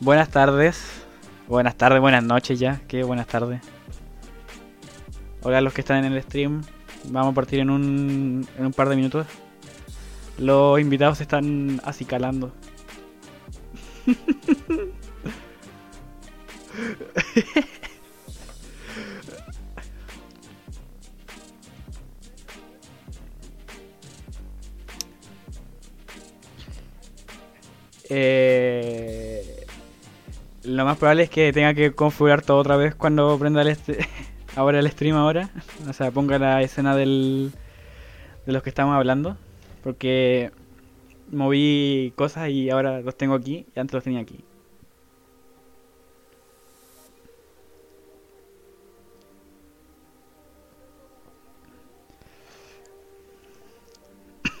Buenas tardes. Buenas tardes, buenas noches ya. Qué buenas tardes. Hola a los que están en el stream. Vamos a partir en un, en un par de minutos. Los invitados se están acicalando. Eh, lo más probable es que tenga que configurar todo otra vez cuando prenda el este, ahora el stream ahora. O sea, ponga la escena del, de los que estamos hablando. Porque moví cosas y ahora los tengo aquí y antes los tenía aquí.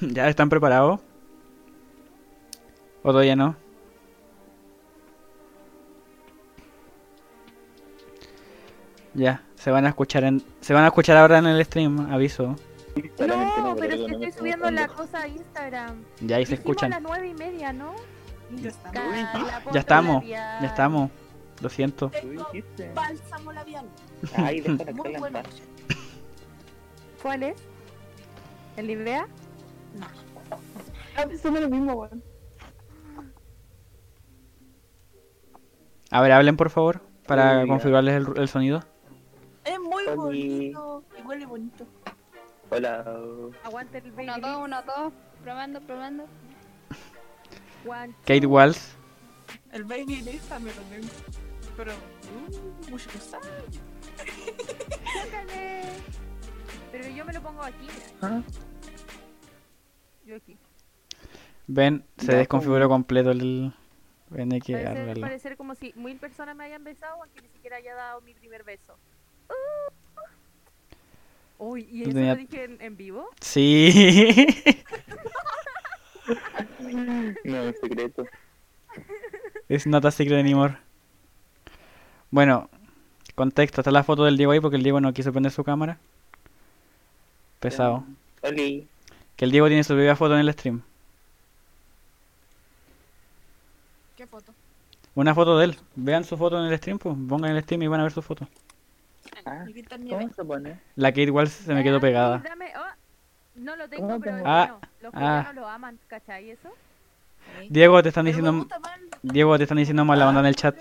¿Ya están preparados? ¿O todavía no? Ya, se van a escuchar en, se van a escuchar ahora en el stream, aviso. No, no, pero es que estoy subiendo la cosa a Instagram. Ya ahí se escuchan. a las nueve y media, ¿no? Ya. Carla, Ya estamos, ya estamos. Lo siento. Tengo bálsamo labial. Ay, Muy bueno. ¿Cuál es? ¿El Livea? No. Somos lo mismo, weón. A ver, hablen por favor para configurarles el, el sonido. Es muy Oli. bonito. Y huele bonito. Hola. Aguante el baby. Uno, dos, uno, dos. Probando, probando. One, Kate. Walls. El baby Lisa me lo tengo. Pero, uh, mucho cosas. Chócale. Pero yo me lo pongo aquí, mira. Ah, Yo aquí. Ven, se Ya, desconfiguró completo el. Ven, hay que Parece, parecer como si mil personas me hayan besado aunque ni siquiera haya dado mi primer beso. Uh. Uy, ¿y eso tenía- lo dije en, en vivo? Sí. no, es secreto. Es not a secret anymore. Bueno, contexto, está la foto del Diego ahí porque el Diego no quiso prender su cámara. Pesado. Oli. Que el Diego tiene su propia foto en el stream. ¿Qué foto? Una foto de él. Vean su foto en el stream, pues. Pongan en el stream y van a ver su foto. Ah. La Kate Walls se me quedó pegada. dame- oh, no lo tengo, ¿Cómo pero Ah. Los ah. lo aman, ¿cachai eso? Sí. Diego, te están diciendo. Diego, te están diciendo mala onda en el chat.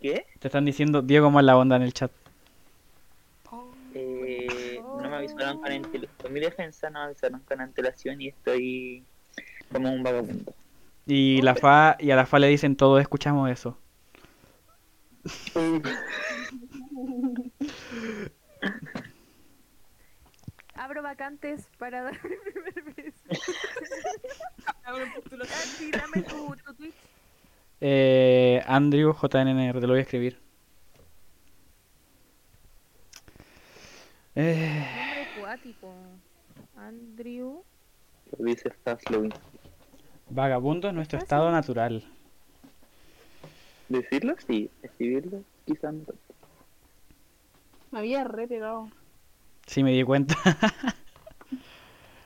¿Qué? Te están diciendo Diego mala onda en el chat. Oh, Eh, no me avisaron con antelación. Por mi defensa no me avisaron con antelación y estoy como un vagabundo. Y la fa y a la fa le dicen todos escuchamos eso. Abro vacantes para dar mi primer beso. abro postulación. Andy, dame tu, tu Twitch. Eh, Andrew JNNR, te lo voy a escribir. Eh, Nombre acuático. Andrew. Lo dice vagabundo es nuestro estado natural. Decirlo sí, escribirlo quizás no. Me había re pegado. Sí, me di cuenta.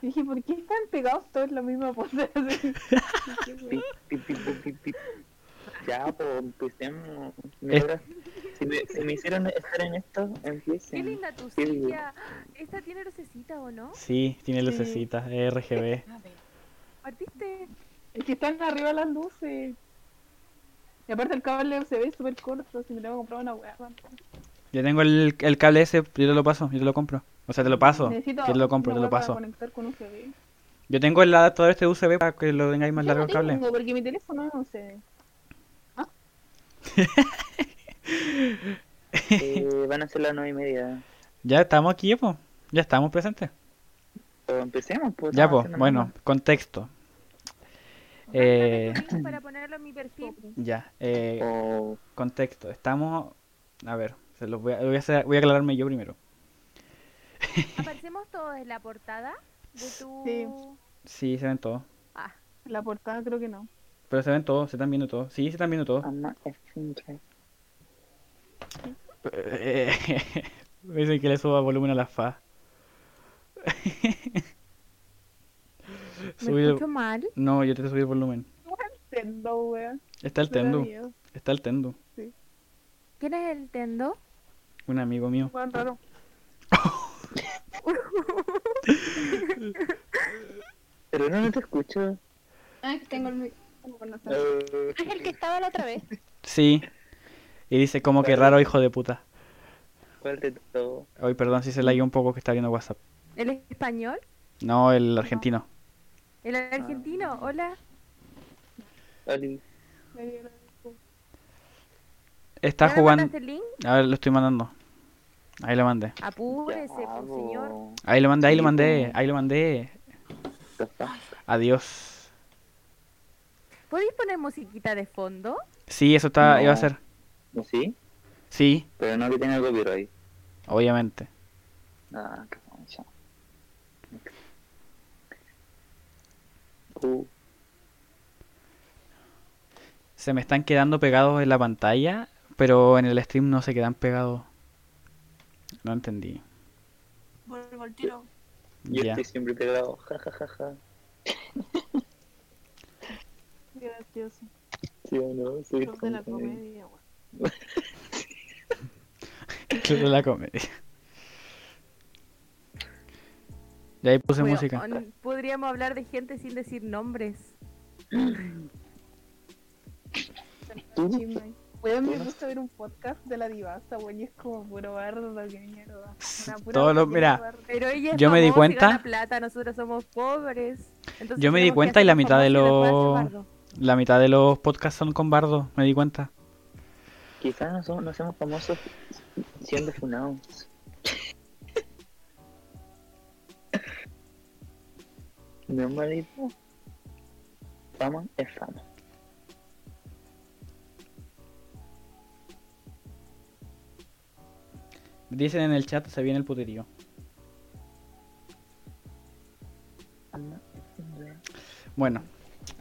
Dije, ¿por qué están pegados todos en la misma pose? Ya, pues empecemos. Mira, si, me, si me hicieron estar en esto, Qué empiecen. linda tu Qué silla. ¿Esta tiene lucecita o no? Sí, tiene Sí. lucecitas, es RGB. A. ¿Partiste? Es que están arriba las luces. Y aparte el cable se ve súper corto, si me tengo que comprar una hueá. Yo tengo el, el cable ese, yo te lo paso, yo te lo compro. O sea, te lo paso. Necesito Yo te lo compro, te lo paso. Con USB. Yo tengo el adaptador este USB para que lo tengáis más Yo largo no el cable. tengo, porque mi teléfono no sé. Eh, van a ser las nueve y media. Ya estamos aquí, pues. Ya estamos presentes. Empecemos, pues. Ya, pues, bueno, nada. contexto. Eh, para ponerlo en mi perfil. ya, eh, O contexto. Estamos. A ver, se los voy a, voy a, hacer- voy a aclararme yo primero. ¿Aparecemos todos en la portada de tu...? Sí. Sí, se ven todos. Ah, La portada creo que no. Pero se ven todos, se están viendo todos. Sí, se están viendo todos. Ama F5. Eh, Me dicen que le suba volumen a la fa. ¿me el- escucho mal? No, yo te subí el volumen. Tendo, weón. Está el miedo. Está el Tendu. ¿Quién es el tendo? Un amigo mío. Weón raro. Pero no, no te escucho. Ah, que tengo el mic- Como con esa- Ah, es el que estaba la otra vez. Sí. Y dice como que raro hijo de puta. ¿Cuál de todo? Hoy perdón si se la un poco que está viendo WhatsApp. ¿El español? No, el argentino. ¿El argentino? Hola. Oli. Me dio la disco. Está ¿Ya me jugando. mandaste el link? A ver, lo estoy mandando. Ahí lo mandé. Apúrese, por bo. señor. Ahí lo mandé, ahí lo mandé, po. ahí lo mandé. Adiós. ¿Podéis poner musiquita de fondo? Sí, eso está, No. iba a ser. ¿No ¿Sí? Sí, Pero no que tenga copyright. obviamente. Ah, qué famoso. Uh, Se me están quedando pegados en la pantalla, pero en el stream no se quedan pegados. No entendí. Vuelvo al tiro. yo Ya. estoy siempre pegado. Ja, ja, ja, ja. Gracioso. ¿Sí o no? Soy Club de la comedia. Club de la comedia. Y ahí puse música. Podríamos hablar de gente sin decir nombres. Weón, me gusta ver un podcast de la divasa, weón, y es como puro bardo, qué mierda. Una pura Todo lo- botella mira, bardo. Pero ella es Yo me di cuenta- plata, nosotros somos pobres. Entonces Yo me di cuenta y la mitad de los-. La mitad de los podcasts son con Bardo, me di cuenta. Quizás no somos, no seamos famosos siendo funados. Normalito. Fama es fama. Dicen en el chat, se viene el puterío. Bueno,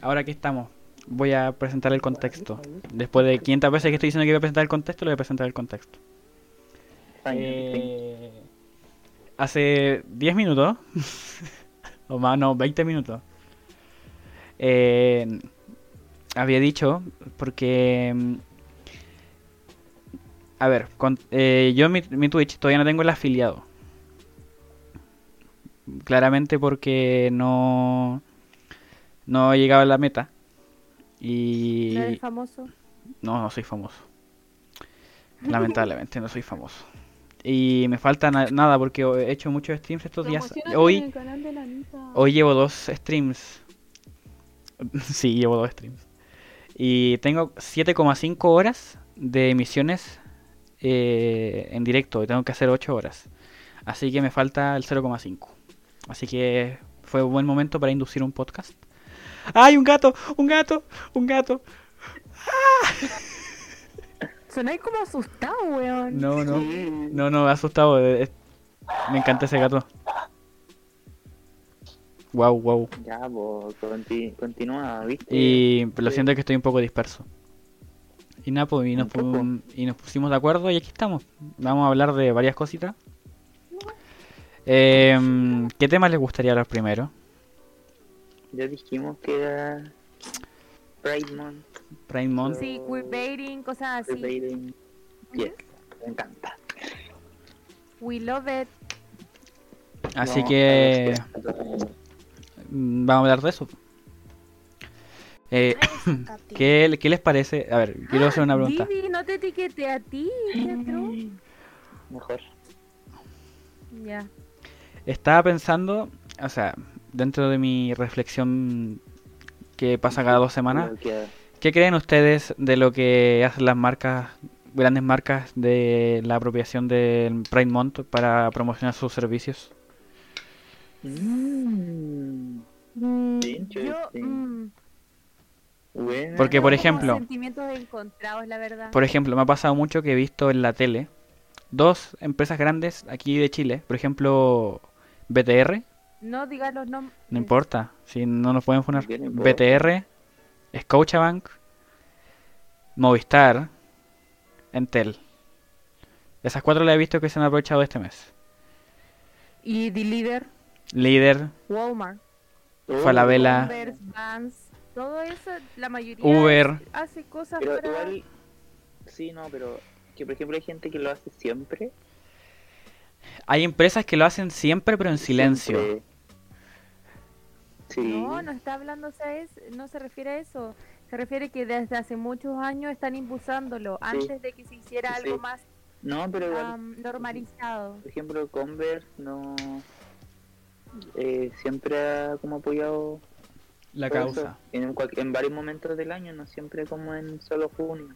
ahora que estamos, voy a presentar el contexto. Después de 500 veces que estoy diciendo que voy a presentar el contexto, le voy a presentar el contexto. Eh, hace 10 minutos, o más, no, 20 minutos, eh, había dicho, porque, mm, a ver, con- eh, yo en mi, mi Twitch todavía no tengo el afiliado. Claramente porque no, no he llegado a la meta. Y ¿No eres famoso? no, no soy famoso. Lamentablemente no soy famoso. Y me falta na- nada porque he hecho muchos streams estos días. Hoy, hoy llevo dos streams. sí, llevo dos streams. Y tengo 7,5 horas de emisiones eh, en directo. Y tengo que hacer 8 horas. Así que me falta el 0,5. Así que fue un buen momento para inducir un podcast. ¡Ay, un gato! ¡Un gato! ¡Un gato! Sonáis como asustado, weón. No, no. No, no, asustado. eh, eh, Me encanta ese gato. Wow, wow. Ya, pues, conti- continúa, ¿viste? Y lo siento que estoy un poco disperso. Y nada, pues, y nos, y nos pusimos de acuerdo y aquí estamos. Vamos a hablar de varias cositas. Em, ¿Qué temas les gustaría hablar primero? Ya dijimos que era Pride Month, Prime Month. Sí, queerbaiting, cosas así. Debating. Yes, me encanta. We love it. Así No, que mm, vamos a hablar de eso. Eh, ¿qué, ¿Qué les parece? A ver, quiero hacer una pregunta. Vivi, no te etiquete a ti. Mejor. Ya. Estaba pensando, o sea, dentro de mi reflexión que pasa cada dos semanas, ¿qué creen ustedes de lo que hacen las marcas, grandes marcas, de la apropiación del Pride Month para promocionar sus servicios? Mm, Mm, yo, mm, Porque, por ejemplo- sentimientos encontrados, la verdad. Por ejemplo, me ha pasado mucho que he visto en la tele dos empresas grandes aquí de Chile, por ejemplo, BTR, No digas los nombres. no importa, si no nos pueden poner. BTR, Scotiabank, Movistar, Entel. Esas cuatro las he visto que se han aprovechado este mes. Y The Leader, Líder, Walmart, Falabella, Converse, Vans. Todo eso, la mayoría Uber. hace cosas Pero para... igual, sí, no, pero que por ejemplo hay gente que lo hace siempre. Hay empresas que lo hacen siempre, pero en silencio. siempre. Sí. No, no está hablando, ¿sabes? No se refiere a eso. Se refiere que desde hace muchos años están impulsándolo, antes de que se hiciera Sí. algo más No, pero igual, normalizado. por ejemplo, Converse no eh, siempre ha como apoyado La causa. eso. en, cual- en varios momentos del año, no siempre como en solo junio.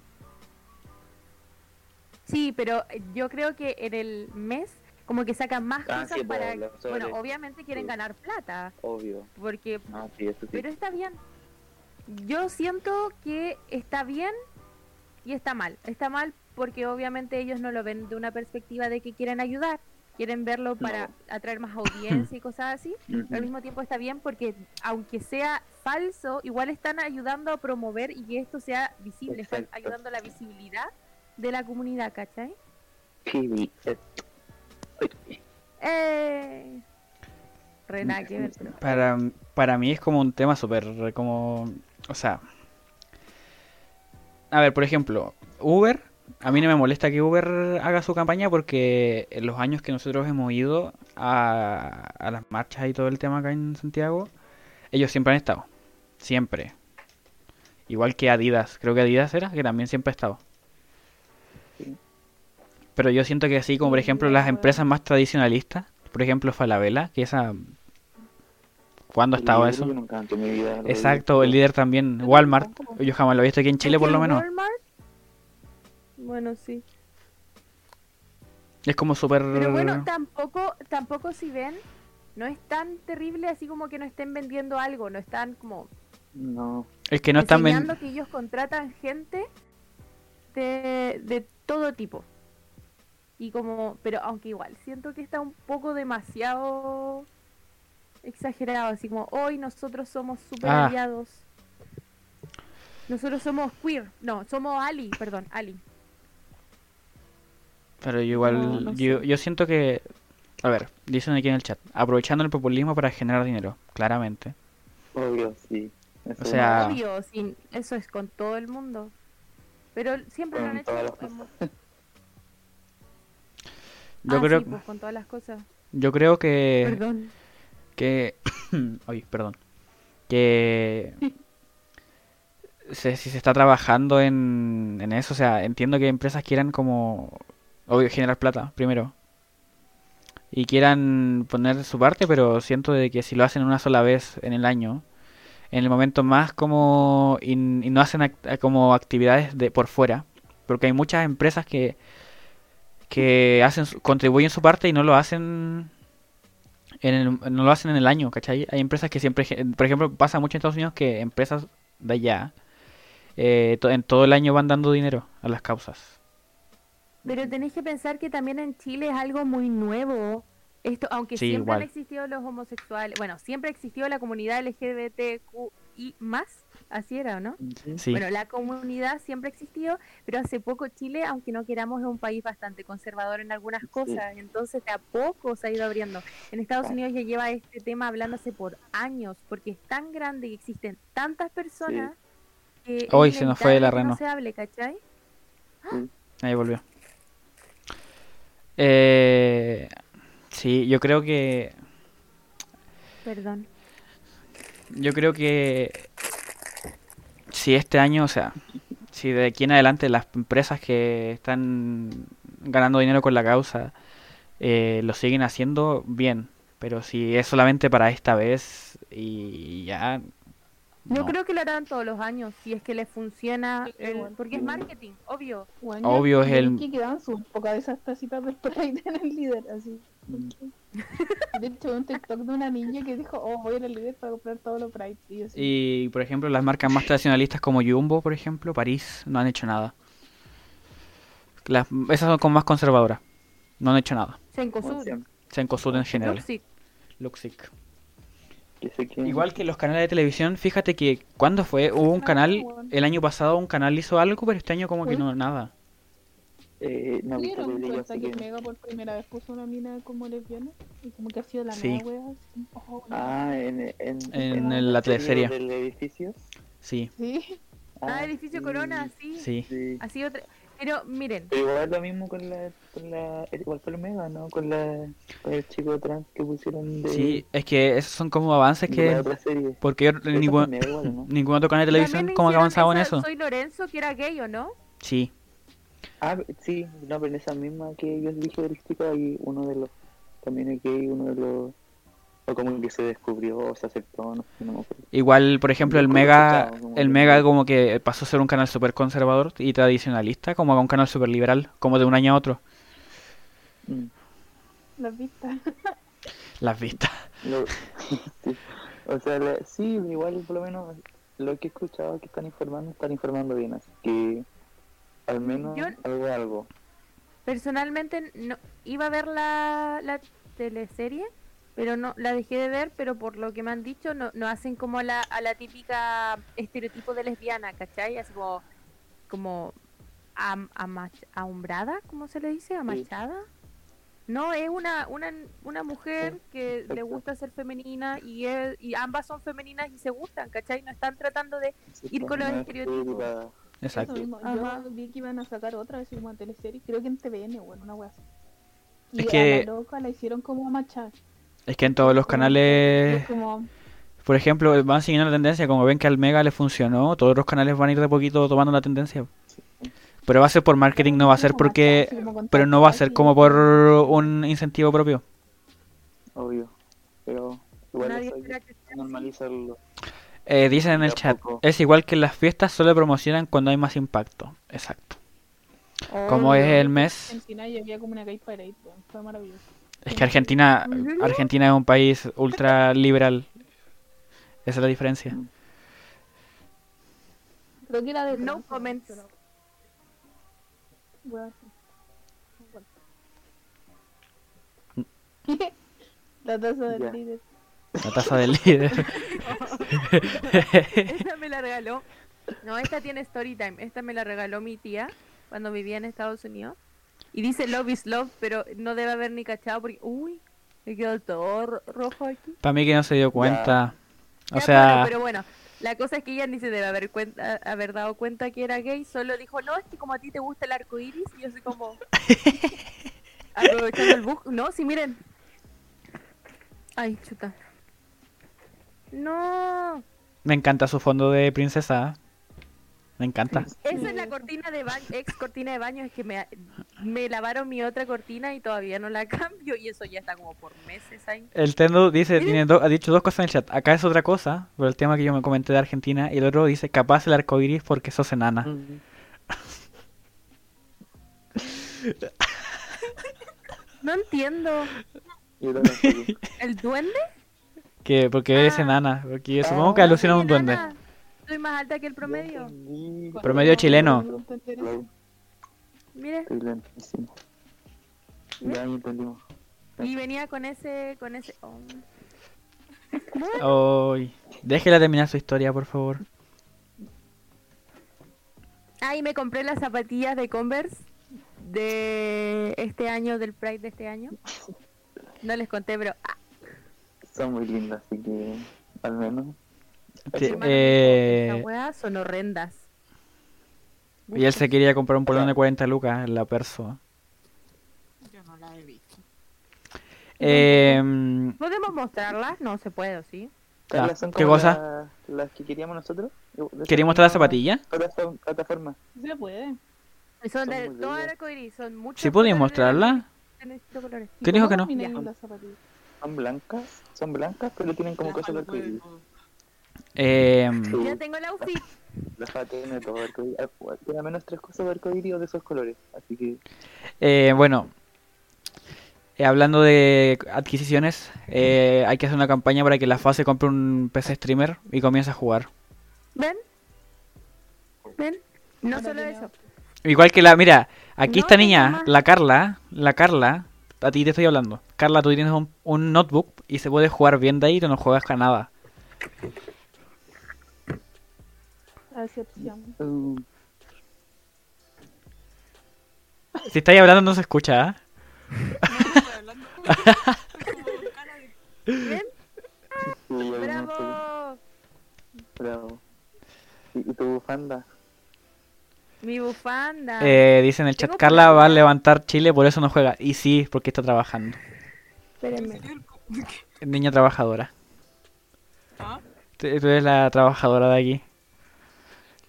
Sí, pero yo creo que en el mes como que sacan más Ah, cosas sí, para... Bueno, obviamente quieren Sí. ganar plata, Obvio. porque... No, sí, eso sí. Pero está bien. Yo siento que está bien y está mal. Está mal porque obviamente ellos no lo ven de una perspectiva de que quieren ayudar, quieren verlo para No. atraer más audiencia y cosas así. Pero al mismo tiempo está bien porque aunque sea falso, igual están ayudando a promover y que esto sea visible, están ayudando a la visibilidad de la comunidad, ¿cachai? Sí, eh, Eh... Para, para mí es como un tema súper como... O sea... A ver, por ejemplo, Uber, a mí no me molesta que Uber haga su campaña porque en los años que nosotros hemos ido a, a las marchas y todo el tema acá en Santiago, ellos siempre han estado. Siempre. Igual que Adidas, creo que Adidas era, que también siempre ha estado. Sí. Pero yo siento que así como por ejemplo las empresas más tradicionalistas, por ejemplo Falabella, que esa... ¿Cuándo ha estado eso? Exacto, el líder también, Walmart. Yo jamás lo he visto aquí en Chile por lo menos. Walmart- Bueno, sí. Es como súper... Pero bueno, tampoco, tampoco si ven, no es tan terrible así como que no estén vendiendo algo, no están como No, Es que no están... ven- enseñando que ellos contratan gente de, de todo tipo. Y como, pero aunque igual, siento que está un poco demasiado exagerado, así como hoy nosotros somos super Ah. aliados. Nosotros somos queer, no, somos Ali, perdón, Ali. Pero yo igual, No, no yo, sé. yo siento que... A ver, dicen aquí en el chat, aprovechando el populismo para generar dinero, claramente. obvio, sí. Eso O sea-. Obvio, sí, eso es con todo el mundo. Pero siempre lo han hecho. todas las en cosas. mu- Yo Ah, creo, sí, pues, con todas las cosas. yo creo que... Perdón. que Oye, perdón que se- si se está trabajando en, en eso o sea entiendo que empresas quieran como obvio generar plata primero y quieran poner su parte pero siento de que si lo hacen una sola vez en el año en el momento más como y, no hacen act- como actividades de por fuera porque hay muchas empresas que que hacen contribuyen su parte y no lo hacen en el- no lo hacen en el año, ¿cachai? Hay empresas que siempre, por ejemplo, pasa mucho en Estados Unidos que empresas de allá eh, en todo el año van dando dinero a las causas. Pero tenéis que pensar que también en Chile es algo muy nuevo. Esto, aunque Sí, siempre igual. han existido los homosexuales, bueno, siempre ha existido la comunidad LGBTQI más, así era, ¿o no? Sí, Bueno, la comunidad siempre ha existido, pero hace poco Chile, aunque no queramos, es un país bastante conservador en algunas cosas, entonces de a poco se ha ido abriendo. En Estados. Unidos ya lleva este tema hablándose por años, porque es tan grande y existen tantas personas que Hoy se nos fue inevitable la Reno. No se hable, ¿cachai? ahí volvió. Eh, sí, yo creo que Perdón. yo creo que si este año, o sea, si de aquí en adelante las empresas que están ganando dinero con la causa eh, lo siguen haciendo bien, pero si es solamente para esta vez y ya Yo no. creo que lo harán todos los años, si es que les funciona, el- porque es marketing, obvio. Bueno, Obvio, es el- que quedaban sus pocas de esas tacitas de Sprite en el líder, así. De hecho, un TikTok de una niña que dijo, oh, voy a ir al líder para comprar todos los Sprite. Y Y por ejemplo, las marcas más tradicionalistas como Jumbo, por ejemplo, París, no han hecho nada. Las, esas son como más conservadoras. No han hecho nada. Siempre, Sencosud en general. Luxic. Luxic. Que Igual que los canales de televisión, fíjate que cuando fue, hubo un Ah, canal, el año pasado un canal hizo algo, pero este año como que no, nada. Eh, no he ¿Se visto dieron cuenta que que... Mega por primera vez puso una mina como lesbiana? Y como que ha sido la Sí. nueva wea. así, oh, Ah, en, en, En el- la teleserie. del edificio. Sí, Sí. Ah, edificio sí, Corona, sí. sí. Sí. Así otra. Pero miren, Pero igual lo mismo con la, con la, igual fue el Omega, ¿no? Con la, con el chico trans que pusieron de, Sí, es que esos son como avances que... Porque yo- ningún, igual, ¿no? ningún otro canal de televisión como que avanzaba en eso. Soy Lorenzo, que era gay, ¿o no? Sí, Ah, sí, no, pero en esa misma que yo dije del chico hay uno de los, también es gay, uno de los, o como que se descubrió o se aceptó, no sé, no me acuerdo. igual por ejemplo el Mega, el que- Mega como que pasó a ser un canal súper conservador y tradicionalista, como a un canal súper liberal, como de un año a otro. Mm. Las vistas. Las vistas. Lo- sí. O sea, la- sí, igual por lo menos lo que he escuchado que están informando, están informando bien, así que al menos Yo- algo algo. Personalmente no iba a ver la, la teleserie, pero no la dejé de ver, pero por lo que me han dicho no, no hacen como la, a la típica estereotipo de lesbiana, ¿cachai? Así como, como am- amach- ahumbrada, ¿cómo se le dice? ¿Amachada? No, es una, una, una mujer Sí, que le gusta ser femenina y, es- y ambas son femeninas y se gustan, ¿cachai? No están tratando de... Ir con los estereotipos. Exacto. Eso mismo. Yo vi que iban a sacar otra así como teleserie, creo que en TVN, bueno, una wea así. Y Es a que- la loca la hicieron como a machar. Es que en todos los canales, Es como, por ejemplo, van siguiendo la tendencia, como ven que al Mega le funcionó, todos los canales van a ir de poquito tomando la tendencia. Pero va a ser por marketing, no va a ser como porque... como Pero no va a ser como por un incentivo propio. Obvio. Pero igual normalizarlo. Eh, dicen en el chat, poco. es igual que en las fiestas, solo promocionan cuando hay más impacto. Exacto. Como Oh, es el En mes, Argentina había como una gay parade, weón, fue maravilloso. Es que Argentina. Argentina es un país ultra liberal. Esa es la diferencia. Creo que era de No comments. La taza del Ya. líder. La taza del líder. Esta me la regaló. No, esta tiene story time. Esta me la regaló mi tía cuando vivía en Estados Unidos. Y dice love is love, pero no debe haber ni cachado porque. Uy, me quedó todo ro- rojo aquí. Para mí que no se dio cuenta. O Ya, sea, bueno, pero bueno, la cosa es que ella ni se debe haber cuenta, haber dado cuenta que era gay. Solo dijo, no, es que como a ti te gusta el arco iris. Y yo soy como. Aprovechando el bug. No, sí, miren. Ay, chuta. No. me encanta su fondo de princesa. Me encanta. Esa es la cortina de baño, ex cortina de baño, es que me, me lavaron mi otra cortina y todavía no la cambio y eso ya está como por meses ahí. El Tendo dice, tiene do- ha dicho dos cosas en el chat. Acá es otra cosa, por el tema que yo me comenté de Argentina. Y el otro dice, capaz el arco iris porque sos enana. Mm. No entiendo. ¿El duende? Que porque eres Ah. enana. Porque yo supongo que alusiona a un duende. Soy más alta que el promedio. Entendí. Promedio chileno. Mire. Ya entendimos. y venía con ese, con ese. oh. Ay, déjela terminar su historia, por favor. Ah, y me compré las zapatillas de Converse de este año, del Pride de este año. No les conté, pero ah, Son muy lindas, así que al menos. Sí, eh, esas weas son horrendas. y él se quería comprar un polón de 40 lucas en la perso. Yo no la he visto. Eh, ¿Podemos mostrarlas? No se puede, ¿sí? Las son ¿qué como cosa? la- Las que queríamos nosotros. De esa ¿Quería mostrar la misma zapatilla? plataforma- se puede. Son Son de todo bellas. arcoiris, son muchos. ¿Sí podías colores, mostrarla? tienen distintos colores. ¿Y ¿Quién dijo que no? las zapatillas? Son blancas, son blancas, pero tienen como cosas de todo. Eh, Ya tengo el outfit. Tiene menos tres cosas de arcoíris o de esos colores. Así que eh, bueno, eh, hablando de adquisiciones, eh, hay que hacer una campaña para que la fase compre un PC streamer y comience a jugar. ¿Ven? ¿Ven? No Ahora solo eso. Igual que la, mira, aquí No esta niña, la Carla, la Carla, a ti te estoy hablando. Carla, tú tienes un, un notebook y se puede jugar bien de ahí y tú no juegas con nada. Uh, Si estáis hablando no se escucha, montón. ¡Bravo! Bravo. ¿Y, tu bufanda? Mi bufanda. Eh, dice en el chat, Carla va a levantar Chile, por eso no juega. Y sí, porque está trabajando. Espérenme. Es Niña trabajadora. ¿Ah? Tú eres la trabajadora de aquí.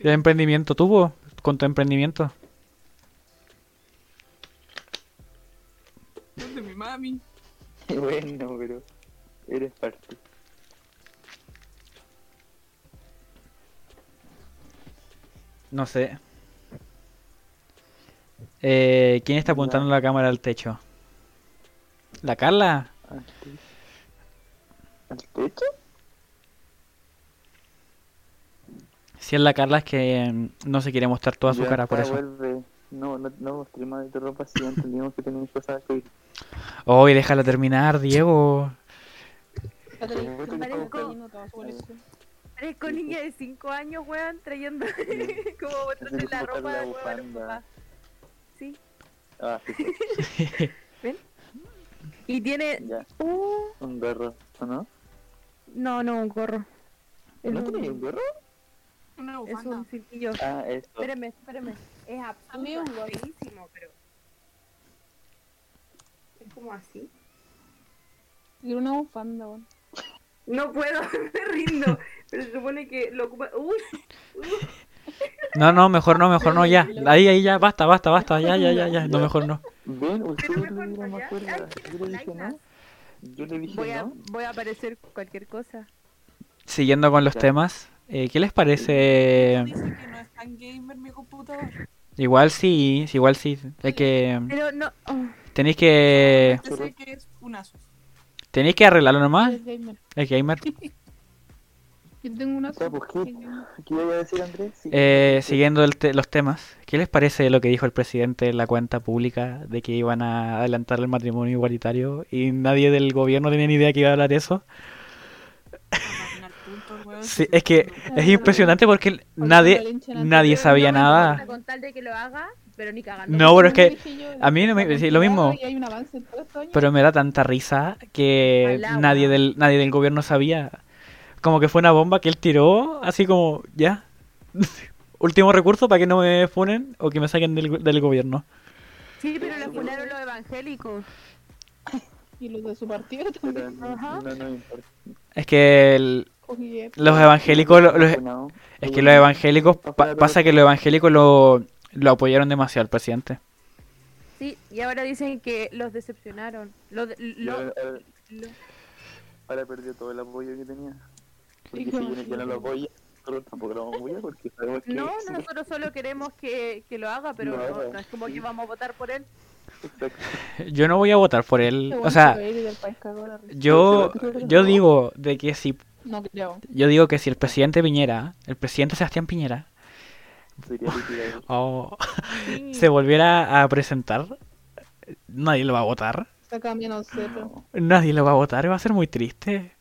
¿Y el emprendimiento tuvo? ¿Con tu emprendimiento? Es de mi mami. Bueno, pero eres parte. No sé. Eh, ¿Quién está apuntando la cámara al techo? ¿La Carla? ¿Al te- ¿Al techo? Si es la Carla es que mm, no se quiere mostrar toda su Ya cara, por eso. Vuelve. No, no, no mostré más de tu ropa si ya entendimos que tenemos cosas que Oye, déjala terminar, Diego. Parezco- niña de 5 años, weón, trayendo como botándole la ropa botarle la papás. Sí. Ah, sí, ¿Ven? Y tiene. Uh, Un gorro, ¿o no? no, no, un gorro. ¿No tenía un, un gorro? Una es bufanda. un cintillo. Ah, esto. Espérame, espérame. Es A mí un gorro. feísimo, pero. Es como así. Quiero una bufanda. No puedo, me rindo. Pero se supone que lo ocupa. Uy, No, no, mejor no, mejor no, ya. Ahí, ahí, ya, basta, basta, basta, ya, ya, ya, ya. No, mejor no. Ven, usted no, me. Ay, Yo le dije no. Yo le dije voy a, no. voy a aparecer cualquier cosa. Siguiendo con los Ya. temas, eh, ¿qué les parece? Dice que no es tan gamer mi computador. Igual sí, igual sí. Es que Pero no. oh, tenéis que Yo sé que es un Asus. tenéis que arreglarlo nomás. Es gamer. Es gamer. Yo tengo una pues, ¿qué? es gamer. ¿Qué iba a decir, Andrés? Sí. Eh, siguiendo el te- los temas, ¿qué les parece lo que dijo el presidente en la cuenta pública de que iban a adelantar el matrimonio igualitario y nadie del gobierno tenía ni idea que iba a hablar eso? Weón. Sí, es que es impresionante porque nadie nadie sabía nada. Con tal de que lo haga, pero ni cagando. No, pero es que a mí no me- sí, lo mismo. complicado Y hay un avance en todo esto años. Pero me da tanta risa que nadie del nadie del gobierno sabía. Como que fue una bomba que él tiró, así como, ya. Último recurso para que no me funen o que me saquen del, del gobierno. Sí, pero lo funaron los evangélicos. Y los de su partido Pero también. no, no, no. Es que el- Cogí- los evangélicos, lo- los- No, es que los evangélicos, pa- pasa que los evangélicos lo, lo apoyaron demasiado al presidente. Sí, y ahora dicen que los decepcionaron. Lo, de- lo- Ahora, ahora- lo- ahora perdió todo el apoyo que tenía. Porque si ya no lo apoya, nosotros tampoco lo vamos a apoyar porque sabemos que... no, nosotros solo queremos que, que lo haga, pero no, no es como que vamos a votar por él. exacto. Yo no voy a votar por él. O sea, que ir del país cagó la risa. yo, yo digo de que si No creo. yo digo que si el presidente Piñera, el presidente Sebastián Piñera, Sería liquidado. o Sí. se volviera a presentar, nadie lo va a votar. Nadie lo va a votar, va a ser muy triste.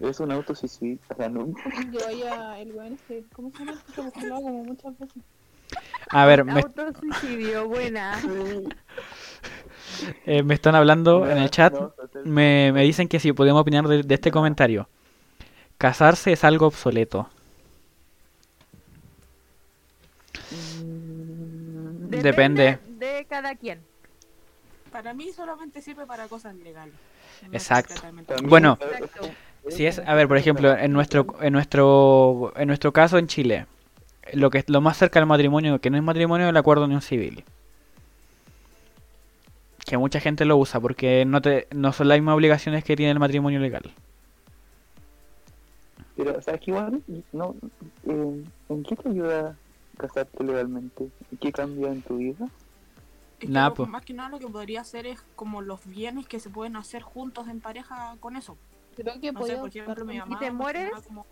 Es un auto suicida. O sea, no. Yo vaya el weón este, ¿cómo se llama? Este lo hago como muchas veces. A ver, me, Autosuicidio, buena. eh, me están hablando en el chat, no, me, me dicen que si podemos opinar de, de este comentario. Casarse es algo obsoleto. Depende. de cada quien. Para mí solamente sirve para cosas legales. No Exacto. Bueno, Exacto. Si es, a ver, por ejemplo, en nuestro, en nuestro, en nuestro caso en Chile, lo que lo más cerca del matrimonio, que no es matrimonio, es el acuerdo de unión civil. Que mucha gente lo usa porque no te, no son las mismas obligaciones que tiene el matrimonio legal. Pero, ¿sabes qué igual? No, eh, ¿En qué te ayuda casarte legalmente? ¿Qué cambia en tu vida? Es que Nah, lo- po. más que nada lo que podría hacer es como los bienes que se pueden hacer juntos en pareja con eso. Creo que No sé, por ejemplo, mi ¿Y mamá. te más que mueres? como-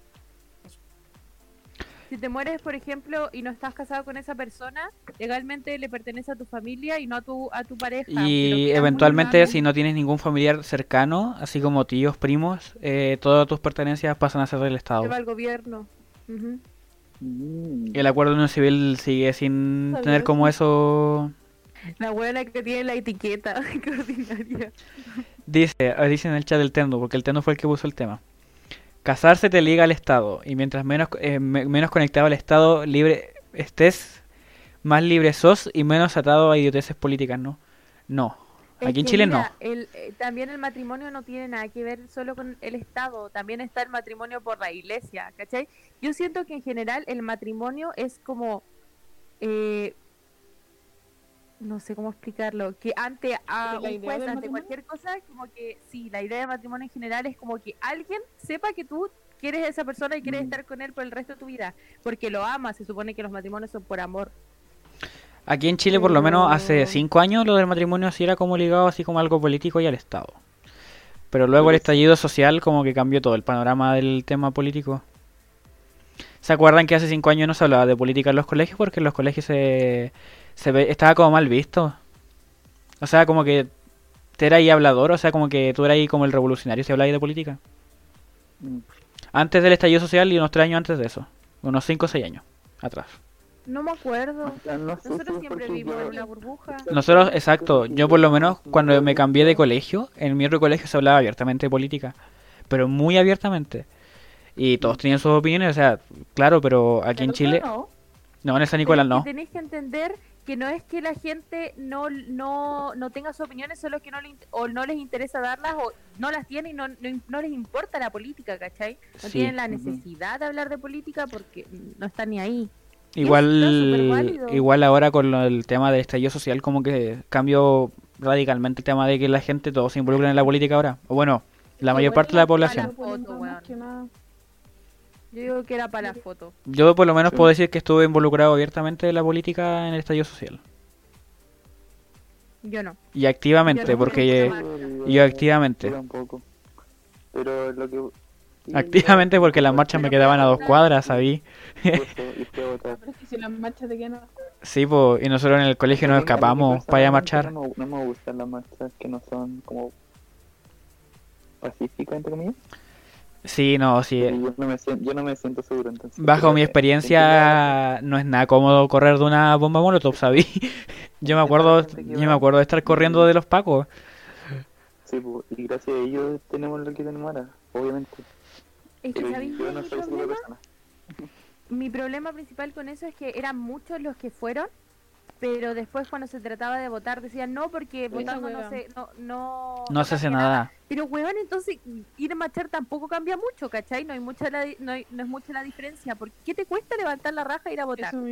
Si te mueres, por ejemplo, y no estás casado con esa persona, legalmente le pertenece a tu familia y no a tu, a tu pareja. Y eventualmente, si no tienes ningún familiar cercano, así como tíos, primos, eh, todas tus pertenencias pasan a ser del Estado. Se va al gobierno. Mm. El acuerdo de unión civil sigue sin tener como eso. La abuela que tiene la etiqueta, qué ordinaria. Dice, eh, dice en el chat del Tendo, porque el Tendo fue el que puso el tema. Casarse te liga al Estado y mientras menos, eh, me- menos conectado al Estado libre estés, más libre sos y menos atado a idioteces políticas, ¿no? No. Es Aquí en Chile mira, no. el- eh, también el matrimonio no tiene nada que ver solo con el Estado, también está el matrimonio por la iglesia, ¿cachai? Yo siento que en general el matrimonio es como, eh, no sé cómo explicarlo, que ante a ¿La un juez, ante cualquier cosa, como que sí, la idea de matrimonio en general es como que alguien sepa que tú quieres a esa persona y quieres Mm. estar con él por el resto de tu vida, porque lo amas, se supone que los matrimonios son por amor. Aquí en Chile, por lo menos hace Pero- cinco años, lo del matrimonio sí era como ligado así como algo político y al Estado. Pero luego el estallido social como que cambió todo el panorama del tema político. ¿Se acuerdan que hace cinco años no se hablaba de política en los colegios? Porque en los colegios se, se ve- estaba como mal visto. O sea, como que te era ahí hablador, o sea, como que tú eras ahí como el revolucionario si hablabas de política. Mm. Antes del estallido social y unos tres años antes de eso. Unos cinco o seis años atrás. No me acuerdo. Nosotros siempre vivimos en una burbuja. Nosotros, exacto, yo por lo menos cuando me cambié de colegio, en mi otro colegio se hablaba abiertamente de política, pero muy abiertamente. Y todos tenían sus opiniones, o sea, claro, pero aquí en Chile, no. no, en San Nicolás no. Tenéis que entender que no es que la gente no, no, no tenga sus opiniones, solo que no le, o no les interesa darlas o no las tienen y no, no, no les importa la política, ¿cachai? No Sí. tienen la necesidad de hablar de política porque no están ni ahí. Igual, igual ahora con lo- el tema del estallido social, como que cambió radicalmente el tema de que la gente todos se involucran en la política ahora. O bueno, la mayor parte de la población. la foto. Yo digo que era para la foto. Yo por lo menos Sí. puedo decir que estuve involucrado abiertamente en la política en el estallido social. Yo no. Y activamente, Yo no, porque... porque- yo activamente. Yo tampoco. Pero lo que... sí, Activamente porque las marchas me quedaban a dos cuadras, ¿sabí? justo, y fui a votar. Pero es que si las marchas te quedan Sí, pues, y nosotros en el colegio nos escapamos para ir a marchar. No me, no me gustan las marchas que no son como pacíficas, entre comillas. Sí, no, sí. Yo no me siento, yo no me siento seguro, entonces. Bajo mi experiencia, no es nada cómodo correr de una bomba molotov, ¿sabí? Yo me acuerdo, yo me acuerdo de estar corriendo de los pacos. Sí, pues, y gracias a ellos tenemos lo que tenemos ahora, obviamente. Es que, ¿sabéis no mi problema? Mi problema principal con eso es que eran muchos los que fueron, pero después cuando se trataba de votar decían no porque votando no se no no, No se hace nada. Pero weón, entonces ir a marchar tampoco cambia mucho, ¿cachai? No hay mucha la, di- no, hay- no es mucha la diferencia. ¿Por qué te cuesta levantar la raja e ir a votar? Eso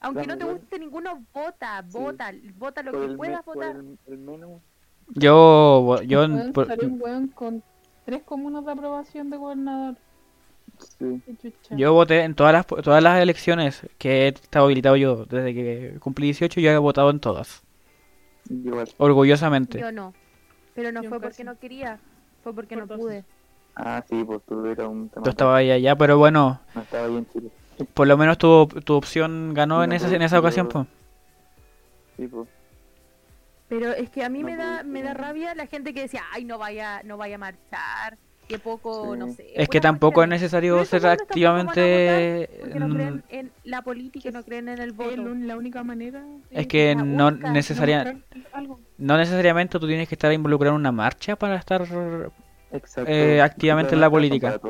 Aunque no te guste ninguno, vota, Sí. vota, vota lo por que me- puedas votar. el, el menos. Yo, yo, por- salió un con tres comunas de aprobación de gobernador. Sí. Yo voté en todas las, todas las elecciones que he estado habilitado yo. Desde que cumplí 18 yo he votado en todas. Igual. Orgullosamente. Yo no. Pero no Yo fue casi. porque no quería, fue porque Por no dos. pude. Ah, sí, pues tú eras un tema. Yo estaba ahí allá, pero bueno, No estaba ahí en Chile. por lo menos tu, tu opción ganó Sí, en no, esa, en esa ocasión, pues. Sí, pues. Pero es que a mí No me da me da rabia la gente que decía, "Ay, no vaya no vaya a marchar." Que poco, Sí. no sé. Es que tampoco es necesario ser activamente... Porque no creen en la política no creen en el voto. El- la única manera Es que no única, necesaria, demostrar algo. no necesariamente tú tienes que estar involucrado en una marcha para estar... Exacto. Eh, activamente en la política.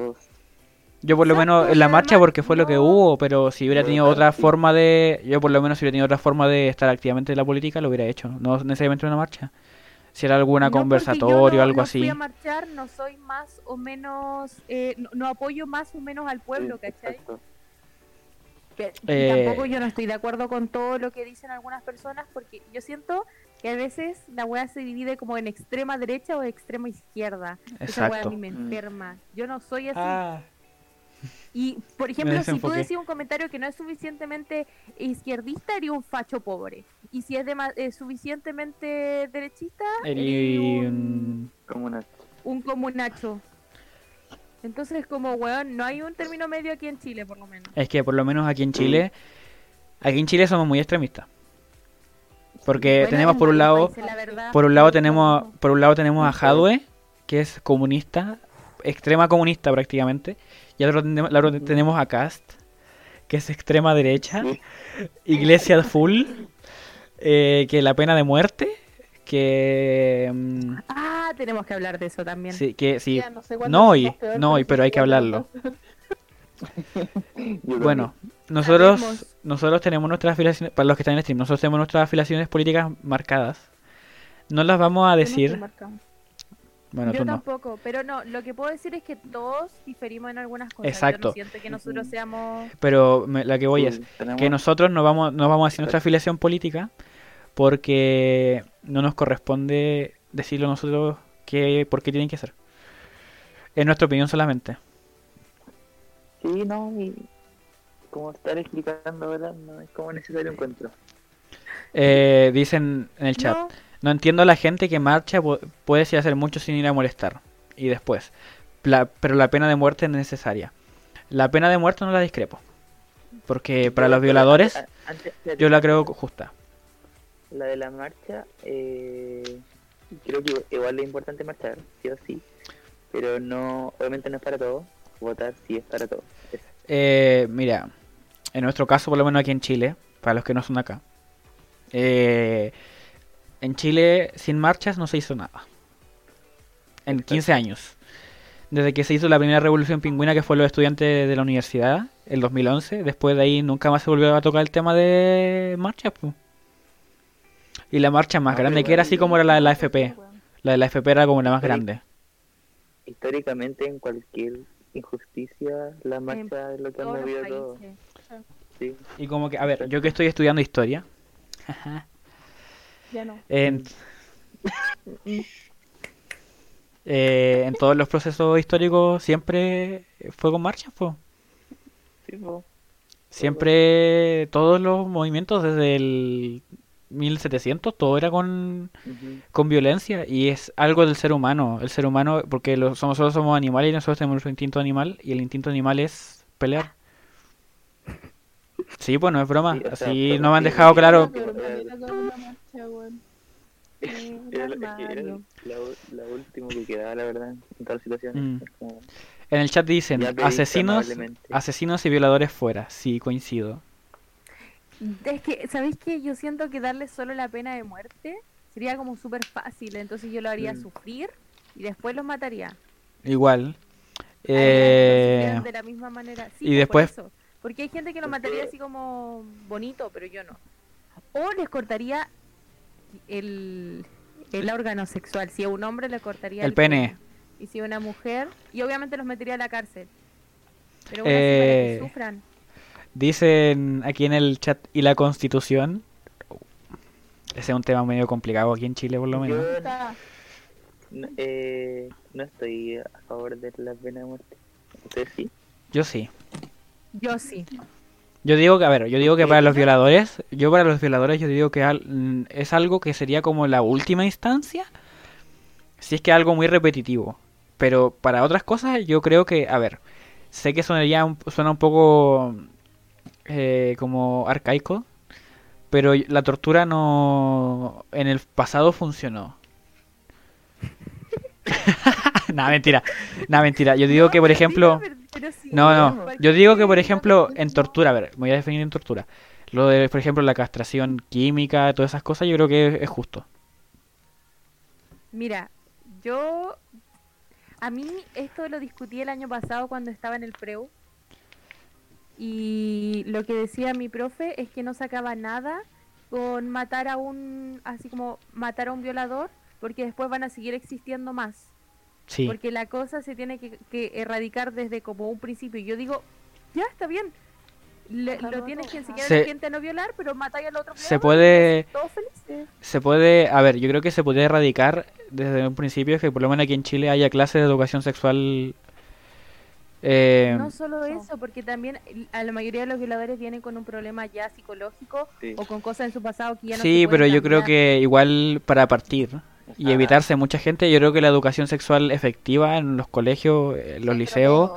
Yo por lo Exacto, menos en la marcha porque fue lo que hubo, pero si hubiera tenido otra forma de... Yo por lo menos si hubiera tenido otra forma de estar activamente en la política lo hubiera hecho, no necesariamente en una marcha. Si era alguna No, conversatorio o no- algo no así. Fui a marchar, no soy más o menos, eh, no, no apoyo más o menos al pueblo, Sí, ¿cachai? y Eh, tampoco yo no estoy de acuerdo con todo lo que dicen algunas personas porque yo siento que a veces la weá se divide como en extrema derecha o extrema izquierda. Esa weá a mí me Mm. enferma. Yo no soy así. Ah, Y, por ejemplo, si tú decís un comentario que no es suficientemente izquierdista, eres un facho pobre. Y si es dema- eh, suficientemente derechista, el- eres un, comunacho. Entonces, como, weón, no hay un término medio aquí en Chile, por lo menos. Es que por lo menos aquí en Chile, aquí en Chile somos muy extremistas. Porque Bueno, tenemos en por un lado, verdad, por un lado tenemos, por un lado tenemos a Jadwe, que es comunista, extrema comunista prácticamente, y al otro tenemos, a Cast, que es extrema derecha. Iglesia full, eh, que la pena de muerte, que mm, Ah, tenemos que hablar de eso también. Sí, que sí. Ya, no sé cuándo No, somos y, peor, no, y- sí pero hay que hablarlo. Bueno, nosotros nosotros tenemos nuestras afiliaciones, para los que están en stream, nosotros tenemos nuestras afiliaciones políticas marcadas. No las vamos a decir, bueno, Yo tú no. tampoco, pero no, lo que puedo decir es que todos diferimos en algunas cosas. Exacto. Yo no siento que nosotros seamos... Pero me- la que voy es que nosotros no vamos, no vamos a decir nuestra afiliación política porque no nos corresponde decirlo nosotros que, por qué tienen que ser. Es nuestra opinión solamente. Sí, no, y como estar explicando ahora no es como necesario encuentro. Eh, dicen en el chat, No, no entiendo a la gente que marcha, pu- puedes ir a hacer mucho sin ir a molestar. Y después, la- pero la pena de muerte es necesaria. La pena de muerte no la discrepo. Porque para los violadores yo la creo justa. La de la marcha, eh, creo que igual es importante marchar, sí o sí. Pero no, obviamente no es para todos. Votar sí es para todos. Eh, mira, en nuestro caso, por lo menos aquí en Chile, para los que no son acá, eh, en Chile sin marchas no se hizo nada. En 15 años. Desde que se hizo la primera revolución pingüina, que fue los estudiantes de la universidad, el 2011, después de ahí nunca más se volvió a tocar el tema de marchas. pu. Y la marcha más No, grande que era así como era la de la FP. La de la FP era como la más grande. históricamente en cualquier injusticia, la marcha es lo que ha todos los movido todo. Sí. Y como que, a ver, yo que estoy estudiando historia, Ya no. En, eh, en todos los procesos históricos siempre fue con marchas, pues. Sí, po. Siempre todos los movimientos desde el 1700, todo era con, con violencia y es algo del ser humano. El ser humano, porque los, somos, nosotros somos animales y nosotros tenemos nuestro instinto animal y el instinto animal es pelear. Sí, pues no es broma. Sí, o sea, Así no me han dejado sí, claro. Era, era la, la última que quedaba, la verdad, en todas las situaciones. Mm. Como, En el chat dicen asesinos, asesinos y violadores fuera. Sí, coincido. Es que, ¿sabéis que Yo siento que darle solo la pena de muerte sería como súper fácil, entonces yo lo haría Mm. sufrir y después los mataría. Igual. Eh, de la misma manera. Sí, y pues, después- por eso. Porque hay gente que lo mataría así como bonito, pero yo no. O les cortaría el, el órgano sexual. Si a un hombre le cortaría El pene. Y si a una mujer, y obviamente los metería a la cárcel. Pero aún Eh, para que sufran. Dicen aquí en el chat, ¿y la constitución? Ese es un tema medio complicado aquí en Chile, por lo menos. No, eh, no estoy a favor de la pena de muerte. ¿Ustedes sí? Yo sí. Yo sí. Yo digo que, a ver, yo digo que para los violadores, yo para los violadores yo digo que al- mm, es algo que sería como la última instancia, si es que algo muy repetitivo. Pero para otras cosas yo creo que, a ver, sé que sonaría suena un poco eh, como arcaico, pero la tortura no en el pasado funcionó. Nada, mentira. Nada, mentira. Yo digo que, por ejemplo... No, no. Yo digo que, por ejemplo, en tortura, a ver, me voy a definir en tortura. Lo de, por ejemplo, la castración química, todas esas cosas, yo creo que es, es justo. Mira, yo. A mí esto lo discutí el año pasado cuando estaba en el PREU. Y lo que decía mi profe es que no sacaba nada con matar a un. Así como matar a un violador, porque después van a seguir existiendo más. Sí. Porque la cosa se tiene que, que erradicar desde como un principio. Y yo digo, ya está bien. Le- lo tienes que enseñar a Se- la gente a no violar, pero matáis al otro Se puede, Todos felices. se puede, a ver, yo creo que se puede erradicar desde un principio que por lo menos aquí en Chile haya clases de educación sexual. Eh, No solo eso, porque también a la mayoría de los violadores vienen con un problema ya psicológico Sí. o con cosas en su pasado que ya no sí, se pero yo creo que igual para partir y Ah, evitarse mucha gente, yo creo que la educación sexual efectiva en los colegios, en los liceos,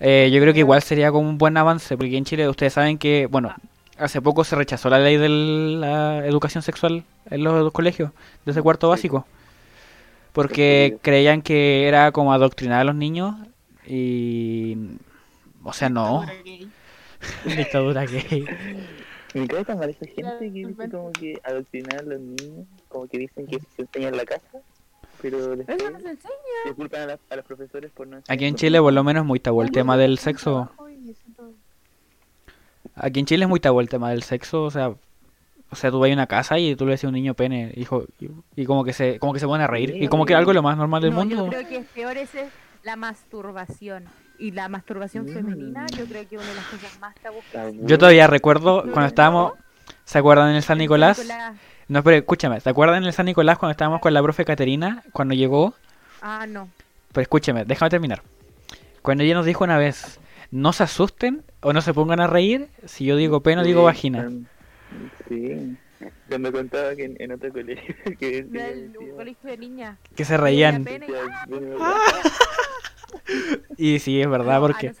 Eh, yo creo que igual sería como un buen avance, porque en Chile ustedes saben que, bueno, hace poco se rechazó la ley de la educación sexual en los colegios, desde cuarto Sí. básico, porque creían que era como adoctrinar a los niños y... O sea, no, Dictadura gay. dictadura gay. Me cae tan mal esa gente que dice como que adoctrinar a los niños, como que dicen que se enseña en la casa, pero después Eso no se enseña. disculpan a, la- a los profesores por no Aquí en enseñar Chile por lo menos es muy tabú el tema del sexo. Aquí en Chile es muy tabú el tema del sexo, o sea, o sea, tú vas a una casa y tú le decís a un niño pene, hijo, y, y como que se como que se pone a reír y como que algo lo más normal del No, mundo. yo creo que es peor ese la masturbación. Y la masturbación Mm. femenina, yo creo que es una de las cosas más tabú. Yo todavía recuerdo cuando estábamos, ¿se acuerdan en el San Nicolás? Nicolás. No, pero escúchame, ¿te acuerdan en el San Nicolás cuando estábamos con la profe Caterina cuando llegó? Ah, no. Pero escúchame, déjame terminar. Cuando ella nos dijo una vez, no se asusten o no se pongan a reír, si yo digo pene o digo vagina. um, Sí. Yo me contaba que en, en otro colegio que el- un colegio de niñas. Que se reían. Y- decía, bueno, Y sí, es verdad, porque... nos-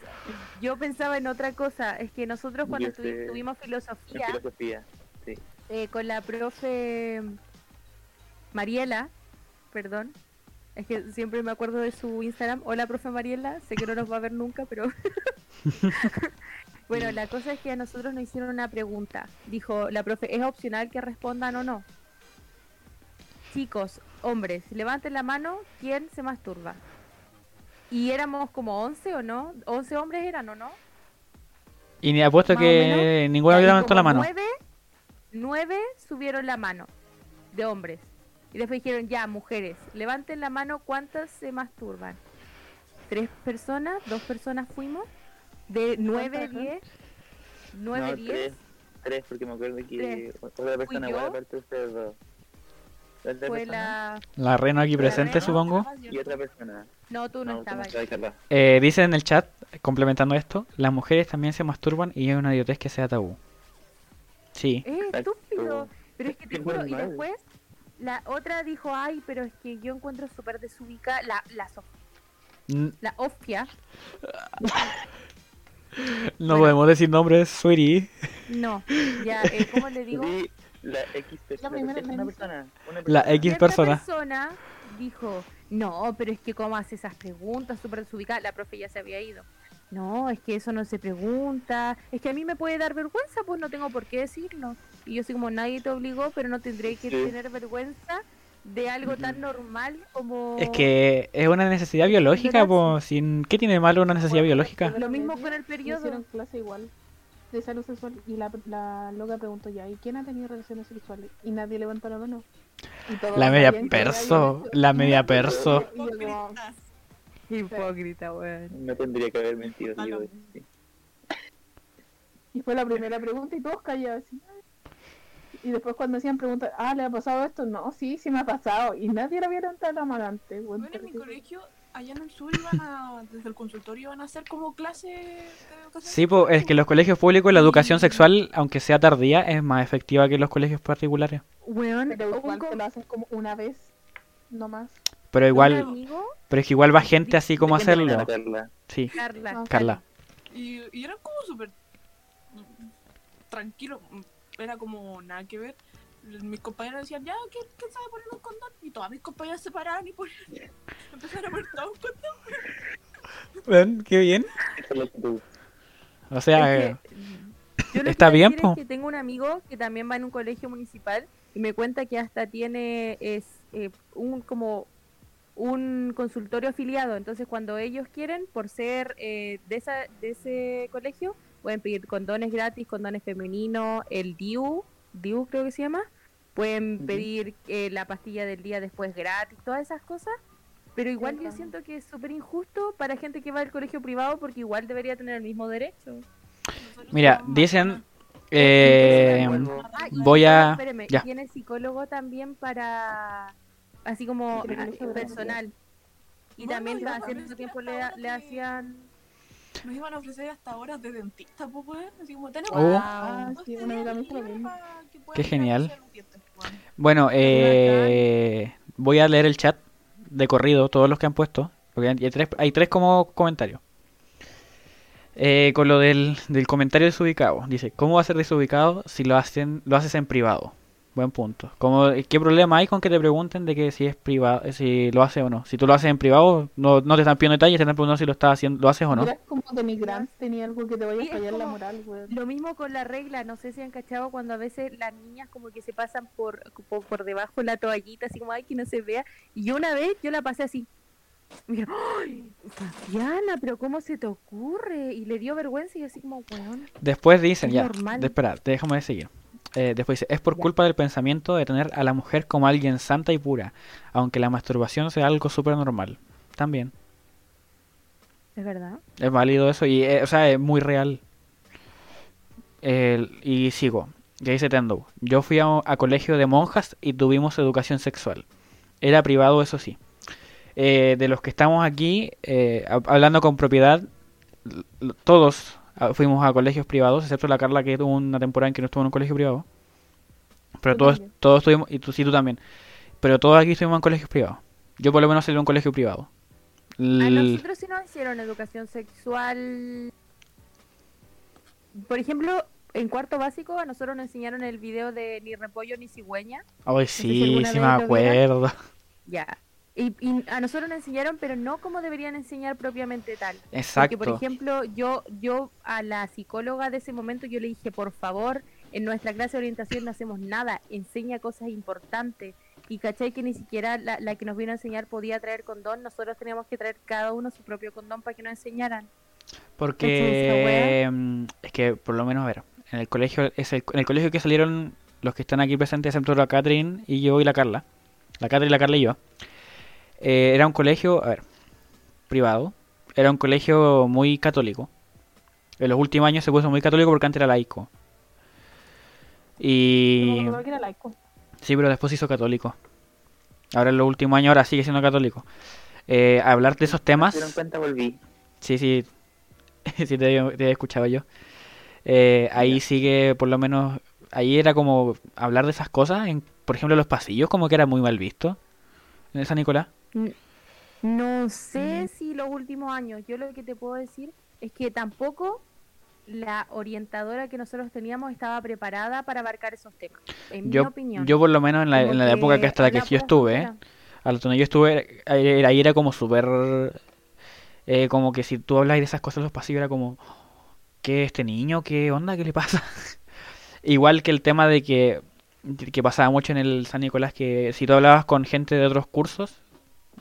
Yo pensaba en otra cosa. Es que nosotros cuando tuvimos filosofía filosofía. Sí. eh, con la profe Mariela, perdón. Es que siempre me acuerdo de su Instagram. Hola, profe Mariela. Sé que no nos va a ver nunca, pero... bueno, la cosa es que a nosotros nos hicieron una pregunta. Dijo la profe, ¿es opcional que respondan o no? Chicos, hombres, levanten la mano, ¿quién se masturba? Y éramos como 11 o no? 11 hombres eran o no? Y ni apuesto Más que ninguno Y ahí levantó la mano. Nueve, nueve subieron la mano de hombres. Y después dijeron, ya, mujeres, levanten la mano, ¿cuántas se masturban? ¿Tres personas? ¿Dos personas fuimos? ¿De nueve, ¿Cuántas? diez? ¿Nueve, No, diez? tres, tres, porque me acuerdo que Tres. otra persona igual aparte de ustedes dos. Fue persona la... La Reno aquí presente, Reno. supongo. Y otra persona. No, tú no, tú estabas. Carla. Eh, dice en el chat, complementando esto, las mujeres también se masturban y es una idiotez que sea tabú. Sí. Es estúpido. Pero es que te juro, y después la otra dijo, ay, pero es que yo encuentro súper desubicada la, la, Sof- N- la Ofia. No Bueno. podemos decir nombres, sweetie. No, ya, eh, ¿cómo le digo? La X persona. primera la una dice. persona. Una La persona. X Cierta persona. persona dijo, no, pero es que cómo hace esas preguntas súper desubicadas. La profe ya se había ido. No, es que eso no se pregunta. Es que a mí me puede dar vergüenza, pues no tengo por qué decirlo. Y yo soy como nadie te obligó, pero no tendré que Sí. tener vergüenza de algo tan normal como... Es que es una necesidad biológica, pues, sin... ¿qué tiene de malo una necesidad biológica? Lo mismo con el Me periodo. Hicieron clase igual de salud sexual y la, la loca preguntó ya, ¿y quién ha tenido relaciones sexuales? Y nadie levantó la mano. La media perso, la media perso. Hipócritas. Hipócrita, weón. No tendría que haber mentido, Ah, digo. no. sí. Y fue la primera pregunta y todos callados. Y después cuando hacían preguntas, ah, ¿le ha pasado esto? No, sí, sí me ha pasado. Y nadie le había levantado la mano antes. weón, Bueno, en mi colegio, allá en el sur, iban a, desde el consultorio iban a hacer como clase de educación. Sí, pues es que en los colegios públicos la educación sexual, aunque sea tardía, es más efectiva que en los colegios particulares. Weón, Pero igual te lo hacen como una vez, no más. Pero igual, pero es que igual va gente así como a ¿De qué manera, hacerlo. Carla? Sí, Carla, Carla. Y, y eran como súper tranquilos, era como nada que ver. Mis compañeros decían, ya, ¿quién, quién sabe poner un condón? Y todas mis compañeras se paraban y ponían, empezaron a poner todo un condón. Ven, qué bien. O sea, Es eh, que, yo está bien, decir po. es que tengo un amigo que también va en un colegio municipal y me cuenta que hasta tiene es eh, un como un consultorio afiliado. Entonces, cuando ellos quieren, por ser eh, de esa de ese colegio, pueden pedir condones gratis, condones femeninos, el DIU, DIU creo que se llama. Pueden pedir eh, la pastilla del día después gratis, todas esas cosas. Pero igual yo siento que es súper injusto para gente que va al colegio privado porque igual debería tener el mismo derecho. Nosotros mira, dicen... Eh, Ah, voy a... espérame, ya. tiene psicólogo también para así como personal. Y también cierto estoy tiempo le, hacían Nos iban a ofrecer hasta horas de dentista, pues, weón. Así como tenemos. Oh. Ah, sí. Qué genial. pues, Bueno, eh, voy a leer el chat de corrido, todos los que han puesto. Porque hay tres, hay tres como comentarios. Eh, con lo del, del comentario desubicado. Dice, ¿cómo va a ser desubicado si lo hacen lo haces en privado? Buen punto. Como, ¿Qué problema hay con que te pregunten de que si es privado, si lo haces o no? Si tú lo haces en privado, no, no te están pidiendo detalles, te están preguntando si lo estás haciendo, lo haces o no. Mira, es como denigrante, tenía algo que te vaya Sí, a fallar la moral, weón. Lo mismo con la regla, no sé si han cachado cuando a veces las niñas como que se pasan por, por, por debajo de la toallita, así como, ay, que no se vea. Y yo una vez, yo la pasé así. Yo, ¡ay! Fabiana, pero ¿cómo se te ocurre? Y le dio vergüenza y yo así como, weón. Después dicen, Es ya, normal. de- espera, déjame seguir. Eh, después dice, es por culpa del pensamiento de tener a la mujer como alguien santa y pura, aunque la masturbación sea algo súper normal. También, ¿Es verdad? es válido eso y, eh, o sea, es muy real. El- y sigo, ya dice Tendo, yo fui a, a colegio de monjas y tuvimos educación sexual. Era privado, eso sí. Eh, de los que estamos aquí, eh, hab- hablando con propiedad, todos fuimos a colegios privados, excepto la Carla que tuvo una temporada en que no estuvo en un colegio privado. Pero todos, también. todos estuvimos, y tú sí, tú también. Pero todos aquí estuvimos en colegios privados. Yo por lo menos salí de un colegio privado. A nosotros sí nos hicieron educación sexual. Por ejemplo, en cuarto básico a nosotros nos enseñaron el video de ni repollo ni cigüeña. Ay, sí, sí me acuerdo. Ya. Y, y a nosotros nos enseñaron, pero no como deberían enseñar propiamente tal. Porque, Exacto. por ejemplo, yo, yo a la psicóloga de ese momento yo le dije, por favor, en nuestra clase de orientación no hacemos nada, enseña cosas importantes. Y cachai que ni siquiera la, la que nos vino a enseñar podía traer condón, nosotros teníamos que traer cada uno su propio condón para que nos enseñaran. Porque mm, es que por lo menos a ver, en el colegio es el, en el colegio que salieron los que están aquí presentes, excepto la Catherine y yo y la Carla. La Catherine, la Carla y yo. Eh, era un colegio, a ver, privado. Era un colegio muy católico. En los últimos años se puso muy católico porque antes era laico. Y No, no, que era laico. sí, pero después se hizo católico. Ahora en los últimos años ahora sigue siendo católico. Eh, hablar de esos temas. Dieron cuenta, volví. Sí, sí, sí te, había- te había escuchado yo. Eh, ahí sigue, por lo menos, ahí era como hablar de esas cosas, en, por ejemplo, los pasillos, como que era muy mal visto en el San Nicolás. No sé si los últimos años, yo lo que te puedo decir es que tampoco la orientadora que nosotros teníamos estaba preparada para abarcar esos temas, en mi opinión. yo por lo menos en la, Como en la época que hasta la que yo estuve, a la donde yo estuve, ahí era como súper, eh, como que si tú hablas de esas cosas los pasillos era como, ¿qué este niño? ¿Qué onda? ¿Qué le pasa? Igual que el tema de que, que pasaba mucho en el San Nicolás, que si tú hablabas con gente de otros cursos,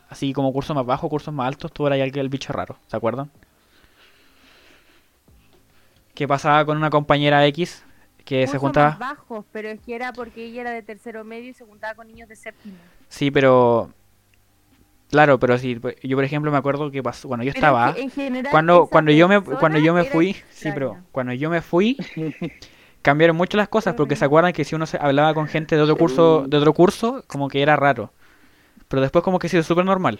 así como cursos más bajos, cursos más altos, tú eras ya el, el bicho raro, ¿se acuerdan? Que pasaba con una compañera X que se juntaba... más bajos, pero es que era porque ella era de tercero medio y se juntaba con niños de séptimo. Sí, pero... Claro, pero si yo por ejemplo me acuerdo que pasó cuando yo Pero estaba... es que en general Cuando, cuando yo me cuando yo me fui, sí, pero cuando yo me fui cambiaron mucho las cosas porque se acuerdan que si uno se hablaba con gente de otro curso, de otro curso, como que era raro. Pero después como que sí es súper normal.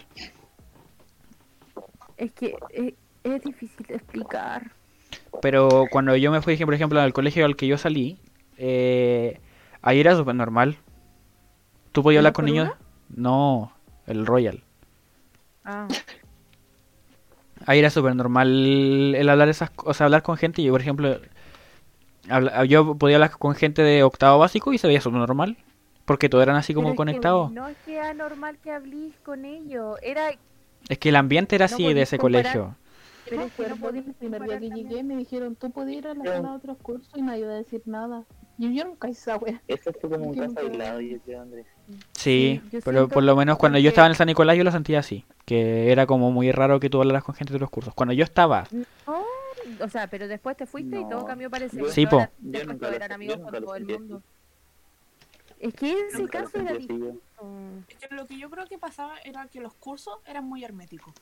Es que es, es difícil de explicar. Pero cuando yo me fui, por ejemplo, al colegio al que yo salí, eh, ahí era súper normal. ¿Tú podías ¿El hablar con niños? No, el Royal. Ah, Ahí era súper normal el hablar esas cosas, hablar con gente. Yo, por ejemplo, habla- yo podía hablar con gente de octavo básico y se veía súper normal. Porque todos eran así pero como es que conectados. no es que era normal que hablís con ellos, era Es que el ambiente era No así de ese comparar. colegio. pero es que no podéis el primer día que llegué me dijeron, tú puedes ir a la sala de otros cursos y nadie iba a decir nada. Y yo nunca hice esa wea. Eso fue como un Yo caso nunca- aislado, yo creo, Andrés. Sí, Sí, yo pero por lo menos cuando yo porque- estaba en el San Nicolás yo lo sentía así. Que era como muy raro que tú hablaras con gente de otros cursos. Cuando yo estaba, No, o sea, pero después te fuiste y todo No, cambió parecer. yo- Sí, po. Yo Después nunca lo- eran yo amigos nunca con lo todo el mundo. Es que en ese Nunca caso era distinto. Es que lo que yo creo que pasaba era que los cursos eran muy herméticos.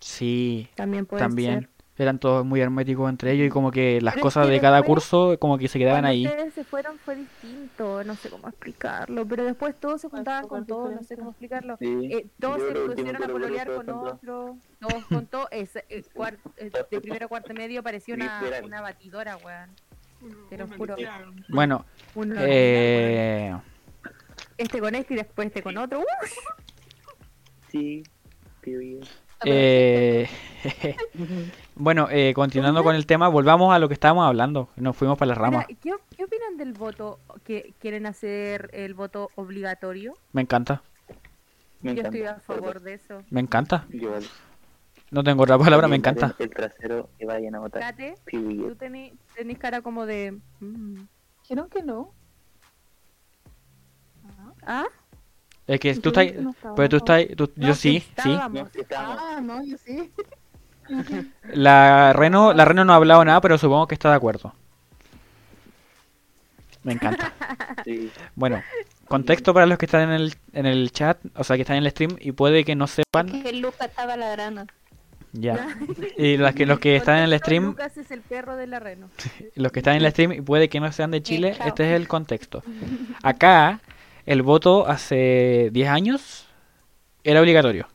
sí, También puede también. ser. Eran todos muy herméticos entre ellos y como que las Pero cosas que de cada después, curso como que se quedaban Cuando ahí. ustedes se fueron fue distinto, no sé cómo explicarlo, pero después todos se juntaban con todos, no sé cómo explicarlo. Sí. Eh, todos Yo se pusieron a pololear con otros, todos con todos. Es, eh, eh, de primero a cuarto medio parecía una, una batidora, weón. Te lo juro. Bueno, eh, Este con este y después este con otro. Sí, period. eh, bueno, eh, continuando con el tema, volvamos a lo que estábamos hablando. Nos fuimos para las Mira, ramas. ¿qué, qué opinan del voto que quieren hacer el voto obligatorio? Me encanta, Me Yo encanta. estoy a favor de eso. me encanta. No tengo otra palabra, me encanta. El trasero que vayan a votar. Kate, tú tenés, tenés cara como de... mm, Dijeron que no. ¿Ah? Es que tú estás. Pero tú estás. tú- No, yo sí, sí. Ah, no, yo sí. La Reno, la Reno no ha hablado nada, pero supongo que está de acuerdo. Me encanta. Sí. Bueno, contexto para los que están en el, en el chat, o sea, que están en el stream y puede que no sepan. Que Luca estaba ladrando. Ya. Y las que, los que están en el stream, Lucas es el perro de la reno. los que están en el stream y puede que no sean de Chile, este es el contexto. Acá, el voto hace 10 años era obligatorio.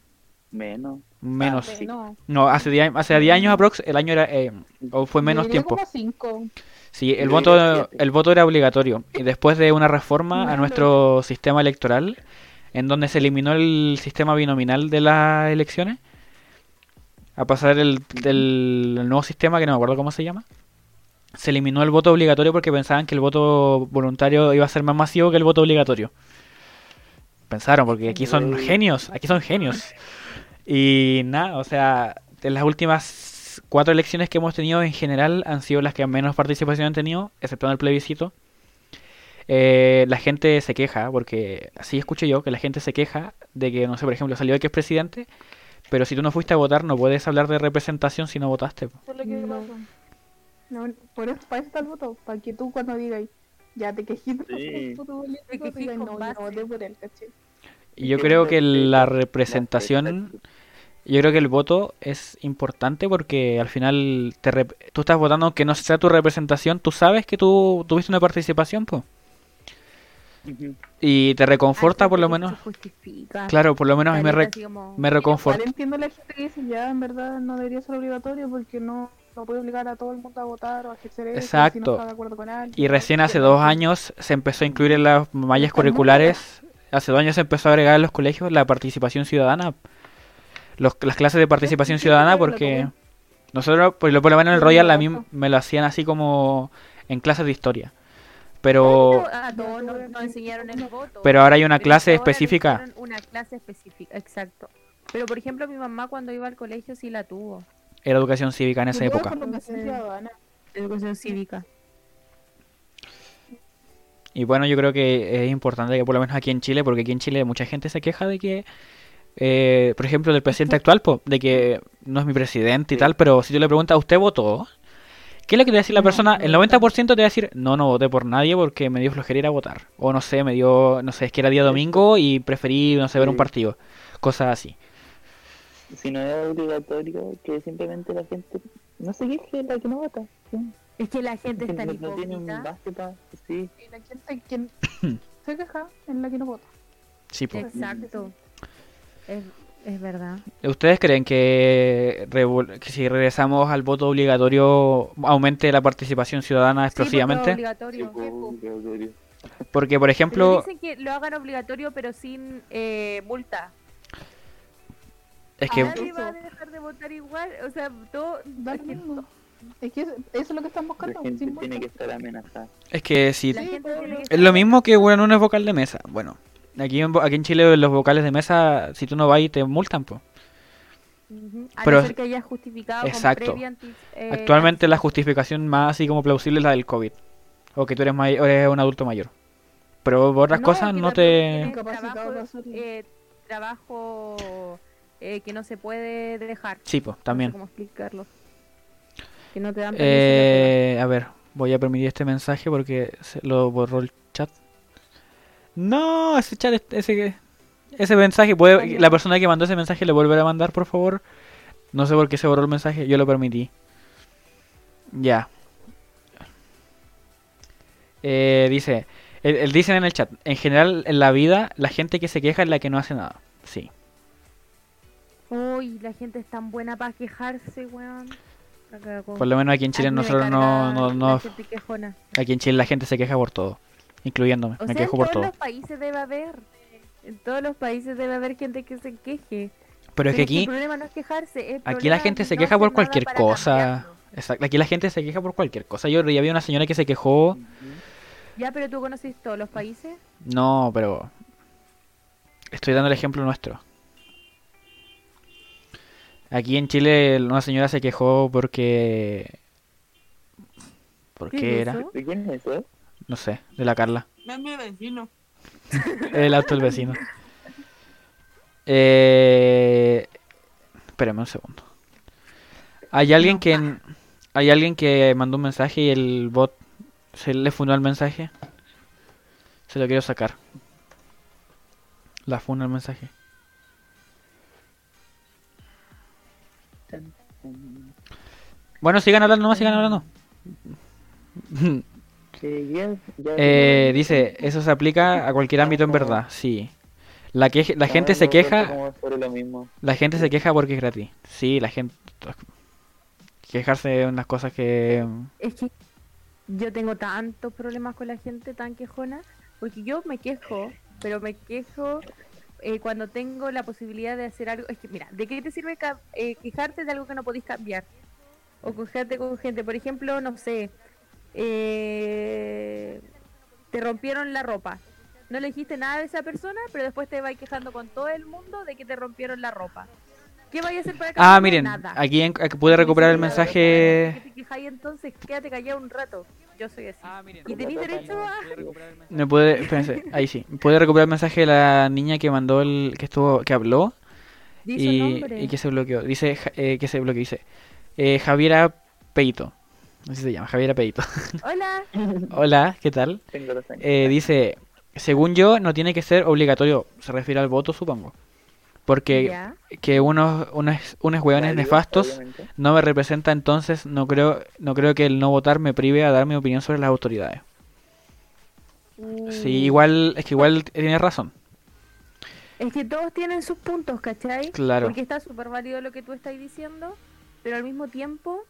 Menos. Menos. Ah, sí. No. Hace 10, hace 10 años aprox, el año era, eh, o fue menos Yo tiempo. como cinco. Sí, el Yo voto, el voto era obligatorio. Y después de una reforma a nuestro sistema electoral, en donde se eliminó el sistema binominal de las elecciones, a pasar el, del el nuevo sistema, que no me acuerdo cómo se llama, se eliminó el voto obligatorio porque pensaban que el voto voluntario iba a ser más masivo que el voto obligatorio. Pensaron, porque aquí son genios, aquí son genios. Y nada, o sea, de las últimas cuatro elecciones que hemos tenido en general han sido las que menos participación han tenido, exceptuando el plebiscito. Eh, la gente se queja, porque así escucho yo, que la gente se queja de que, no sé, por ejemplo, salió de que es presidente, pero si tú no fuiste a votar no puedes hablar de representación si no votaste. No. No, por eso, para eso está el voto. Para que tú cuando digas, ya te quejiste Sí. el voto político, Te con no, no voté por él, ¿cachai? Y yo creo que la representación, yo creo que el voto es importante porque al final te rep- tú estás votando aunque no sea tu representación, tú sabes que tú tuviste una participación, pues. Y te reconforta por lo menos. Claro, por lo menos me, re- como- me reconforta. entiendo la gente que dice, ya, en verdad no debería ser obligatorio porque no, no puede obligar a todo el mundo a votar o a ejercer eso si Exacto. no está de acuerdo con alguien. Y recién hace dos años se empezó a incluir en las mallas curriculares, hace dos años se empezó a agregar en los colegios la participación ciudadana. Los, las clases de participación ciudadana porque nosotros, por lo, por lo menos en el Royal, a mí me lo hacían así como en clases de historia. Pero, pero ahora hay una clase específica. Una clase específica, exacto. Pero por ejemplo, mi mamá cuando iba al colegio sí la tuvo. Era educación cívica en esa Yo época. Educación cívica. Y bueno, yo creo que es importante que por lo menos aquí en Chile, porque aquí en Chile mucha gente se queja de que, eh, por ejemplo, del presidente actual, po, de que no es mi presidente y Sí. tal, pero si tú le preguntas, ¿usted votó? ¿Qué es lo que te va a decir la No, persona? no El voté. 90% te va a decir, no, no voté por nadie porque me dio flojera ir a votar. O no sé, me dio, no sé, es que era día domingo y preferí, no sé, ver un partido. Cosas así. Si no es obligatorio, que simplemente la gente no se queje la que no vota. ¿sí? Es que la gente es tan no, no tiene un base para. Sí. Y la gente quien se queja es la que no vota. Sí, po. Exacto. Es, es verdad. ¿Ustedes creen que, que si regresamos al voto obligatorio aumente la participación ciudadana Sí, explosivamente? obligatorio. Sí, pues, obligatorio. Porque, por Pero ejemplo, dicen que lo hagan obligatorio pero sin eh, multa. Es que Nadie va a dejar de votar igual. O sea, todo... Es lo que mismo. Es que eso, es lo que están La buscando. gente sin tiene que estar amenazada. Es que si la Sí, gente es lo mismo que bueno, no es vocal de mesa. Bueno, aquí en, aquí en Chile los vocales de mesa, si tú no vas, te multan, pues. A Pero- no ser que hayas justificado Exacto. anti- eh, Actualmente la justificación más así como plausible es la del COVID. O que tú eres, may- eres un adulto mayor. Pero por otras No, cosas no te... trabajo, eh, trabajo eh, que no se puede dejar. Sí, pues, No sé también. cómo explicarlo. Que no te dan Eh, a ver, voy a permitir este mensaje porque se lo borró el chat. No, ese chat, es- ese, ese mensaje, puede, la persona que mandó ese mensaje le volverá a mandar, por favor. No sé por qué se borró el mensaje, yo lo permití. Ya. Eh, dice, el, el- dicen en el chat, en general en la vida la gente que se queja es la que no hace nada. Sí. Uy, la gente es tan buena para quejarse, weón. Por lo menos aquí en Chile nosotros no, no, no, aquí en Chile la gente se queja por todo, incluyéndome. O Me sea, quejo en por todos todo. los países debe haber. En todos los países debe haber gente que se queje. Pero es que el aquí, problema no es quejarse. el aquí la gente se no queja por cualquier cosa. Exacto. Aquí la gente se queja por cualquier cosa. Yo ya había una señora que se quejó Ya, pero tú conoces todos los países. No, pero estoy dando el ejemplo nuestro. Aquí en Chile una señora se quejó porque... ¿Por ¿Qué era? eso? ¿De quién es eso? No sé, de la Carla. Es mi vecino. El auto del vecino. Eh... Espérame un segundo. Hay alguien que... Hay alguien que mandó un mensaje y el bot se le funó el mensaje. Se lo quiero sacar. La funa el mensaje. Bueno, sigan hablando, nomás sigan hablando. Eh, dice, eso se aplica a cualquier ámbito en verdad, sí. La, que, la No, gente se queja, la gente se queja porque es gratis. Sí, la gente quejarse de unas cosas que Es que yo tengo tantos problemas con la gente tan quejona, porque yo me quejo, pero me quejo eh, cuando tengo la posibilidad de hacer algo. Es que, mira, ¿de qué te sirve eh, quejarte de algo que no podéis cambiar? O quejarte con gente, por ejemplo, no sé, eh, te rompieron la ropa. No le dijiste nada de esa persona, pero después te vas quejando con todo el mundo de que te rompieron la ropa. ¿Qué vais a hacer para Ah, cambiarlo? miren, Nada. aquí, en- pude recuperar el mensaje. ¿Qué te quejáis entonces? Quédate callado un rato. Yo soy así. Ah, miren. Y tenéis derecho a... Me puede, espérense, ahí sí. Puede recuperar el mensaje de la niña que mandó el que estuvo que habló y, nombre. y que se bloqueó. Dice eh, que se bloqueó, dice eh, Javiera Peito. Así se llama, Javiera Peito. Hola. Hola, ¿qué tal? Tengo dos años. Eh, dice, según yo, no tiene que ser obligatorio. Se refiere al voto, supongo. Porque Ya. que unos, unos, unos hueones nefastos obviamente. no me representa, entonces no creo, no creo que el no votar me prive a dar mi opinión sobre las autoridades. Sí, igual, es que igual tienes razón. Es que todos tienen sus puntos, ¿cachai? Claro. Porque está súper válido lo que tú estás diciendo, pero al mismo tiempo...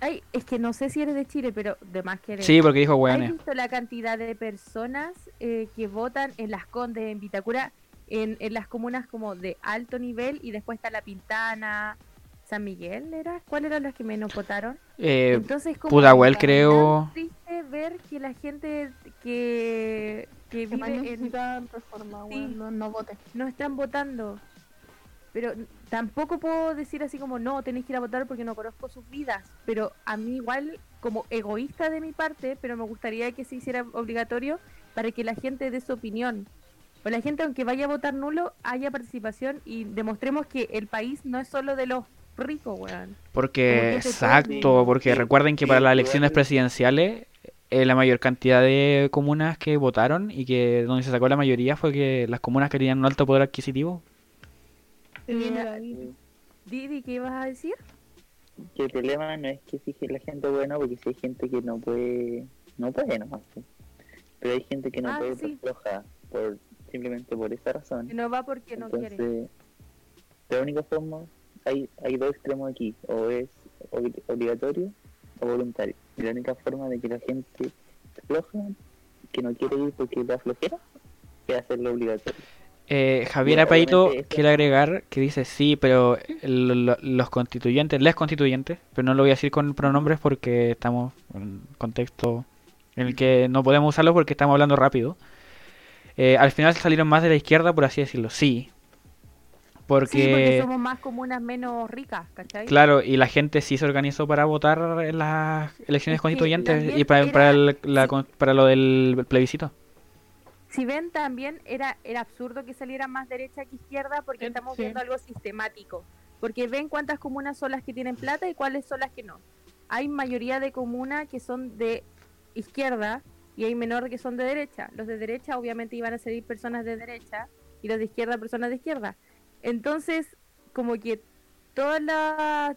Ay, es que no sé si eres de Chile, pero de más que eres. Sí, porque dijo ¿Has hueones. visto la cantidad de personas eh, que votan en Las Condes, en Vitacura, en, en las comunas como de alto nivel y después está La Pintana, San Miguel, ¿era? ¿Cuáles eran las que menos votaron? Eh, Entonces, como Pudahuel, creo. triste ver que la gente que, que vive en reforma, Sí. weón, no, no voten. no están votando. Pero tampoco puedo decir así como, no, tenéis que ir a votar porque no conozco sus vidas. Pero a mí igual, como egoísta de mi parte, pero me gustaría que se hiciera obligatorio para que la gente dé su opinión. O la gente, aunque vaya a votar nulo, haya participación y demostremos que el país no es solo de los ricos, weón. Porque, exacto, puede- porque sí, recuerden que sí, para las elecciones presidenciales, eh, la mayor cantidad de comunas que votaron y que donde se sacó la mayoría fue que las comunas que tenían un alto poder adquisitivo. Vida. Didi, ¿qué ibas a decir? Que el problema no es que si la gente buena, porque si hay gente que no puede, no puede nomás. Pero hay gente que no Ah, puede sí. por floja, por, simplemente por esa razón. Que no va porque no Entonces, quiere. la única forma, hay, hay dos extremos aquí, o es obli- obligatorio o voluntario. Y la única forma de que la gente floja, que no quiere ir porque da flojera, es hacerlo obligatorio. Eh, Javiera Bueno, Paito obviamente esto- quiere agregar que dice sí, pero lo- lo- los constituyentes, les constituyentes, pero no lo voy a decir con pronombres porque estamos en un contexto en el que no podemos usarlo porque estamos hablando rápido. Eh, al final salieron más de la izquierda, por así decirlo, sí. Sí, porque Porque, somos más comunas menos ricas, ¿cachai? claro, y la gente sí se organizó para votar en las elecciones Es constituyentes y para, era- para, el- la sí. para lo del plebiscito. Si ven también era, era absurdo que saliera más derecha que izquierda porque estamos sí. viendo algo sistemático. Porque ven cuántas comunas son las que tienen plata y cuáles son las que no. Hay mayoría de comunas que son de izquierda y hay menor que son de derecha. Los de derecha obviamente iban a salir personas de derecha y los de izquierda personas de izquierda. Entonces, como que todos los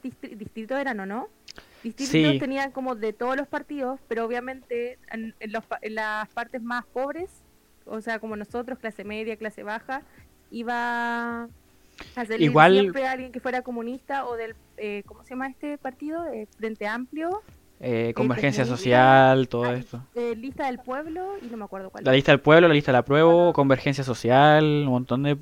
distri- distritos eran o no. Distritos Sí. tenían como de todos los partidos, pero obviamente en, en los pa- en las partes más pobres o sea, como nosotros, clase media, clase baja, iba a salir Igual- siempre alguien que fuera comunista o del, eh, ¿cómo se llama este partido? Eh, Frente Amplio, Eh, convergencia Comunidad. social, todo Ay, esto. eh, Lista del Pueblo y no me acuerdo cuál. La lista del pueblo, la lista de la prueba, convergencia social, un montón de...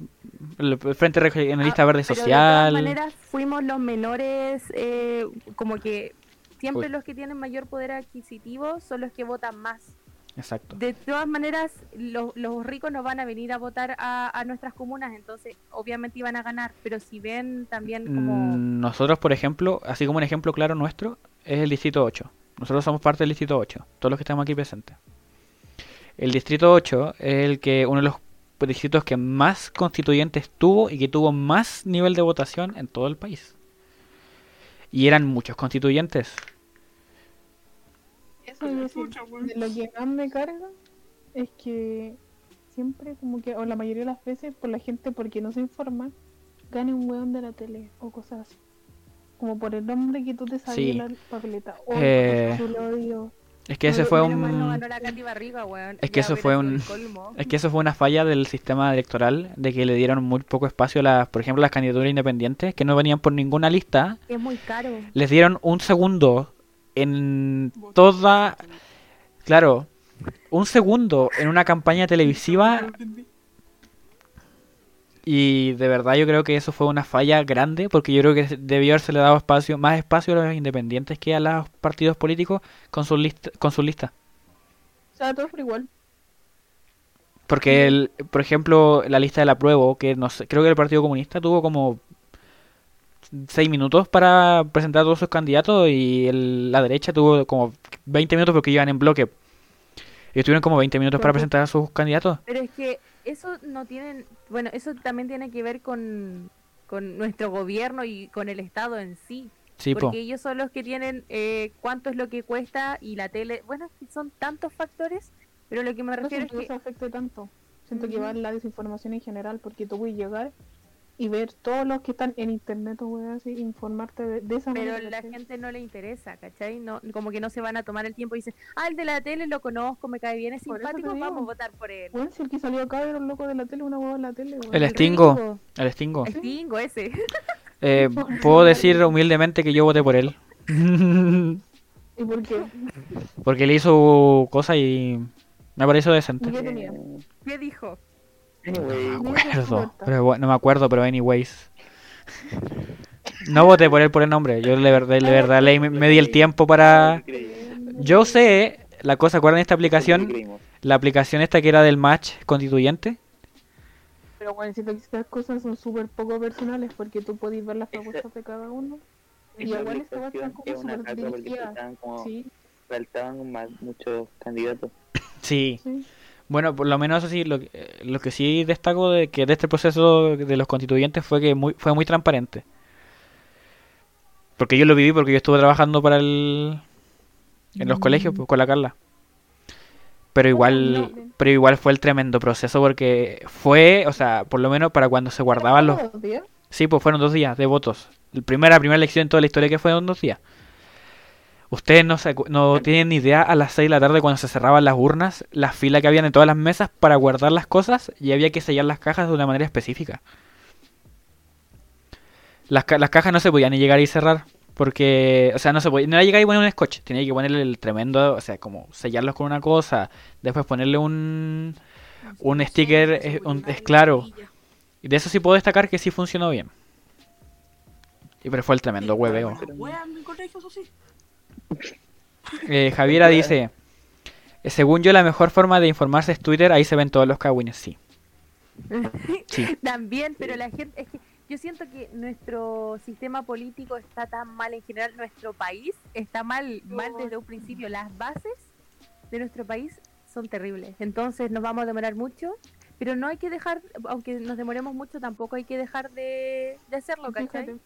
El Frente Regionalista Ah, Verde pero Social. De todas maneras, fuimos los menores, eh, como que siempre Uy. los que tienen mayor poder adquisitivo son los que votan más. Exacto. De todas maneras, lo- los ricos no van a venir a votar a, a nuestras comunas, entonces obviamente iban a ganar, pero si ven también como... Mm, Nosotros, por ejemplo, así como un ejemplo claro nuestro, es el Distrito 8. Nosotros somos parte del Distrito 8, todos los que estamos aquí presentes. El Distrito 8 es el que uno de los distritos que más constituyentes tuvo y que tuvo más nivel de votación en todo el país. Y eran muchos constituyentes. De lo que más me carga es que siempre como que, o la mayoría de las veces, por la gente porque no se informa, gane un weón de la tele o cosas así. Como por el nombre que tú te sabes Sí. la papeleta. O Eh, odio. Es que ese fue un... Es que Ya eso fue un-. Es que eso fue una falla del sistema electoral, de que le dieron muy poco espacio a las, por ejemplo, las candidaturas independientes, que no venían por ninguna lista, Es muy caro. les dieron un segundo en toda, claro, un segundo en una campaña televisiva y de verdad yo creo que eso fue una falla grande porque yo creo que debió haberse dado espacio, más espacio a los independientes que a los partidos políticos con sus list- con sus listas. O sea, todo fue igual. Porque, el, por ejemplo, la lista del apruebo, que no sé, creo que el Partido Comunista tuvo como seis minutos para presentar a todos sus candidatos y el- la derecha tuvo como 20 minutos porque iban en bloque. Y tuvieron como 20 minutos para presentar a sus candidatos. Pero es que eso no tienen, bueno, eso también tiene que ver con, con nuestro gobierno y con el Estado en sí. Sí, po. porque ellos son los que tienen eh, cuánto es lo que cuesta y la tele. Bueno, son tantos factores, pero lo que me No refiero es siento que que eso afecte tanto. Siento que va la desinformación en general, porque tú puedes llegar y ver todos los que están en internet o weas así, informarte de, de esa pero manera. la gente no le interesa, ¿cachai? No, como que no se van a tomar el tiempo y dicen, ah, el de la tele lo conozco, me cae bien, es Por simpático, vamos a votar por él. Weón, si el que salió acá era un loco de la tele, una hueá de la tele, weón. El Stingo. El Stingo. Stingo ese. Eh, puedo decir humildemente que yo voté por él. ¿Y por qué? Porque le hizo cosas y me pareció decente. ¿Qué tenía? ¿Qué dijo? Anyway, No me acuerdo, pero bueno, no me acuerdo, pero anyways. No voté por él por el nombre. Yo de verdad, de verdad le, me di el tiempo para. Yo sé la cosa, ¿acuerdan esta aplicación? La aplicación esta que era del match constituyente. Pero bueno, siento que estas cosas son súper poco personales porque tú podés ver las propuestas de cada uno. Y igual esta weá está aplicación como súper dirigida. faltaban como Sí, faltaban más muchos candidatos. Sí. sí. Bueno, por lo menos así, lo, que- eh, lo que sí destaco de que de este proceso de los constituyentes fue que muy, fue muy transparente. Porque yo lo viví porque yo estuve trabajando para el en los Mm. colegios pues, con la Carla. Pero igual, no. pero igual fue el tremendo proceso porque fue, o sea, por lo menos para cuando se guardaban los, ¿Todos los días? Sí, pues fueron dos días de votos. El primera, primera elección en toda la historia que fueron dos días. Ustedes no, se no tienen ni idea a las 6 de la tarde cuando se cerraban las urnas, la fila que habían en todas las mesas para guardar las cosas y había que sellar las cajas de una manera específica. Las, ca- las cajas no se podían ni llegar y cerrar porque, o sea, no se podía, no era llegar y poner un scotch, tenía que ponerle el tremendo, o sea, como sellarlos con una cosa, después ponerle un, un sticker, es, un- es claro, y de eso sí puedo destacar que sí funcionó bien. Y pero fue el tremendo hueveo. Eh, Javiera dice, "Eh, según yo la mejor forma de informarse es Twitter, ahí se ven todos los cagüines, sí. Sí, También, pero la gente, es que yo siento que nuestro sistema político está tan mal en general, nuestro país está mal, mal desde un principio. Las bases de nuestro país son terribles. Entonces nos vamos a demorar mucho, pero no hay que dejar, aunque nos demoremos mucho, tampoco hay que dejar de, de hacerlo, ¿cachai?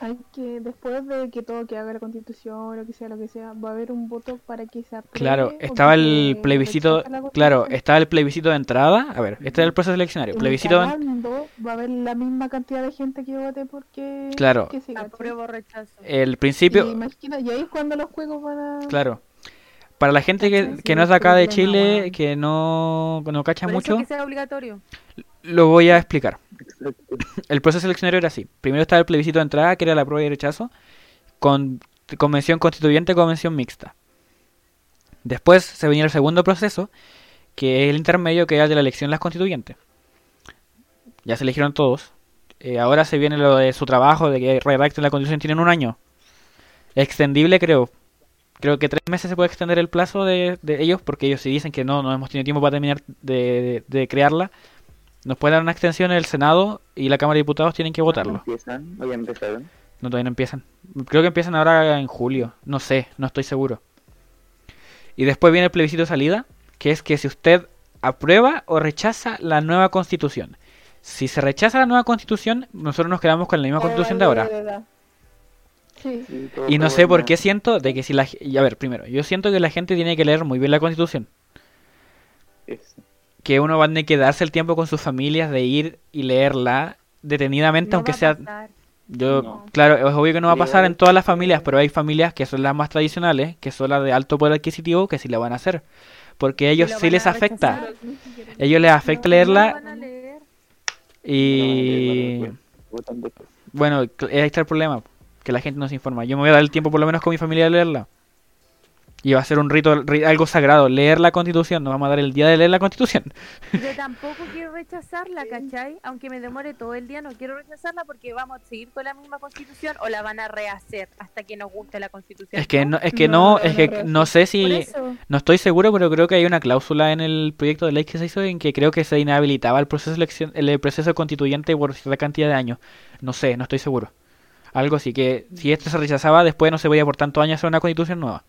Hay que, después de que todo que haga la constitución, lo que sea, lo que sea, va a haber un voto para que se apruebe. claro, estaba el se plebiscito, claro, estaba el plebiscito de entrada, a ver, este es el proceso eleccionario, Y plebiscito de, va a haber la misma cantidad de gente que vote porque Claro. que o rechazo. el Y principio, imagina, y ahí es cuando los juegos van a claro. Para la gente que, que no es de el acá de Chile, que no, no cacha Por mucho, que sea obligatorio. Lo voy a explicar. Exacto. El proceso eleccionario era así. Primero estaba el plebiscito de entrada, que era la prueba y rechazo, con convención constituyente, convención mixta. Después se venía el segundo proceso, que es el intermedio, que era el de la elección de las constituyentes. Ya se eligieron todos. Eh, ahora se viene lo de su trabajo, de que redacten la constitución, tienen un año. Extendible, creo. creo que tres meses se puede extender el plazo de, de ellos, porque ellos si dicen que no, no hemos tenido tiempo para terminar de, de- de crearla, nos puede dar una extensión en el Senado y la Cámara de Diputados tienen que votarlo. ¿Empiezan? ¿O ya empezaron? No, todavía no empiezan. Creo que empiezan ahora en julio. No sé, no estoy seguro. Y después viene el plebiscito de salida, que es que si usted aprueba o rechaza la nueva constitución. Si se rechaza la nueva constitución, nosotros nos quedamos con la misma constitución de ahora. Sí. Y no sé por qué siento de que si la... y A ver, primero, yo siento que la gente tiene que leer muy bien la constitución. Eso. Que uno va a tener que darse el tiempo con sus familias de ir y leerla detenidamente, No aunque sea... pasar. Yo, No. claro, es obvio que no va a pasar en todas las familias, pero hay familias que son las más tradicionales, que son las de alto poder adquisitivo, que sí la van a hacer. Porque a ellos lo sí les afecta. ellos les afecta No, no lo leerla leer. y... Bueno, ahí está el problema, que la gente no se informa. Yo me voy a dar el tiempo por lo menos con mi familia de leerla. Y va a ser un rito, ri- algo sagrado, leer la constitución. Nos vamos a dar el día de leer la constitución. Pero tampoco quiero rechazarla, ¿cachai? Aunque me demore todo el día, no quiero rechazarla porque vamos a seguir con la misma constitución o la van a rehacer hasta que nos guste la constitución. Es que no, es que No, es que no, sé si... No estoy seguro, pero creo que hay una cláusula en el proyecto de ley que se hizo en que creo que se inhabilitaba el proceso elección, el proceso constituyente por cierta cantidad de años. No sé, no estoy seguro. Algo así que si esto se rechazaba, después no se podía por tantos años hacer una constitución nueva.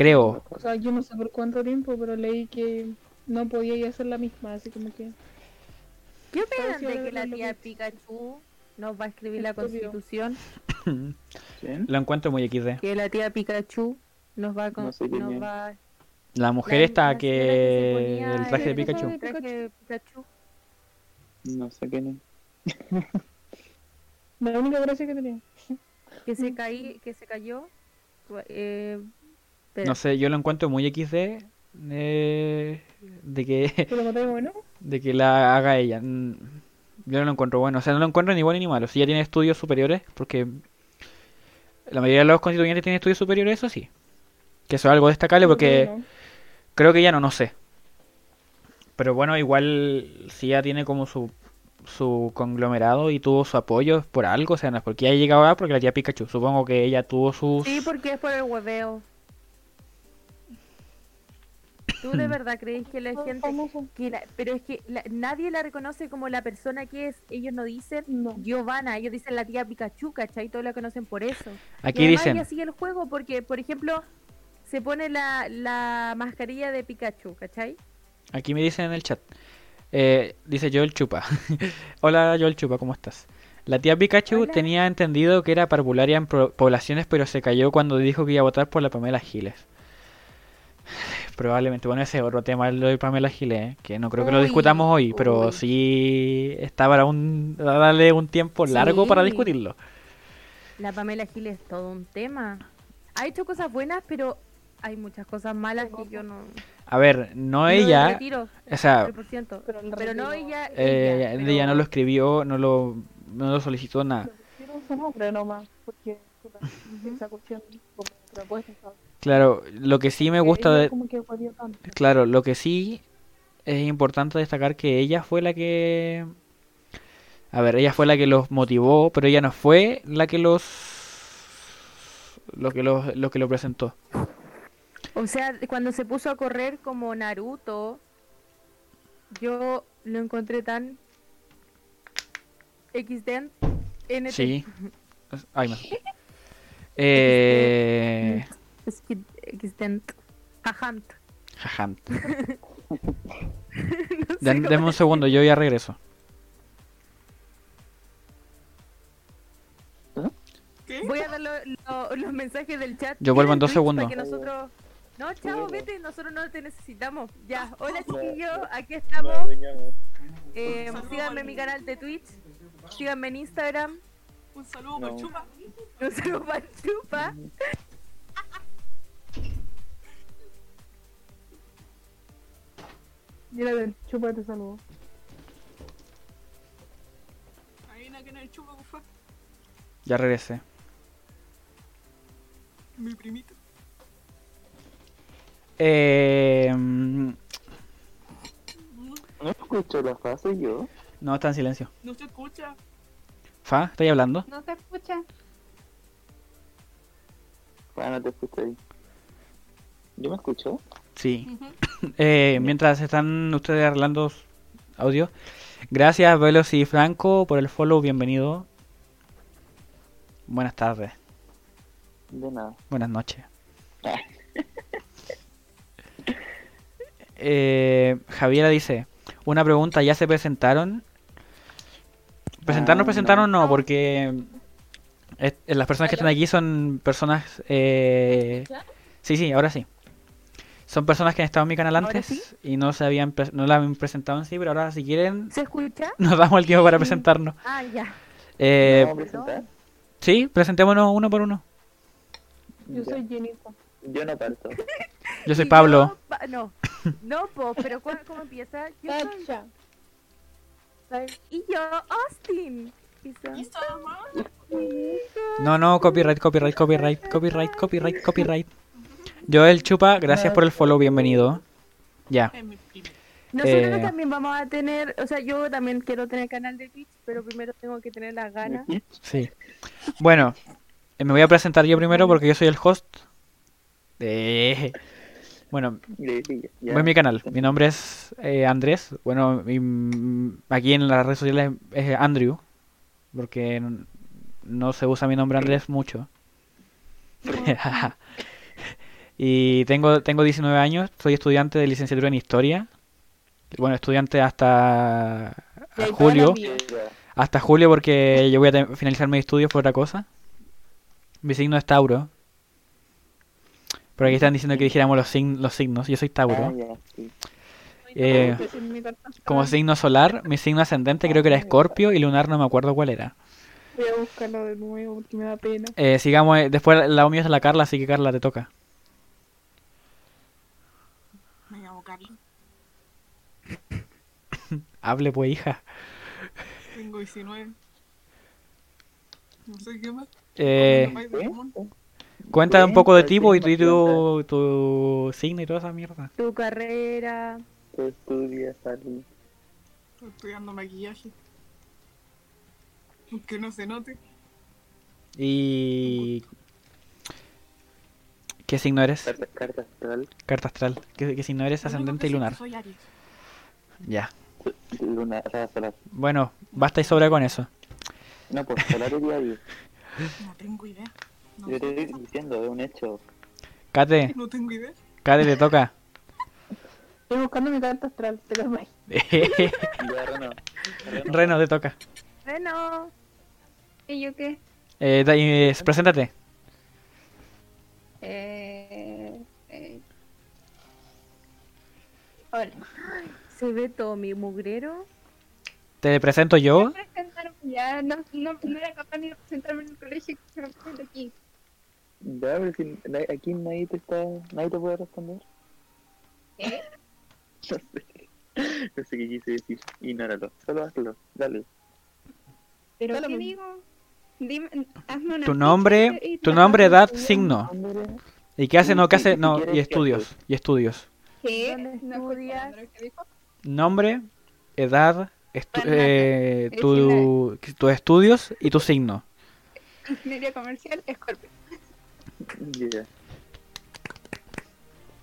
Creo. O sea, yo no sé por cuánto tiempo, pero leí que no podía ir a hacer la misma, así como que... ¿Qué opinan de que la tía que- Pikachu nos va a escribir la constitución? ¿Quién? Lo encuentro muy XD. Que la tía Pikachu nos va a... con- No sé nos va La mujer la que... señora que se ponía El traje de el- Pikachu. el traje de Pikachu. No sé quién es. La única gracia que tenía. Que se, caí, que se cayó. Eh, No sé, yo lo encuentro muy XD. eh, de que... ¿Pero lo bueno? de que la haga ella. Mm, Yo no lo encuentro bueno, o sea, no lo encuentro ni bueno ni malo. Si ella tiene estudios superiores, porque la mayoría de los constituyentes tienen estudios superiores, eso sí. Que eso es algo destacable porque creo que ya no, no sé. Pero bueno, igual si ella tiene como su, su conglomerado y tuvo su apoyo por algo, o sea, no es porque ella llegado a porque la tía Pikachu. Supongo que ella tuvo sus... Sí, porque es por el hueveo. ¿Tú de verdad crees que la gente... Que la- pero es que la- nadie la reconoce como la persona que es. Ellos no dicen No. Giovanna, ellos dicen la tía Pikachu, ¿cachai? Todos la conocen por eso. Aquí y además dicen, ella sigue el juego porque, por ejemplo, se pone la, la mascarilla de Pikachu, ¿cachai? aquí me dicen en el chat. Eh, dice Joel Chupa. Hola Joel Chupa, ¿cómo estás? La tía Pikachu Hola. tenía entendido que era parvularia en pro- poblaciones, pero se cayó cuando dijo que iba a votar por la Pamela Giles. Probablemente, bueno, ese es otro tema, lo de Pamela Giles, ¿eh? que no creo que lo discutamos hoy, pero uy. sí está para un, a darle un tiempo largo para discutirlo. La Pamela Gil es todo un tema. Ha hecho cosas buenas, pero hay muchas cosas malas que yo no. A ver, no ella, retiro, o sea, 100%. Pero el Pero no ella. eh, ella no lo escribió, no lo, no lo solicitó nada. Quiero su nombre nomás, porque esa cuestión como propuesta. Claro, lo que sí me gusta de, como que jodió tanto. Claro, lo que sí es importante destacar que ella fue la que... A ver, ella fue la que los motivó, pero ella no fue la que los... Lo que, los, lo que lo presentó. O sea, cuando se puso a correr como Naruto, yo lo encontré tan XD. NT. Sí. Ay, no. Eh... Es que XD. Jajant. Jajam. No sé Den- cómo Deme un segundo, yo ya regreso. ¿Qué? Voy a dar lo- lo- los mensajes del chat. Yo vuelvo en dos segundos. Para que nosotros... No, chao, Bueno. vete, nosotros no te necesitamos. Ya, hola Ya, chiquillos, aquí estamos. Eh, síganme en mi canal de Twitch, síganme en Instagram. Un saludo No. por Chupa. Un saludo para Chupa. Mira, del chupa te saludo. Ahí en el Chupa, por Ya regresé. Mi primito. Eh... mm, No escucho la fase yo. No, está en silencio. No se escucha. Fa, ¿estáis hablando? No se escucha. Bueno, no te escucho ahí. ¿Yo me escucho? Sí. Eh, mientras están ustedes arreglando audio, gracias Velos y Franco por el follow, bienvenido. Buenas tardes, De nada. buenas noches. Eh, Javiera dice, una pregunta, ¿ya se presentaron? ¿Presentarnos, Ah, presentaron? No, no. porque eh, las personas que están aquí son personas... eh. Sí, sí, ahora sí. Son personas que han estado en mi canal ¿Ahora antes sí? y no se habían pre- no la habían presentado en sí, pero ahora si quieren ¿Se escucha? nos damos el tiempo para presentarnos. Ah, ya. Eh, ¿Vamos a presentar? sí, presentémonos uno por uno. Yo soy Jennifer. Yo no parto. Yo soy Pablo. yo, pa- no, no, po, pero ¿cu- ¿cómo empieza? Yo soy-. Y yo, Austin. Y. No, no, copyright, copyright, copyright, copyright, copyright, copyright. Joel Chupa, gracias por el follow, bienvenido. Ya. Mi. Nosotros Eh. también vamos a tener, o sea, yo también quiero tener canal de Twitch, pero primero tengo que tener las ganas. Sí. Bueno, eh, me voy a presentar yo primero porque yo soy el host. Eh, Bueno, ya. es mi canal. Mi nombre es eh, Andrés. Bueno, mm, aquí en las redes sociales es Andrew. Porque no se usa mi nombre Andrés mucho. y tengo, tengo 19 años. Soy estudiante de licenciatura en Historia. Bueno, estudiante hasta la julio. Hasta julio porque yo voy a finalizar mis estudios por otra cosa. Mi signo es Tauro. Por aquí están diciendo que dijéramos los, sign- los signos. Yo soy Ah, Tauro. sí. Eh, como signo solar, mi signo ascendente creo que era Escorpio y lunar no me acuerdo cuál era. Voy a buscarlo de nuevo porque me da pena. Eh, sigamos, eh, después lado mío es la Carla, así que Carla te toca. Me llamo Carla. Hable pues hija. Tengo 19. No sé qué más. Eh, mundo. cuenta un poco de ti pues, y tu, tu, tu signo y toda esa mierda. Tu carrera. Tú estudias. Estoy estudiando maquillaje. Aunque no se note. Y... ¿Qué signo eres? Carta, carta astral. Carta astral. ¿Qué, qué signo eres? Ascendente y lunar. Soy Aries. Ya. Luna, o sea, solar. Bueno, basta y sobra con eso. No, pues solar y diario. No tengo idea. No, Yo te estoy diciendo, es un hecho. Kate, no tengo idea. Kate te toca. Estoy buscando mi carta astral, te calmas. Ya, Reno. Reno. Reno, te toca. Bueno, ¿Y yo qué? Eh, da- eh, preséntate. Eh, eh. Hola. Se ve todo mi mugrero. Te presento yo. Presentarme Ya no, no, no era capaz ni de presentarme en el colegio que se me presenta aquí. Ya, pero si aquí nadie te está, nadie te puede responder. ¿Qué? No sé. No sé qué quise decir. Ignóralo. Solo hazlo. Dale. ¿Pero qué digo? Dime, hazme una Tu nombre, y tu nombre, edad, signo. ¿Y qué hace? No, qué hace? No, y ¿qué estudios. Y estudios. ¿Qué? ¿Dónde No estudias? Nombre, edad, estu- eh, tu, tus estudios y tu signo. Ingeniería comercial, Scorpio.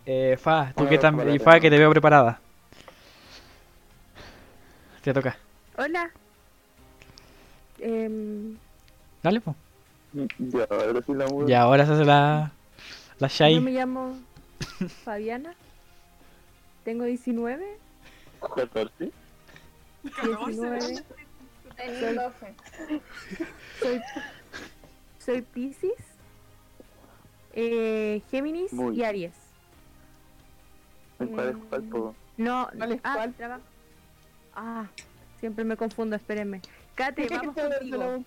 Eh, Fa, tú Hola, que hola, y Fa que te veo preparada. Te toca. Hola. Em, Dale, pues. Ya, ahora sí la mudo. Y ahora se hace la, la yo Shai. me llamo Fabiana. Tengo 19. 14. 19. Tengo 12. Soy, soy Pisces. Eh, Géminis Muy. y Aries. ¿En cuál es cuál, Mm. po? No, ¿Cuál es ah, cuál? traba- Ah, siempre me confundo, espérenme. Kate, vamos contigo.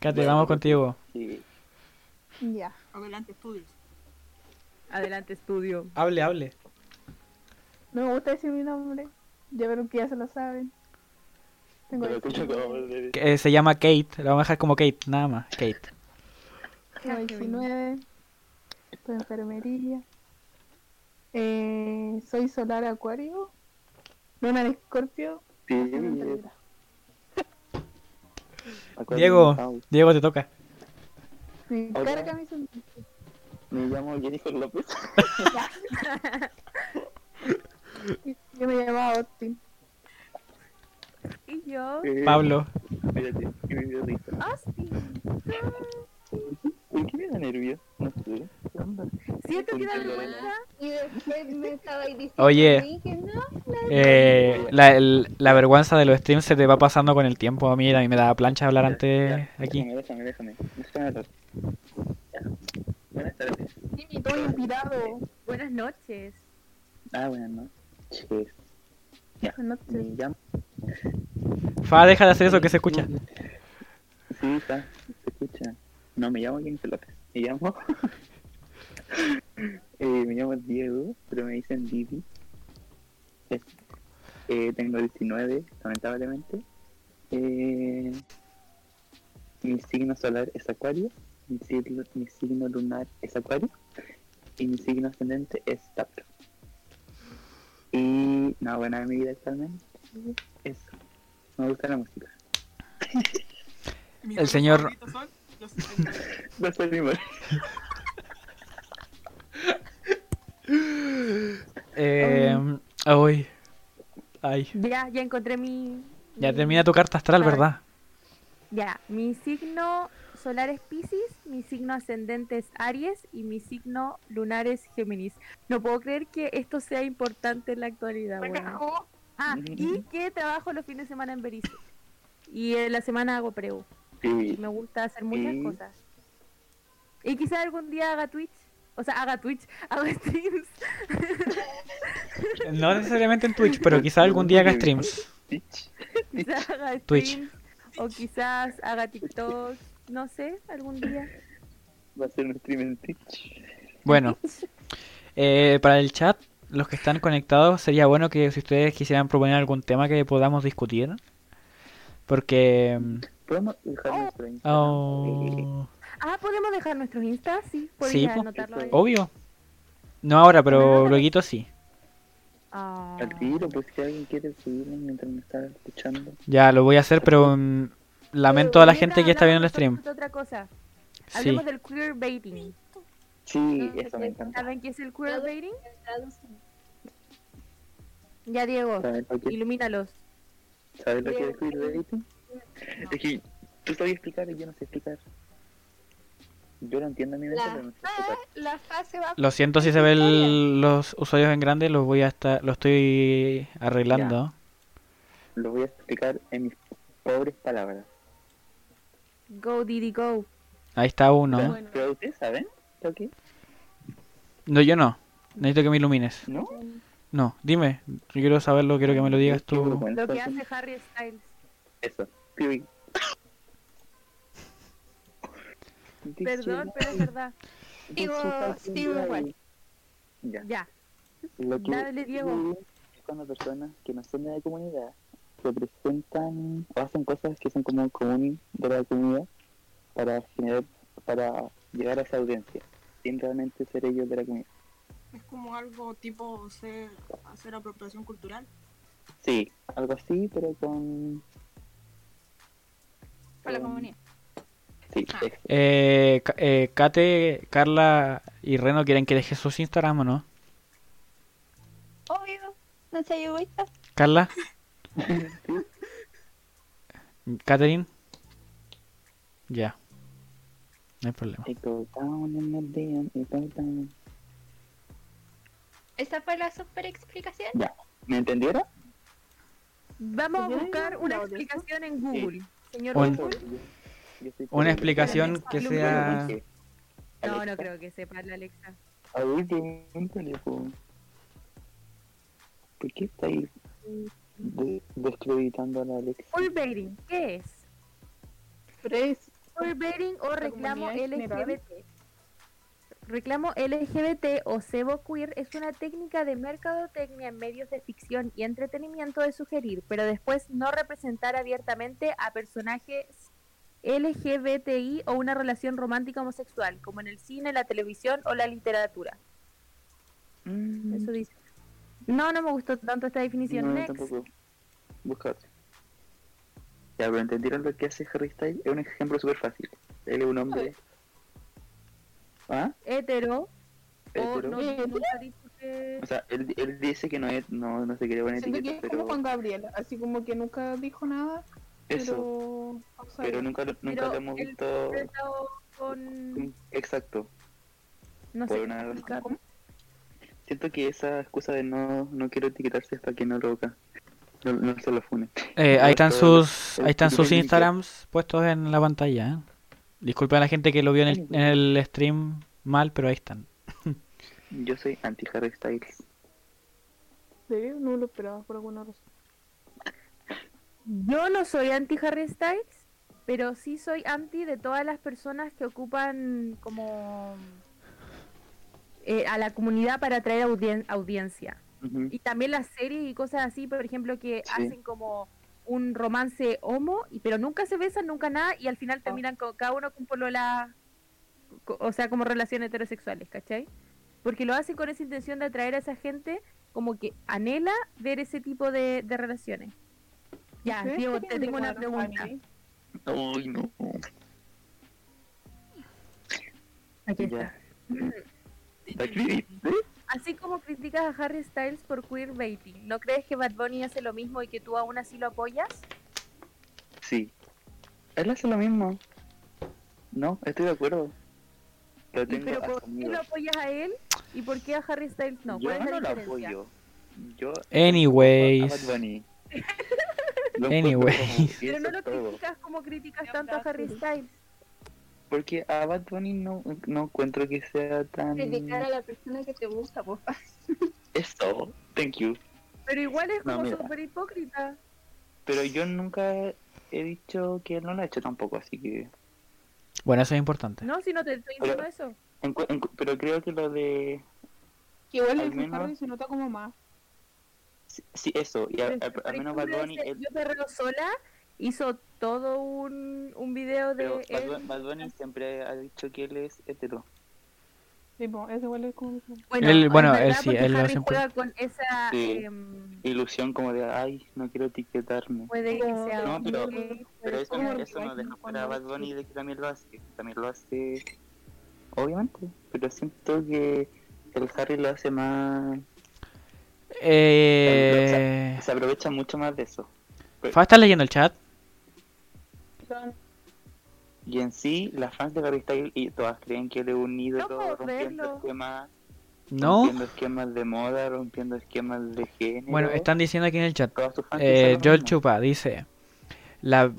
Kate, vamos contigo. Sí. Ya. Adelante, estudios. Adelante, estudio. Hable, hable. No me gusta decir mi nombre. Ya verán que ya se lo saben. Tengo Pero tú no 19. acabas de decir. Que, eh, se llama Kate. La vamos a dejar como Kate, nada más. Kate. Tengo 19. Estoy en enfermería. Eh, soy solar acuario. Luna en escorpio. Sí, Diego. Diego te toca. Me Hola. carga mi ascendente. Me llamo Jennifer López. Yo me llamaba Austin. Y yo, Eh, Pablo. Espérate, que me dio risa. Austin. ¿Por qué me da nervio? No sé. Siento que da vergüenza. Y después me estaba diciendo Oye. que no. Eh, la, el- la vergüenza de los streams se te va pasando con el tiempo. A mí, a mí me da plancha hablar antes ya, aquí. Déjame, déjame. Buenas tardes. Sí, todo inspirado. Buenas noches. Ah, buenas noches. Ya. Buenas noches. Me llamo. Fa, deja de hacer eso que se escucha. Sí, está. Se escucha. No, me llamo Jennifer López. Me llamo. eh, me llamo Diego, pero me dicen Didi. Eh, tengo 19, lamentablemente. Eh, mi signo solar es Acuario. Mi signo, mi signo lunar es Acuario. Y mi signo ascendente es Tauro. Y no, buena de mi vida actualmente. Eso. Me gusta la música. El señor- son los 70. No soy mi madre. Eh, uy. Ay. Ya, ya encontré mi. Ya mi- termina tu carta astral. ¿verdad? Ya, mi signo solar es Pisces, mi signo ascendente es Aries y mi signo lunar es Géminis. No puedo creer que esto sea importante en la actualidad. Bueno, Ah, y que trabajo los fines de semana en Berice. Y en la semana hago preu. Sí. Me gusta hacer muchas Sí. cosas. Y quizá algún día haga Twitch. O sea, haga Twitch, haga streams. No necesariamente en Twitch, pero quizá algún día haga streams. Twitch. Quizás haga Twitch. streams. O quizás haga TikTok. No sé, algún día. Va a ser un stream en Twitch. Bueno, eh, para el chat, los que están conectados, sería bueno que si ustedes quisieran proponer algún tema que podamos discutir. Porque... mm, ¿Podemos dejar nuestro Instagram? Oh, Ah, ¿podemos dejar nuestros Insta? Sí, Sí, po. anotarlo ahí. obvio. No ahora, Ah. pero luego sí. Ah. Al tiro, pues si alguien quiere subirme mientras me está escuchando. Ya, lo voy a hacer, pero mm, lamento a la gente que está viendo el stream. otra cosa. Sí. Hablemos del queerbaiting. Sí, eso me encanta. ¿Saben qué es el queerbaiting? Ya, Diego, ¿Sabes lo que, ilumínalos. ¿sabes lo que es queerbaiting? Es que tú sabes explicar y yo no sé explicar. Yo lo entiendo a mi La pero no sé explicar. La fase va Lo siento si se ven los usuarios en grande, los voy a estar, lo estoy arreglando. Lo voy a explicar en mis pobres palabras. Go, Didi, go. Ahí está uno. Pero- Pero ustedes saben que No, yo no. Necesito que me ilumines. ¿no? No, dime. Yo quiero saberlo, quiero que me lo digas tú. Lo que hace Harry Styles. Eso. Perdón, pero es verdad. Digo, sigo igual. Ya. Ya. Lo que Dale, Diego. es cuando personas que no son de la comunidad representan o hacen cosas que son como común de la comunidad para generar, para llegar a esa audiencia, sin realmente ser ellos de la comunidad. Es como algo tipo ser, hacer apropiación cultural. Sí, algo así, pero con... Para la comunidad. Sí, Ah. Eh, eh, Kate, Carla y Reno quieren que deje sus Instagram o no. Obvio. No sé, yo voy a Carla. Catherine. Ya. No hay problema. ¿Esa fue la super explicación? ¿Me entendieron? Vamos a ¿Ya buscar una explicación en Google. Señor Un- Google. Una explicación que sea... No, no creo que sepa la Alexa. A ver, pregúntale, po. ¿Por qué estáis de- descreditando a la Alexa? Queerbaiting, ¿qué es? Pero es o reclamo. LGBT. Reclamo LGBT o cebo queer es una técnica de mercadotecnia en medios de ficción y entretenimiento de sugerir, pero después no representar abiertamente a personajes LGBTI o una relación romántica homosexual, como en el cine, la televisión o la literatura. Mm, Eso dice. No, no me gustó tanto esta definición. no, Next. tampoco. Busca otro. Ya, pero ¿entendieron lo que hace Harry Styles? Es un ejemplo súper fácil. Él es un hombre ¿Ah? hetero, o Hetero. no, ha dicho que... O sea, él, él dice que no, es, no, no se quiere poner Siento que etiqueta, como pero Juan Gabriel, así como que nunca dijo nada, eso. pero... Pero nunca, lo- nunca Pero lo hemos visto. con... Exacto. No por sé, una razón. Siento que esa excusa de no, no quiero etiquetarse es para que no lo haga. No, no se lo fune. Eh, ahí están sus, el ahí están sus Instagrams puestos en la pantalla. ¿eh? Disculpen a la gente que lo vio en el, en el stream mal, pero ahí están. Yo soy anti Harry Styles. ¿En serio? No lo esperaba por alguna razón. Yo no soy anti Harry Styles, pero sí soy anti de todas las personas que ocupan como eh, a la comunidad para atraer audien- audiencia. Y también las series y cosas así, por ejemplo, que Sí. hacen como un romance homo, y, pero nunca se besan, nunca nada, y al final terminan con cada uno con polola, co- o sea, como relaciones heterosexuales, ¿cachai? Porque lo hacen con esa intención de atraer a esa gente como que anhela ver ese tipo de, de relaciones. Ya, ¿Ustedes Diego, te tengo una pregunta. Uy, no. Aquí Ya. está. ¿La escribiste? Así como criticas a Harry Styles por queerbaiting, ¿no crees que Bad Bunny hace lo mismo y que tú aún así lo apoyas? Sí. Él hace lo mismo. No, estoy de acuerdo. Lo ¿Y tengo pero por qué lo apoyas a él y por qué a Harry Styles no? Yo ¿Cuál es la no lo diferencia? apoyo. Yo Anyways. a Bad Bunny. Anyways. Pero no lo criticas como criticas tanto a Harry. Styles. Porque a Bad Bunny no, no encuentro que sea tan... Criticar a la persona que te gusta, por. Eso, thank you. Pero igual es No, como súper hipócrita. Pero yo nunca he dicho que él no lo ha hecho tampoco, así que... Bueno, eso es importante. No, si no te estoy diciendo eso. encu- encu- pero creo que lo de... Que igual Al el menos- Harry se nota como más. Sí, sí, eso. Y a- a- al menos Bad Bunny... él- Yo perreo sola hizo todo un, un video pero de él. Bu- Bad Bunny siempre ha dicho que él es hetero. Ese como... Bueno, Él- bueno, verdad, él sí, él lo Harry siempre- juega con esa... Sí. em, Ilusión como de, ay, no quiero etiquetarme. puede que No, sea no, pero- Pero eso, como eso no deja fuera a Bad Bunny de que también lo hace. También lo hace, obviamente. Pero siento que el Harry lo hace más... Eh... Se aprovecha mucho más de eso. Fa, ¿Estás leyendo el chat? Y en sí, las fans de Harry Styles y todas creen que él es un ídolo puedo rompiendo verlo. esquemas, No. rompiendo esquemas de moda, rompiendo esquemas de género. Bueno, están diciendo aquí en el chat. Eh, Joel. Chupa dice: La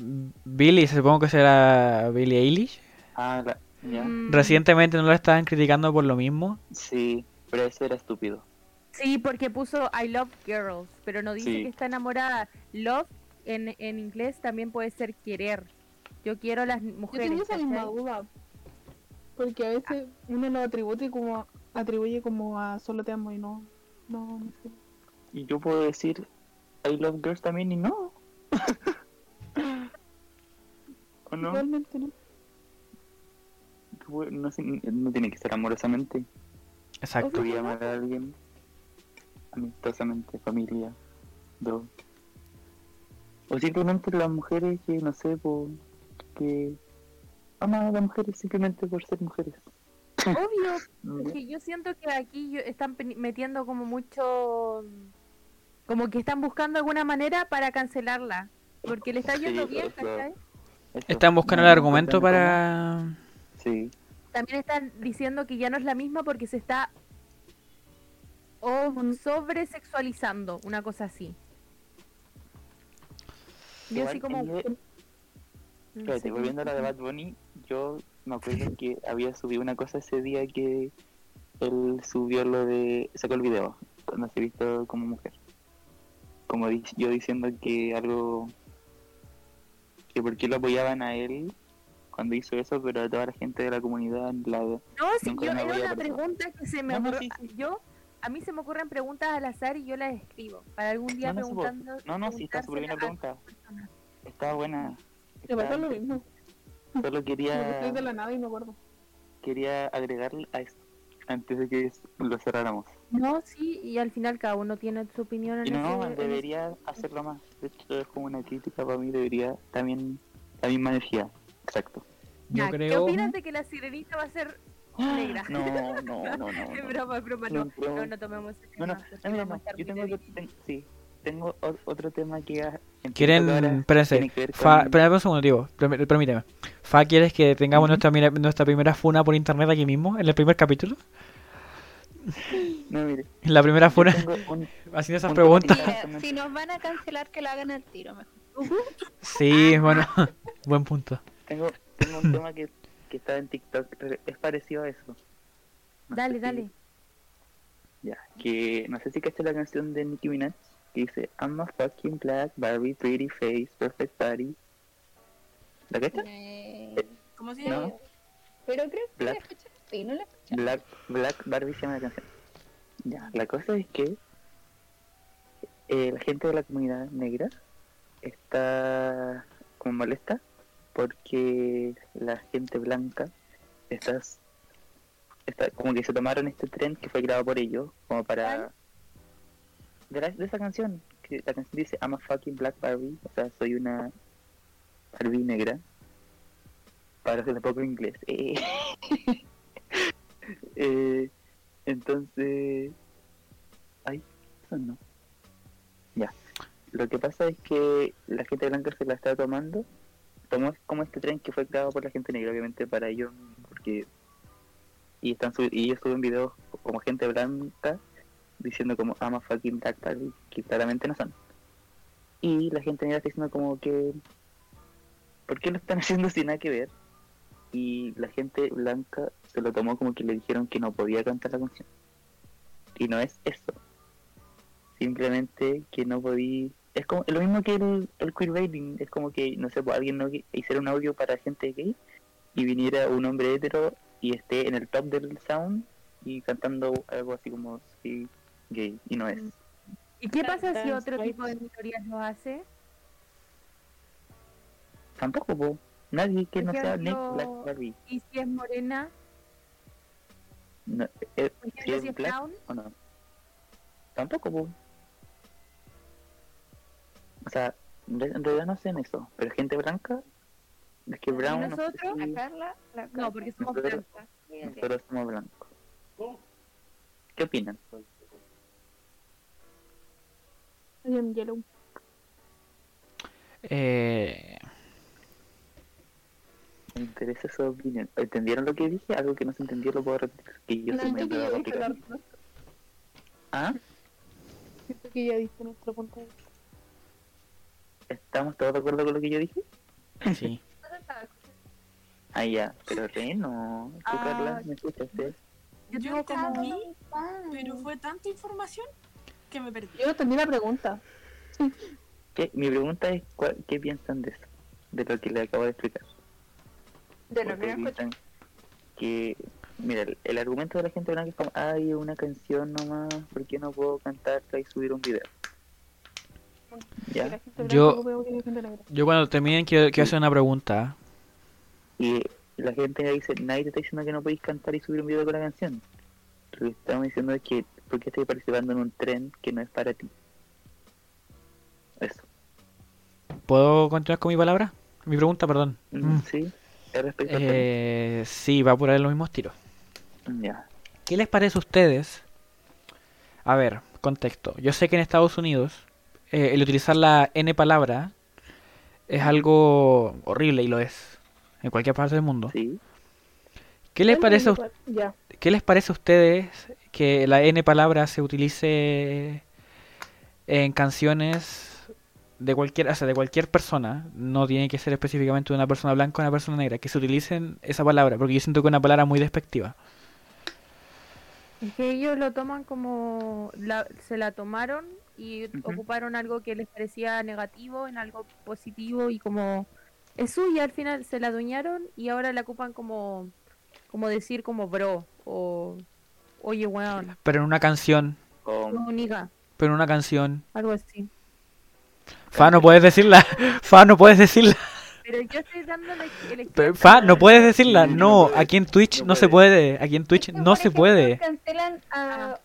Billie, supongo que será Billie Eilish. Ah, la... ya. Mm, Recientemente no la estaban criticando por lo mismo. Sí, pero ese era estúpido. Sí, porque puso I love girls, pero no dice Sí. que está enamorada. Love en, en inglés también puede ser querer. Yo quiero a las Yo mujeres. tengo esa misma duda. Porque a veces uno lo atribuye como atribuye como a solo te amo y no. No, no sé. Y yo puedo decir I love girls también y no. ¿O no? Realmente no. No, sé, no tiene que ser amorosamente. Exacto. Podría amar a alguien amistosamente, familia, dos. O simplemente las mujeres que, no sé, por, que aman a las mujeres simplemente por ser mujeres. Obvio, que yo siento que aquí yo- están metiendo como mucho. Como que están buscando alguna manera para cancelarla. Porque le está Sí, yendo bien, ¿cachai? Están buscando el argumento para. Sí, También están diciendo que ya no es la misma porque se está o sobre sexualizando, una cosa así. Yo así como... Espérate, volviendo a la de Bad Bunny, yo me acuerdo que había subido una cosa ese día que él subió lo de. sacó el video, cuando se visto como mujer. Como di- yo diciendo que algo. que por qué lo apoyaban a él cuando hizo eso, pero a toda la gente de la comunidad la. No, si yo era una pregunta que se me No, no, ocurre- sí, sí. Yo, a mí se me ocurren preguntas al azar y yo las escribo. Para algún día No, preguntando... No, no, sí, está súper bien la pregunta. Estaba buena. Te pasa Estaba- lo mismo. Solo quería. estoy de la nada y me acuerdo. quería agregar a esto antes de que lo cerráramos. No, sí, y al final cada uno tiene su opinión en Y no, ese- en ese- debería hacerlo más. De hecho, es como una crítica para mí, debería también la misma energía. Exacto. Yo Ya, ¿Qué creo. opinas de que la sirenita va a ser Negra. No, no, no, no. Es no. broma, es broma, No, no. no. No, no tomemos No, no, no, no, débiles. ten- sí, tengo otro tema que ya ¿Quieren, espérense, Fa, un segundo, digo, permí- permíteme. Fa, ¿quieres que tengamos nuestra, mira- nuestra primera funa por internet aquí mismo, en el primer capítulo? No, mire, la primera funa, un, haciendo esas un preguntas. Mira, si nos van a cancelar, que lo hagan al tiro mejor. Sí, bueno, buen punto. tengo, tengo un tema que, que está en TikTok, pero es parecido a eso. No Dale, si- dale. Ya, que no sé si caché la canción de Nicki Minaj dice I'm a fucking black Barbie, pretty face, perfect body. ¿La cacha? Eh, ¿Cómo se llama? No, pero creo que la Black. escuché. Sí, no la escuché. Black, black Barbie se llama la canción. Ya, la cosa es que eh, la gente de la comunidad negra está como molesta porque la gente blanca está, está como que se tomaron este tren que fue grabado por ellos como para. De, de esa canción que la canción dice I'm a fucking black Barbie o sea soy una Barbie negra. Para hacer un poco inglés. Eh. Eh, entonces ay eso no. Ya. Lo que pasa es que la gente blanca se la está tomando tomó como este tren que fue creado por la gente negra obviamente para ellos porque y están sub- y ellos suben videos como gente blanca diciendo como ama fucking black que claramente no son. Y la gente negra está diciendo como que ¿por qué lo están haciendo sin nada que ver? y la gente blanca se lo tomó como que le dijeron que no podía cantar la canción. Y no es eso. Simplemente que no podía es como lo mismo que el, el queerbaiting es como que no sé pues alguien no hiciera un audio para gente gay y viniera un hombre hetero y esté en el top del sound y cantando algo así como sí gay y no es ¿Y qué pasa si otro tipo de minorías lo hace? tampoco po. nadie que no sea Nick Black Barbie ¿Y si es morena? no, eh, Por si ejemplo, es si es black brown. o no tampoco po. o sea en re- en realidad no sé en eso pero gente blanca es que ¿Y brown no sé nosotros? si- La Carla, la No, porque somos Nosotros- blancas. nosotros somos blancos ¿qué opinan? I am yellow. Eh, Me interesa su opinión. ¿Entendieron lo que dije? Algo que no se entendió lo puedo repetir. Que yo No soy entendí, bueno dije respuesta. ¿Ah? Siento que ya diste nuestro punto de vista. ¿Estamos todos de acuerdo con lo que yo dije? sí. Ah, ya. Pero re no. ¿Tú, Ah. Carla, me escuchaste? Yo Yo como... entendí, pero fue tanta información que me perdí. Yo no entendí la pregunta. ¿Qué? Mi pregunta es, ¿cuál- ¿qué piensan de eso? De lo que le acabo de explicar. De lo ¿Por que piensan que... Mira, el, el argumento de la gente blanca es como, ay, una canción nomás, ¿por qué no puedo cantarla y subir un video? ¿Ya? Yo-. Yo cuando terminen quiero, quiero hacer una pregunta. Y la gente dice, nadie te está diciendo que no podéis cantar y subir un video con la canción. Lo que estamos diciendo es que, ¿por qué estás participando en un tren que no es para ti? Eso. ¿Puedo continuar con mi palabra? Mi pregunta, perdón. Mm, Mm. Sí, es respecto Eh, sí, va por ahí los mismos tiros. Ya. ¿Qué les parece a ustedes? A ver, contexto. Yo sé que en Estados Unidos eh, el utilizar la N palabra es algo horrible y lo es en cualquier parte del mundo. Sí. ¿Qué les parece a, qué les parece a ustedes que la N palabra se utilice en canciones de cualquier, o sea, de cualquier persona? No tiene que ser específicamente de una persona blanca o una persona negra, que se utilicen esa palabra, porque yo siento que es una palabra muy despectiva. Es que ellos lo toman como... la- se la tomaron y ocuparon algo que les parecía negativo en algo positivo y como... Es suya, al final se la adueñaron y ahora la ocupan como... Como decir como bro o... Oye, weón. Pero en una canción, niga. pero en una canción. Algo así. Fa, no puedes decirla. Fa, no puedes decirla. Pero yo estoy dando el. Fa, no puedes decirla. No aquí en Twitch No no se puede. Aquí en Twitch Es que, no por se ejemplo, puede. Cancelan a,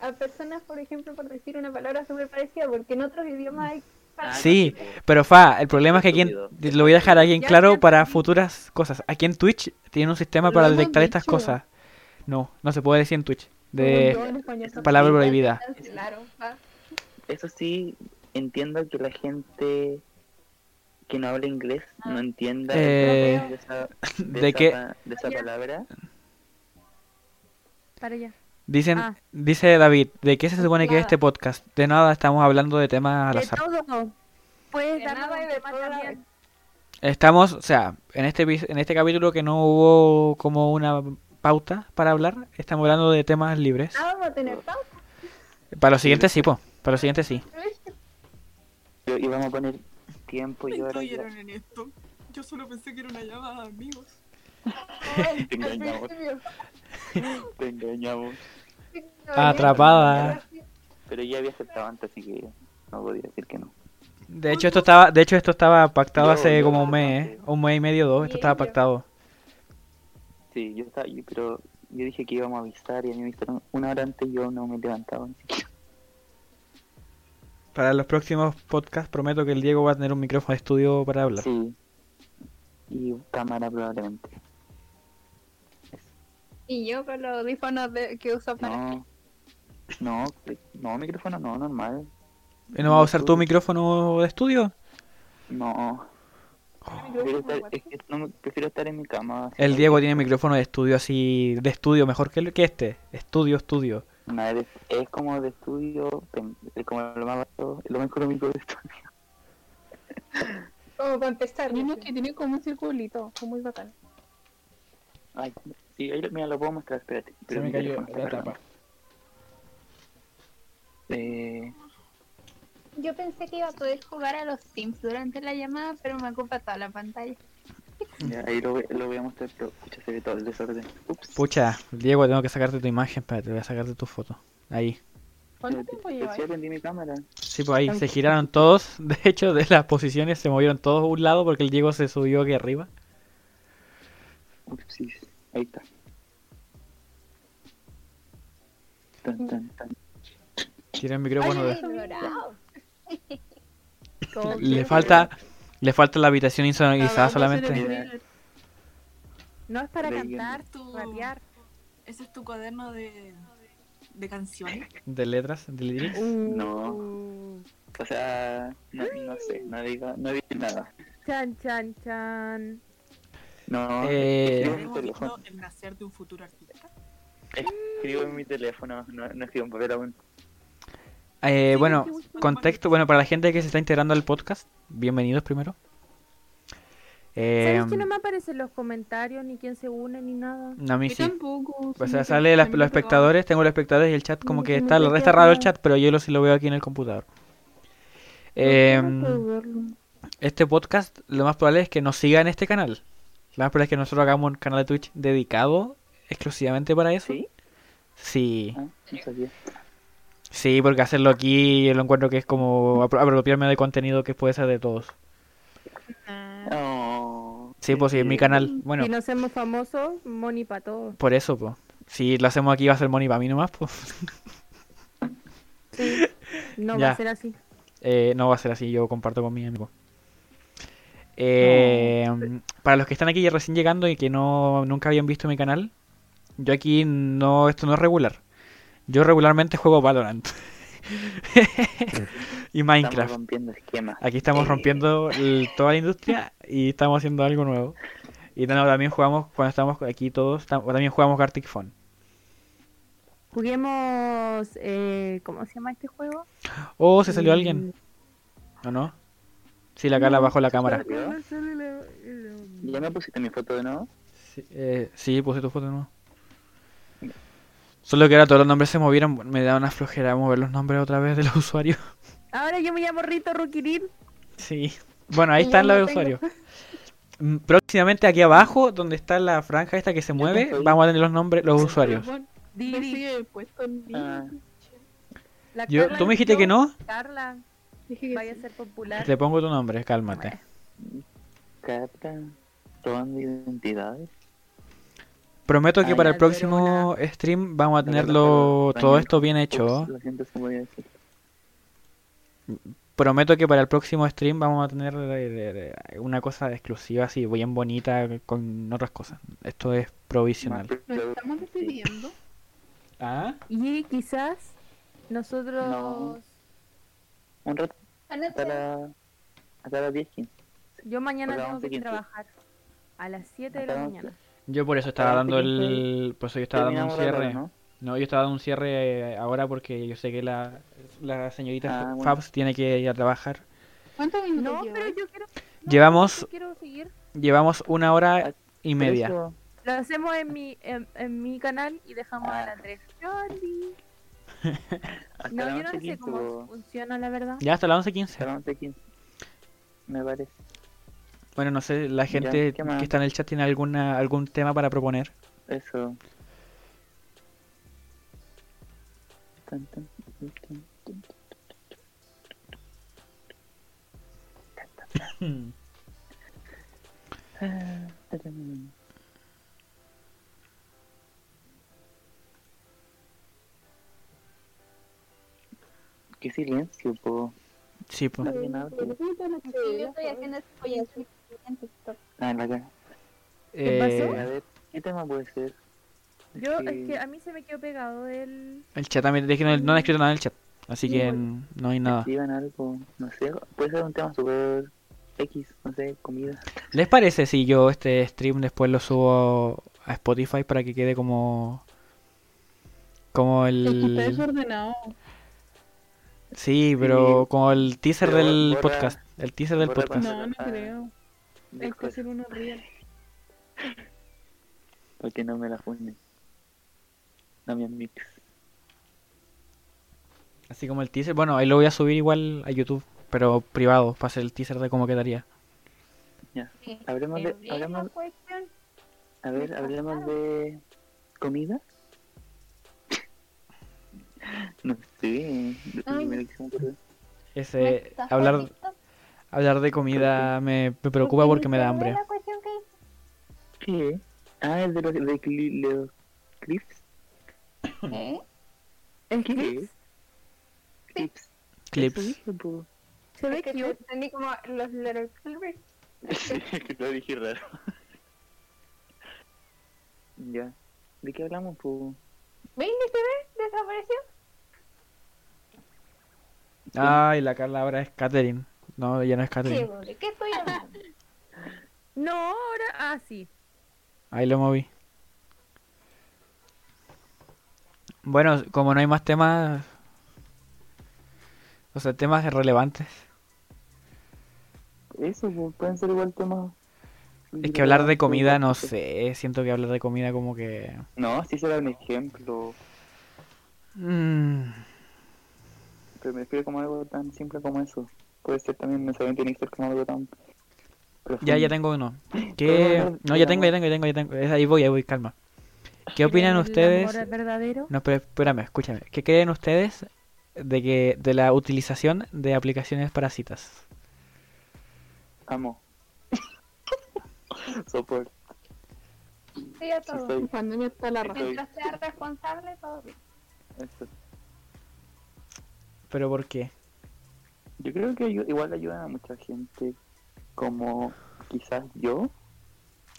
a personas, por ejemplo, por decir una palabra súper parecida, porque en otros idiomas hay Ah, Sí, pero Fa, el problema es que aquí en- lo voy a dejar aquí en claro para futuras cosas. Aquí en Twitch tiene un sistema para detectar estas cosas. No, no se puede decir en Twitch. De palabra prohibida. Claro, va. Eso sí, entiendo que la gente que no habla inglés no entienda Eh, de esa, de ¿de esa qué? pa- de esa palabra. Para allá. Dicen, Ah. dice David, ¿de qué se supone que es este podcast? De nada, estamos hablando de temas al De azar. todo. Puedes De darnos nada y de también. Estamos, o sea, en este en este capítulo que no hubo como una pauta para hablar, estamos hablando de temas libres. Ah, vamos a tener pausa. Para los siguientes sí, po. Para los siguientes sí. Yo íbamos a poner tiempo y incluyeron en esto. Yo solo pensé que era una llamada de amigos. Ay, Te engañamos. te engañamos. Atrapada. Pero ya había aceptado antes, así que no podía decir que no. De hecho esto estaba, de hecho esto estaba pactado Yo- hace yo como un mes, ¿eh? un mes y medio, dos, esto estaba yo. pactado. Sí, yo estaba, yo- pero yo dije que íbamos a avisar y a mí me avisaron una hora antes y yo no me levantaba ni siquiera. Para los próximos podcasts prometo que el Diego va a tener un micrófono de estudio para hablar. Sí. Y cámara probablemente. Y yo con los audífonos de- que uso para. No. No, no, micrófono no, normal. ¿Y no va a usar tu micrófono de estudio? No. Prefiero estar, es que no, me- prefiero estar en mi cama. así, El Diego tiene micrófono de estudio así, de estudio mejor que, el- que este. Estudio, estudio. No, es, es como de estudio, como lo más barato, lo más económico de estudio. Como para empezar. Uno que tiene como un circulito, fue muy bacán. Ay, sí, ahí, lo- mira, lo puedo mostrar, espérate. Pero mi teléfono está cargando. Eh, Yo pensé que iba a poder jugar a los Sims durante la llamada, pero me ocupa toda la pantalla. ya, ahí lo, voy- lo voy a mostrar, pero escucha, se ve todo el desorden. Ups. Pucha, Diego, tengo que sacarte tu imagen, espérate, voy a sacarte tu foto. Ahí. ¿Cuánto tiempo pues lleva? sí, mi cámara. Sí, pues ahí, se giraron todos, de hecho, de las posiciones se movieron todos a un lado porque el Diego se subió aquí arriba. Ups, sí, ahí está. Tan, tan, tan. Tiene el micrófono de... Le falta, le falta la habitación insonorizada solamente. No es para cantar, Tu- rapear. Ese es tu cuaderno de, de canciones. De letras, de lyrics. No. Uh, O sea, no, no sé, no digo, no digo nada. Chan, chan, chan. No, Eh. escribo en mi teléfono. el nacer de un futuro artista. Escribo en mi teléfono, no, no escribo en papel aún. Eh, bueno, contexto, bueno, para la gente que se está integrando al podcast, bienvenidos primero. Eh, ¿Sabes que no me aparecen los comentarios, ni quién se une, ni nada? a mí Yo sí. tampoco. O sea, sale las- los espectadores, tengo los espectadores y el chat como No, que está, está raro el chat, pero yo lo, sí lo veo aquí en el computador. No puedo verlo. este podcast, lo más probable es que nos siga en este canal. Lo más probable es que nosotros hagamos un canal de Twitch dedicado exclusivamente para eso. ¿Sí? Sí, Ah, no sabía. Sí, porque hacerlo aquí yo lo encuentro que es como apro- apropiarme de contenido que puede ser de todos. No. Sí, pues sí, en mi canal. Bueno, Si nos hacemos famosos, money para todos. por eso, pues. Si lo hacemos aquí va a ser money para mí nomás, pues. Sí. No va Ya. a ser así. Eh, no va a ser así, yo comparto con mi amigo. Eh, Para los que están aquí recién llegando y que no nunca habían visto mi canal, yo aquí no, esto no es regular. Yo regularmente juego Valorant y Estamos Minecraft. rompiendo esquemas. Aquí estamos Eh, rompiendo el- toda la industria y estamos haciendo algo nuevo. Y no, también jugamos, cuando estamos aquí todos, tam- también jugamos Gartic Phone. Juguemos. Eh, ¿Cómo se llama este juego? Oh, se salió alguien, ¿o no? Sí, la cara bajo la cámara. ¿Ya me pusiste mi foto de nuevo? Sí, eh, sí, puse tu foto no. Solo que ahora todos los nombres se movieron, me da una flojera mover los nombres otra vez de los usuarios. Ahora yo me llamo Rito Rukirin. Sí. Bueno, ahí están los tengo. usuarios. Mm, Próximamente aquí abajo, donde está la franja esta que se mueve, vamos a tener los nombres, los usuarios. Mí. Ah. La Yo, Carla ¿Tú me dijiste yo, que no? Carla, Dije que vaya a ser popular. Te pongo tu nombre, cálmate. Carta, robando identidades. Prometo que Ay, para el la próximo stream vamos a tenerlo todo esto bien hecho. Prometo que para el próximo stream vamos a tener una cosa exclusiva así, bien bonita con otras cosas. Esto es provisional. Nos estamos despidiendo. ¿Ah? Y quizás nosotros... No. Un rato, Anoche, hasta, la, las 10, 15. Yo mañana la tengo que 11:15. trabajar a las 7 de la la mañana. Yo por eso estaba dando el... Por eso yo estaba dando un cierre. ¿no? No, yo estaba dando un cierre ahora porque yo sé que la, la señorita Ah, bueno. Fabs tiene que ir a trabajar. ¿Cuántos minutos No, pero yo quiero... no, Llevamos- yo quiero seguir. Llevamos una hora y Pero media. eso- Lo hacemos en mi, en, en mi canal y dejamos a la Andrés. Hasta No, las yo no 11, sé 15, cómo funciona, la verdad. Ya hasta las Hasta 11.15. las 11, 15. Me parece. Bueno, no sé, la gente que está en el chat tiene alguna algún tema para proponer. Eso. Ah. Qué silencio, po. Sí, pues. Sí, yo estoy haciendo en TikTok. Ah, en la cara. ¿Qué pasó? Eh, A ver, ¿qué tema puede ser? Yo, Sí. es que a mí se me quedó pegado el... el chat también, es que no, no han escrito nada en el chat. Así que no hay nada. Algo, no sé, puede ser un tema super X, no sé, comida. ¿Les parece si yo este stream después lo subo a Spotify para que quede como... Como el... desordenado. Sí, pero Sí. como el teaser Pero del borra- podcast. El teaser del podcast. No, no Ah, creo. Hay que hacer uno real. porque no me la funden. No me mix. Así como el teaser. Bueno, ahí lo voy a subir igual a YouTube, pero privado, para hacer el teaser de cómo quedaría. Sí. Hablemos de, hablemos, a ver, hablemos de comida. No sé, lo primero que se me ocurrió. Ese, ¿me hablar? Hablar de comida me, me preocupa porque me da ¿Viste hambre. la cuestión que ¿Qué? Ah, es de los, de cli- los clips. ¿Eh? ¿El clips? Clips. Clips. Se ve que cute. entendí como los Little Clippers. Sí, que lo dije raro. ya. ¿De qué hablamos, po? ¿Veis mi TV? ¿Desapareció? Ay, la Carla ahora es Catherine. No, ya no es Sí, Catherine. ¿de qué estoy hablando? No, ahora... Ah, sí. Ahí lo moví. Bueno, como no hay más temas, o sea, temas relevantes. Eso, pues, pueden ser igual temas. Es que hablar de comida, no sé, siento que hablar de comida como que... No, sí será un ejemplo. Mm, Pero me refiero como algo tan simple como eso. Puede ser también, saben, tiene que ser como algo tan. ya, ya tengo uno. ¿Qué... No, ya tengo, ya tengo, ya tengo, ya tengo. Ahí voy, ahí voy, calma. ¿Qué opinan ¿El ustedes? amor es verdadero? No, pero espérame, escúchame. ¿Qué creen ustedes de que de la utilización de aplicaciones para citas? Amo. Sopor. Sí, a Sí, todo. Pandemia está la raja. Mientras seas responsable, todo bien. Eso. ¿Pero por qué? Yo creo que igual ayudan a mucha gente. Como quizás yo.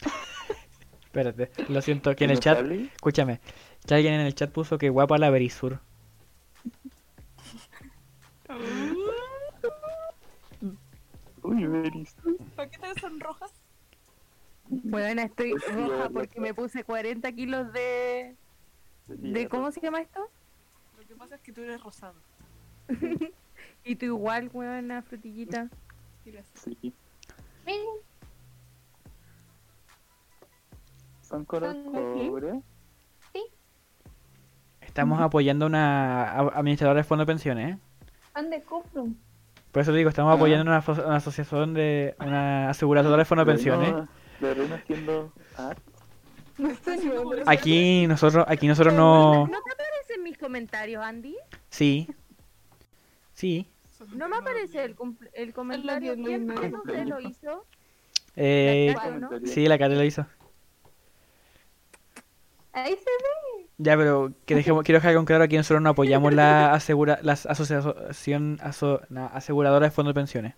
Espérate, lo siento, aquí en el chat, escúchame, que alguien en el chat puso que guapa la Berisur. Uy, Beris. ¿Para qué te sonrojas? Bueno, estoy Pues roja porque me puse 40 kilos de... de ¿Cómo se llama esto? Lo que pasa es que tú eres rosado. Y tú igual, weón, frutillita. Gracias. Sí. Son color de- cobre. Estamos apoyando a una administradora de fondo de pensiones, ¿eh? son de Cuprum. Por eso digo, estamos Ah. apoyando una, aso- una asociación de una aseguradora de fondo de pensiones. La reina haciendo dónde- Aquí nosotros, aquí nosotros no... ¿No te aparecen mis comentarios, Andy? Sí. Sí. No me aparece el, el comentario. ¿Quién lo hizo? Eh, sí, la Kate lo hizo. Ahí se ve. Ya, pero que dejemos, quiero dejar con claro que nosotros no apoyamos la asegura, las asociación aso- na- aseguradora de fondos de pensiones.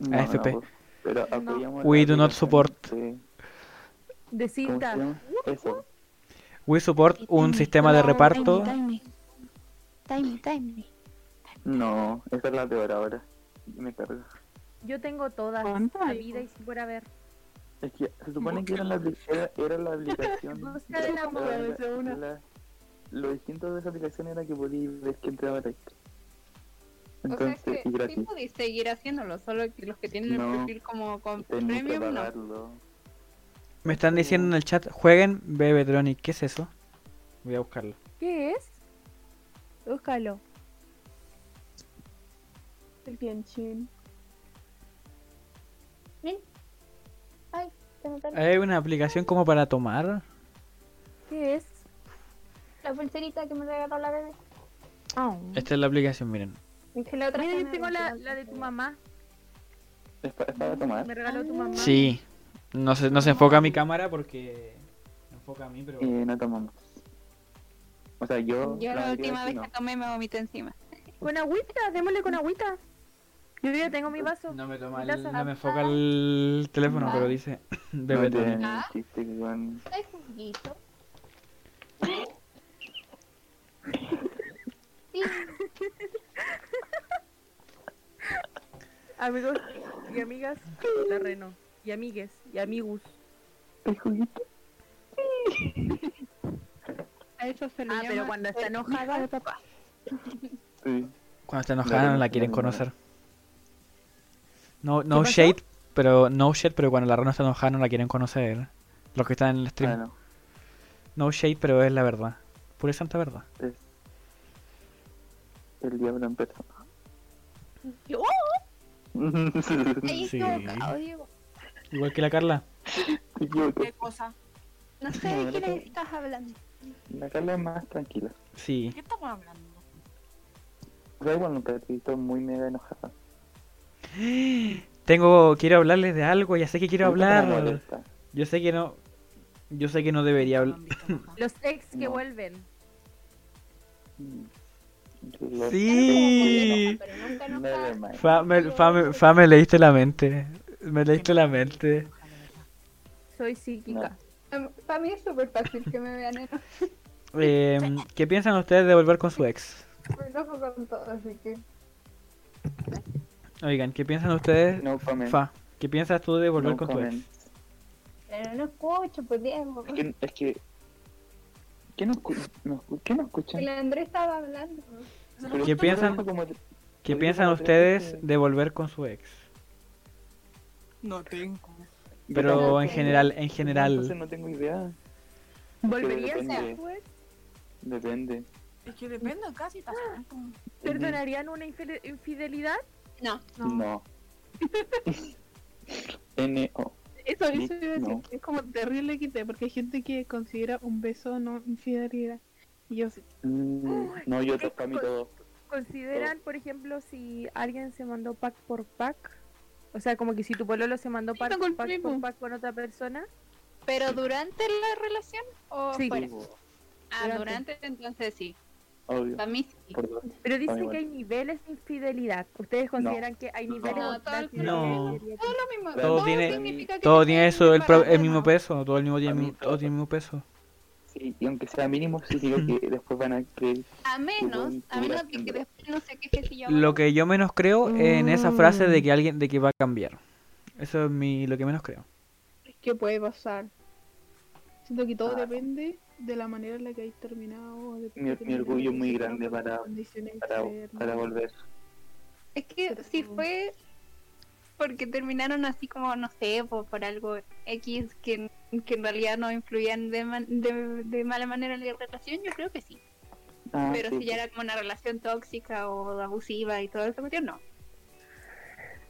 No, AFP. no, pero apoyamos We la do not support. de- De ¿Cómo se cinta. Eso. We support un sistema de reparto. Time, time, time. No, esa es la peor ahora. Me carga. Yo tengo todas. ¿Cuántas La vida y si fuera a ver. Es que se supone que era la, era, era la aplicación. Busca de la la- moda, la- esa una. la- Lo distinto de esa aplicación era que podías ver que entraba la extra. O sea Entonces, que sí podéis seguir haciéndolo, solo que los que tienen No. el perfil como con premium no. Me están diciendo en el chat, jueguen Bebetronic. ¿Qué es eso? Voy a buscarlo. ¿Qué es? Búscalo. El Genshin. Ay, se me perdió. Hay una aplicación como para tomar. ¿Qué es? La pulserita que me regaló la bebé. Ah. Esta es la aplicación, miren. Es que la otra se me tengo la, de tu mamá. Es pa- es para tomar. Me regaló tu mamá. Sí. No se, no se enfoca mi cámara porque... Me enfoca a mí, pero... Y no tomamos. O sea, yo. Yo la última sí vez no. que tomé me vomité encima. Con agüita, démosle con agüita. Yo ya tengo mi vaso. No me toma el- Taza. no me enfoca el teléfono, pero dice No Bebetronic. tiene Ah. chiste. Hay juguito. Amigos y amigas, la Reno. Y amigues y amigus. El juguito. A eso se lo Ah, llama pero cuando está enojada. de papá. Sí. Cuando está enojada no la quieren conocer. No, no shade, pero no shade, pero cuando la rana está enojada no la quieren conocer. Los que están en el stream. Bueno, No shade, pero es la verdad. Pura y santa verdad. es. El diablo en persona. Yo, Sí. Igual que la Carla. ¿Qué cosa? No sé de quién estás hablando. La Carla es más tranquila. Sí. ¿Qué estamos hablando? Sea, igual nunca te he visto muy mega enojada. Tengo, quiero hablarles de algo, ya sé que quiero hablar. Yo sé que no, yo sé que no debería No hablar. Los ex que No. vuelven. Sí. Fa, me, fa, me- fa, me leíste la mente. Me leíste la mente. Soy psíquica. Para mí es súper fácil que me vean enojada. Eh, ¿Qué piensan ustedes de volver con su ex? Me enojo con todo, así que. Oigan, ¿qué piensan ustedes? No comment. Fa, ¿qué piensas tú de volver No con tu ex? comment. Pero no escucho, pues Diego. Es que. Es que ¿Qué no, escu- no escu- ¿Qué no escuchan? El Andrés estaba hablando. Pero ¿Qué piensan? como- ¿Qué piensan ustedes de volver con su ex? No tengo. Pero en tengo- general, en Entonces general. no tengo idea. ¿Volverías depende. a su ex? Depende. Es que depende, casi está ¿Perdonarían una infide- infidelidad? No. No. N-O. Eso, Sí, eso iba a decir. no. Es como terrible quité, porque hay gente que considera un beso no infidelidad. Y yo sí. Mm, no, yo para mí todo. ¿Consideran, por ejemplo, si alguien se mandó pack por pack? O sea, como que si tu pololo se mandó pack, pack primo. por pack con otra persona. ¿Pero durante la relación o Sí. fuera? Ah, Durante. durante, entonces sí. Obvio. Para mí sí. Pero dicen igual. que hay niveles de infidelidad. ¿Ustedes consideran que hay niveles No, de todo el- No. Todo lo mismo. Todo tiene- significa que Todo tiene eso, el, el mismo peso, todo el mismo tiene, A mí todo todo. tiene el mismo peso. Sí, y aunque sea mínimo, sí digo que después van a creer. A menos, a menos de que de- después no se queje si yo Lo que yo menos creo en esa frase Mm. de que alguien de que va a cambiar. Eso es mi lo que menos creo. ¿Qué puede pasar? Siento que todo Ah. depende de la manera en la que hayas terminado. de Mi- orgullo es muy grande para- Para, para volver. Es que Pero- si fue porque terminaron así como, no sé, por, por algo X que, que en realidad no influían de, man- de, de mala manera en la relación, yo creo que sí. Ah, Pero sí, si ya era como una relación tóxica o abusiva y todo eso, cuestión, no.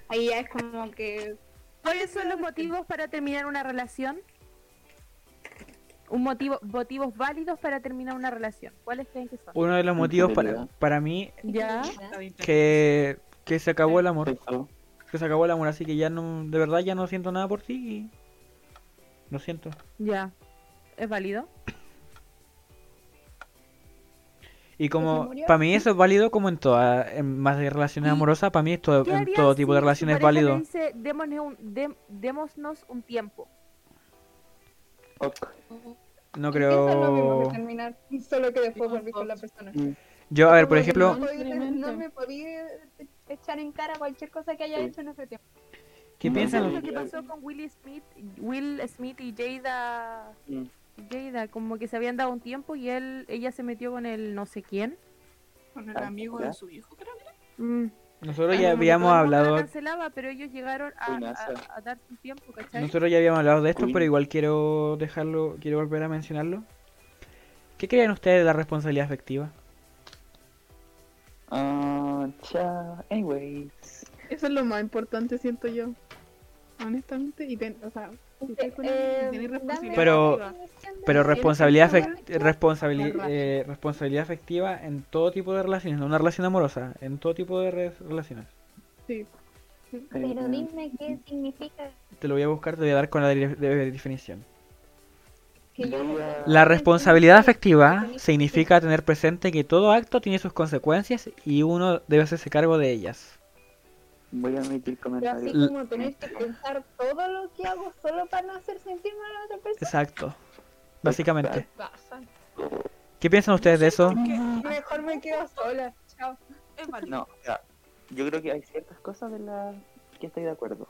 Ahí ya es como que... ¿Cuáles son los motivos para terminar una relación? Un motivo, motivos válidos para terminar una relación. ¿Cuáles creen que son? Uno de los motivos para, para mí Ya. que, que se acabó el amor. Que se acabó el amor, así que ya no, de verdad ya no siento nada por ti. y Lo siento. Ya. ¿Es válido? se como, para mí eso es válido como en todas, en más de relaciones ¿Y amorosas, para mí esto, ¿Qué en todo tipo de si relaciones es válido. dice, démonos un, dem- démonos un tiempo? Ok. No Pienso lo mismo creo... que terminar, solo que después volví con la persona. Mm. Yo, a ver, por ejemplo, No, me podía echar en cara cualquier cosa que haya hecho en ese tiempo. ¿qué No, piensan? Lo que pasó con Will Smith, Will Smith y Jada, Mm. Jada, como que se habían dado un tiempo y él, ella se metió con el no sé quién. Con el Ah, amigo de su hijo, creo que era. Mm. Nosotros ya habíamos hablado, cancelaba, pero ellos llegaron a, a, a darse un tiempo, ¿cachai? nosotros ya habíamos hablado de esto, Queen. pero igual quiero dejarlo, quiero volver a mencionarlo. ¿Qué creen ustedes de la responsabilidad afectiva? Ah, cha. Anyways. Eso es lo más importante, siento yo. Honestamente, y ten, o sea, alguien, Eh, responsabilidad Pero- afectiva. Pero responsabilidad, es afect- responsabili- Barra. eh, responsabilidad afectiva en todo tipo de relaciones, no una relación amorosa, en todo tipo de re- relaciones. Sí. Pero dime qué significa Te lo voy a buscar, te voy a dar con la de- de- definición. La responsabilidad afectiva significa tener presente que todo acto tiene sus consecuencias y uno debe hacerse cargo de ellas. Voy a emitir Pero así comentarios. como tener que pensar todo lo que hago solo para no hacer sentir mal a la otra persona. Exacto. Básicamente. ¿Qué piensan ustedes de eso? Mejor me quedo sola. Chao. No, o sea, yo creo que hay ciertas cosas de las que estoy de acuerdo.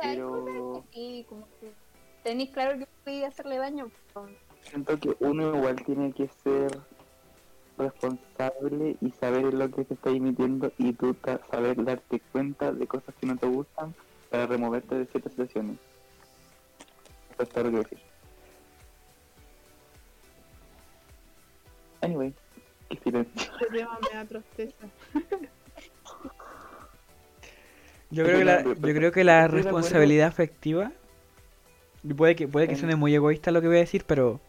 Pero- sí, como que tenéis claro que podía hacerle daño. Siento que uno igual tiene que ser responsable y saber lo que te está emitiendo y tú saber darte cuenta de cosas que no te gustan para removerte de ciertas situaciones. Eso es todo lo que decir. Anyway, qué silencio. Este tema me da tristeza. Yo creo que la, yo creo que la responsabilidad afectiva puede que puede que En- suene muy egoísta lo que voy a decir, pero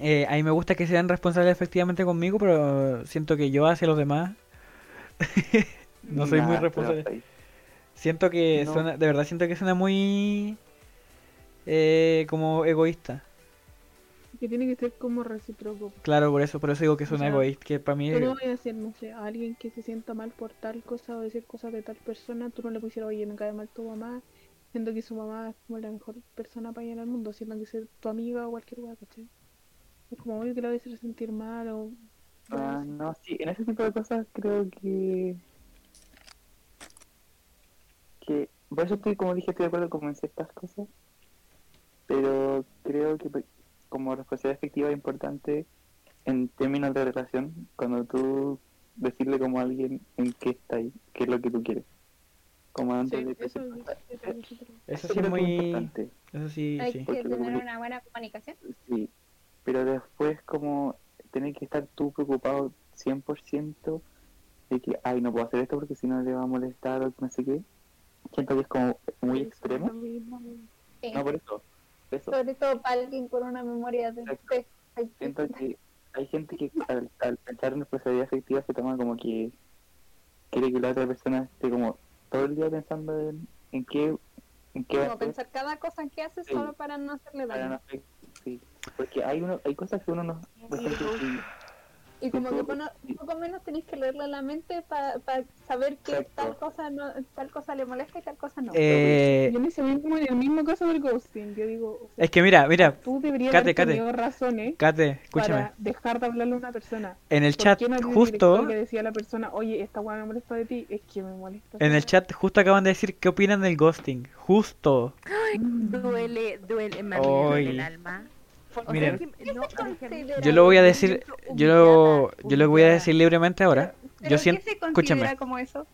eh, a mí me gusta que sean responsables efectivamente conmigo, pero siento que yo hacia los demás no soy muy responsable. pero Siento que No. suena, de verdad siento que suena muy eh, como egoísta. Que tiene que ser como recíproco. Claro, por eso, por eso digo que suena sea, egoísta, que para mí Tú no voy a decir, no sé, a alguien que se sienta mal por tal cosa o decir cosas de tal persona, tú no le pusieras, oye, me cae mal tu mamá, siendo que su mamá es como la mejor persona para ir al mundo, siendo que ser tu amiga o cualquier cosa, ¿cachai? Es como obvio que la voy a hacer sentir mal o... Ah, no, sí, en ese tipo de cosas creo que. que. Por eso estoy, como dije, estoy de acuerdo como en ciertas cosas. Pero creo que como responsabilidad efectiva es importante en términos de relación, cuando tú decirle como a alguien en qué está ahí, qué es lo que tú quieres. Como antes Sí, de que eso se eso eso Eso sí es muy importante. eso sí, Hay sí. que Porque tener como- una buena comunicación. Sí, pero después como tener que estar tú preocupado 100% de que, ay, no puedo hacer esto porque si no le va a molestar o no sé qué. Siento que es como muy extremo. Sí. No, por eso. Sobre todo para alguien con una memoria de Exacto. Siento que hay gente que al, al pensar en responsabilidad afectiva se toma como que quiere que la otra persona esté como todo el día pensando en, en qué, en qué como hacer pensar cada cosa que hace Sí. solo para no hacerle para no daño. Porque hay, uno, hay cosas que uno no... por ejemplo, si- Y como que sí. poco menos tenéis que leerle la mente para saber que Exacto. tal cosa no, tal cosa le molesta y tal cosa no. Eh, Yo en ese mismo, en el mismo caso del ghosting, yo digo, o sea, es que mira, mira, tú deberías Cate, haber Cate. tenido razones Kate, escúchame. para dejar de hablarle a una persona. En el ¿Por chat no justo que decía a la persona, oye, esta weá me molesta de ti? Es que me molesta. en el chat justo acaban de decir qué opinan del ghosting. Justo. Duele, duele, me Ay. duele el alma. Miren. Yo lo voy a decir, yo lo, yo lo voy a decir libremente ahora. ¿Pero Yo siento, escúchame. como eso?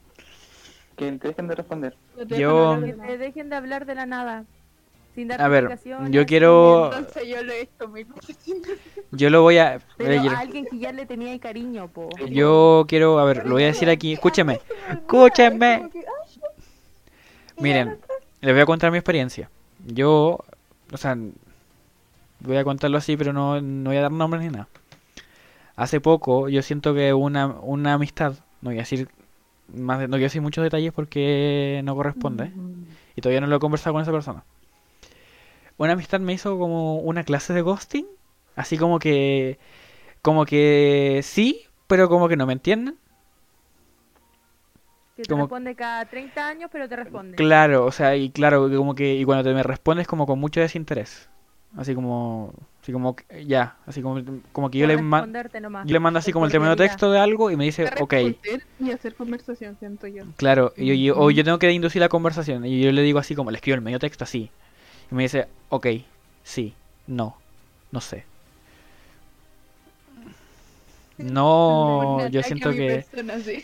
que te dejen de responder. Yo- Que dejen de hablar de la nada. Sin dar A ver, yo quiero, Entonces yo lo he yo voy a, Pero eh, yo- a alguien que ya le tenía ahí cariño, po. yo quiero, a ver, lo voy a decir aquí. Que, ay, Miren, les voy a contar mi experiencia. Yo, o sea, voy a contarlo así, pero no, no voy a dar nombres ni nada. Hace poco, yo siento que una, una amistad, no voy a decir más, de- no quiero decir muchos detalles porque no corresponde, y todavía no lo he conversado con esa persona. Una amistad me hizo como una clase de ghosting, así como que como que sí, pero como que no me entienden. Que te Como- responde cada 30 años, pero te responde. Claro, o sea, y claro, que como que, y cuando te me respondes como con mucho desinterés. Así como, así como, ya, así como, como que yo le, ma- responderte nomás. yo le mando así como el cordialidad. texto de algo y me dice, ok, responder Y hacer conversación, siento yo. claro, y yo, yo- o yo tengo que inducir la conversación y yo le digo así como, le escribo el medio texto así. Y me dice, ok, sí, no, no sé. No, yo siento que...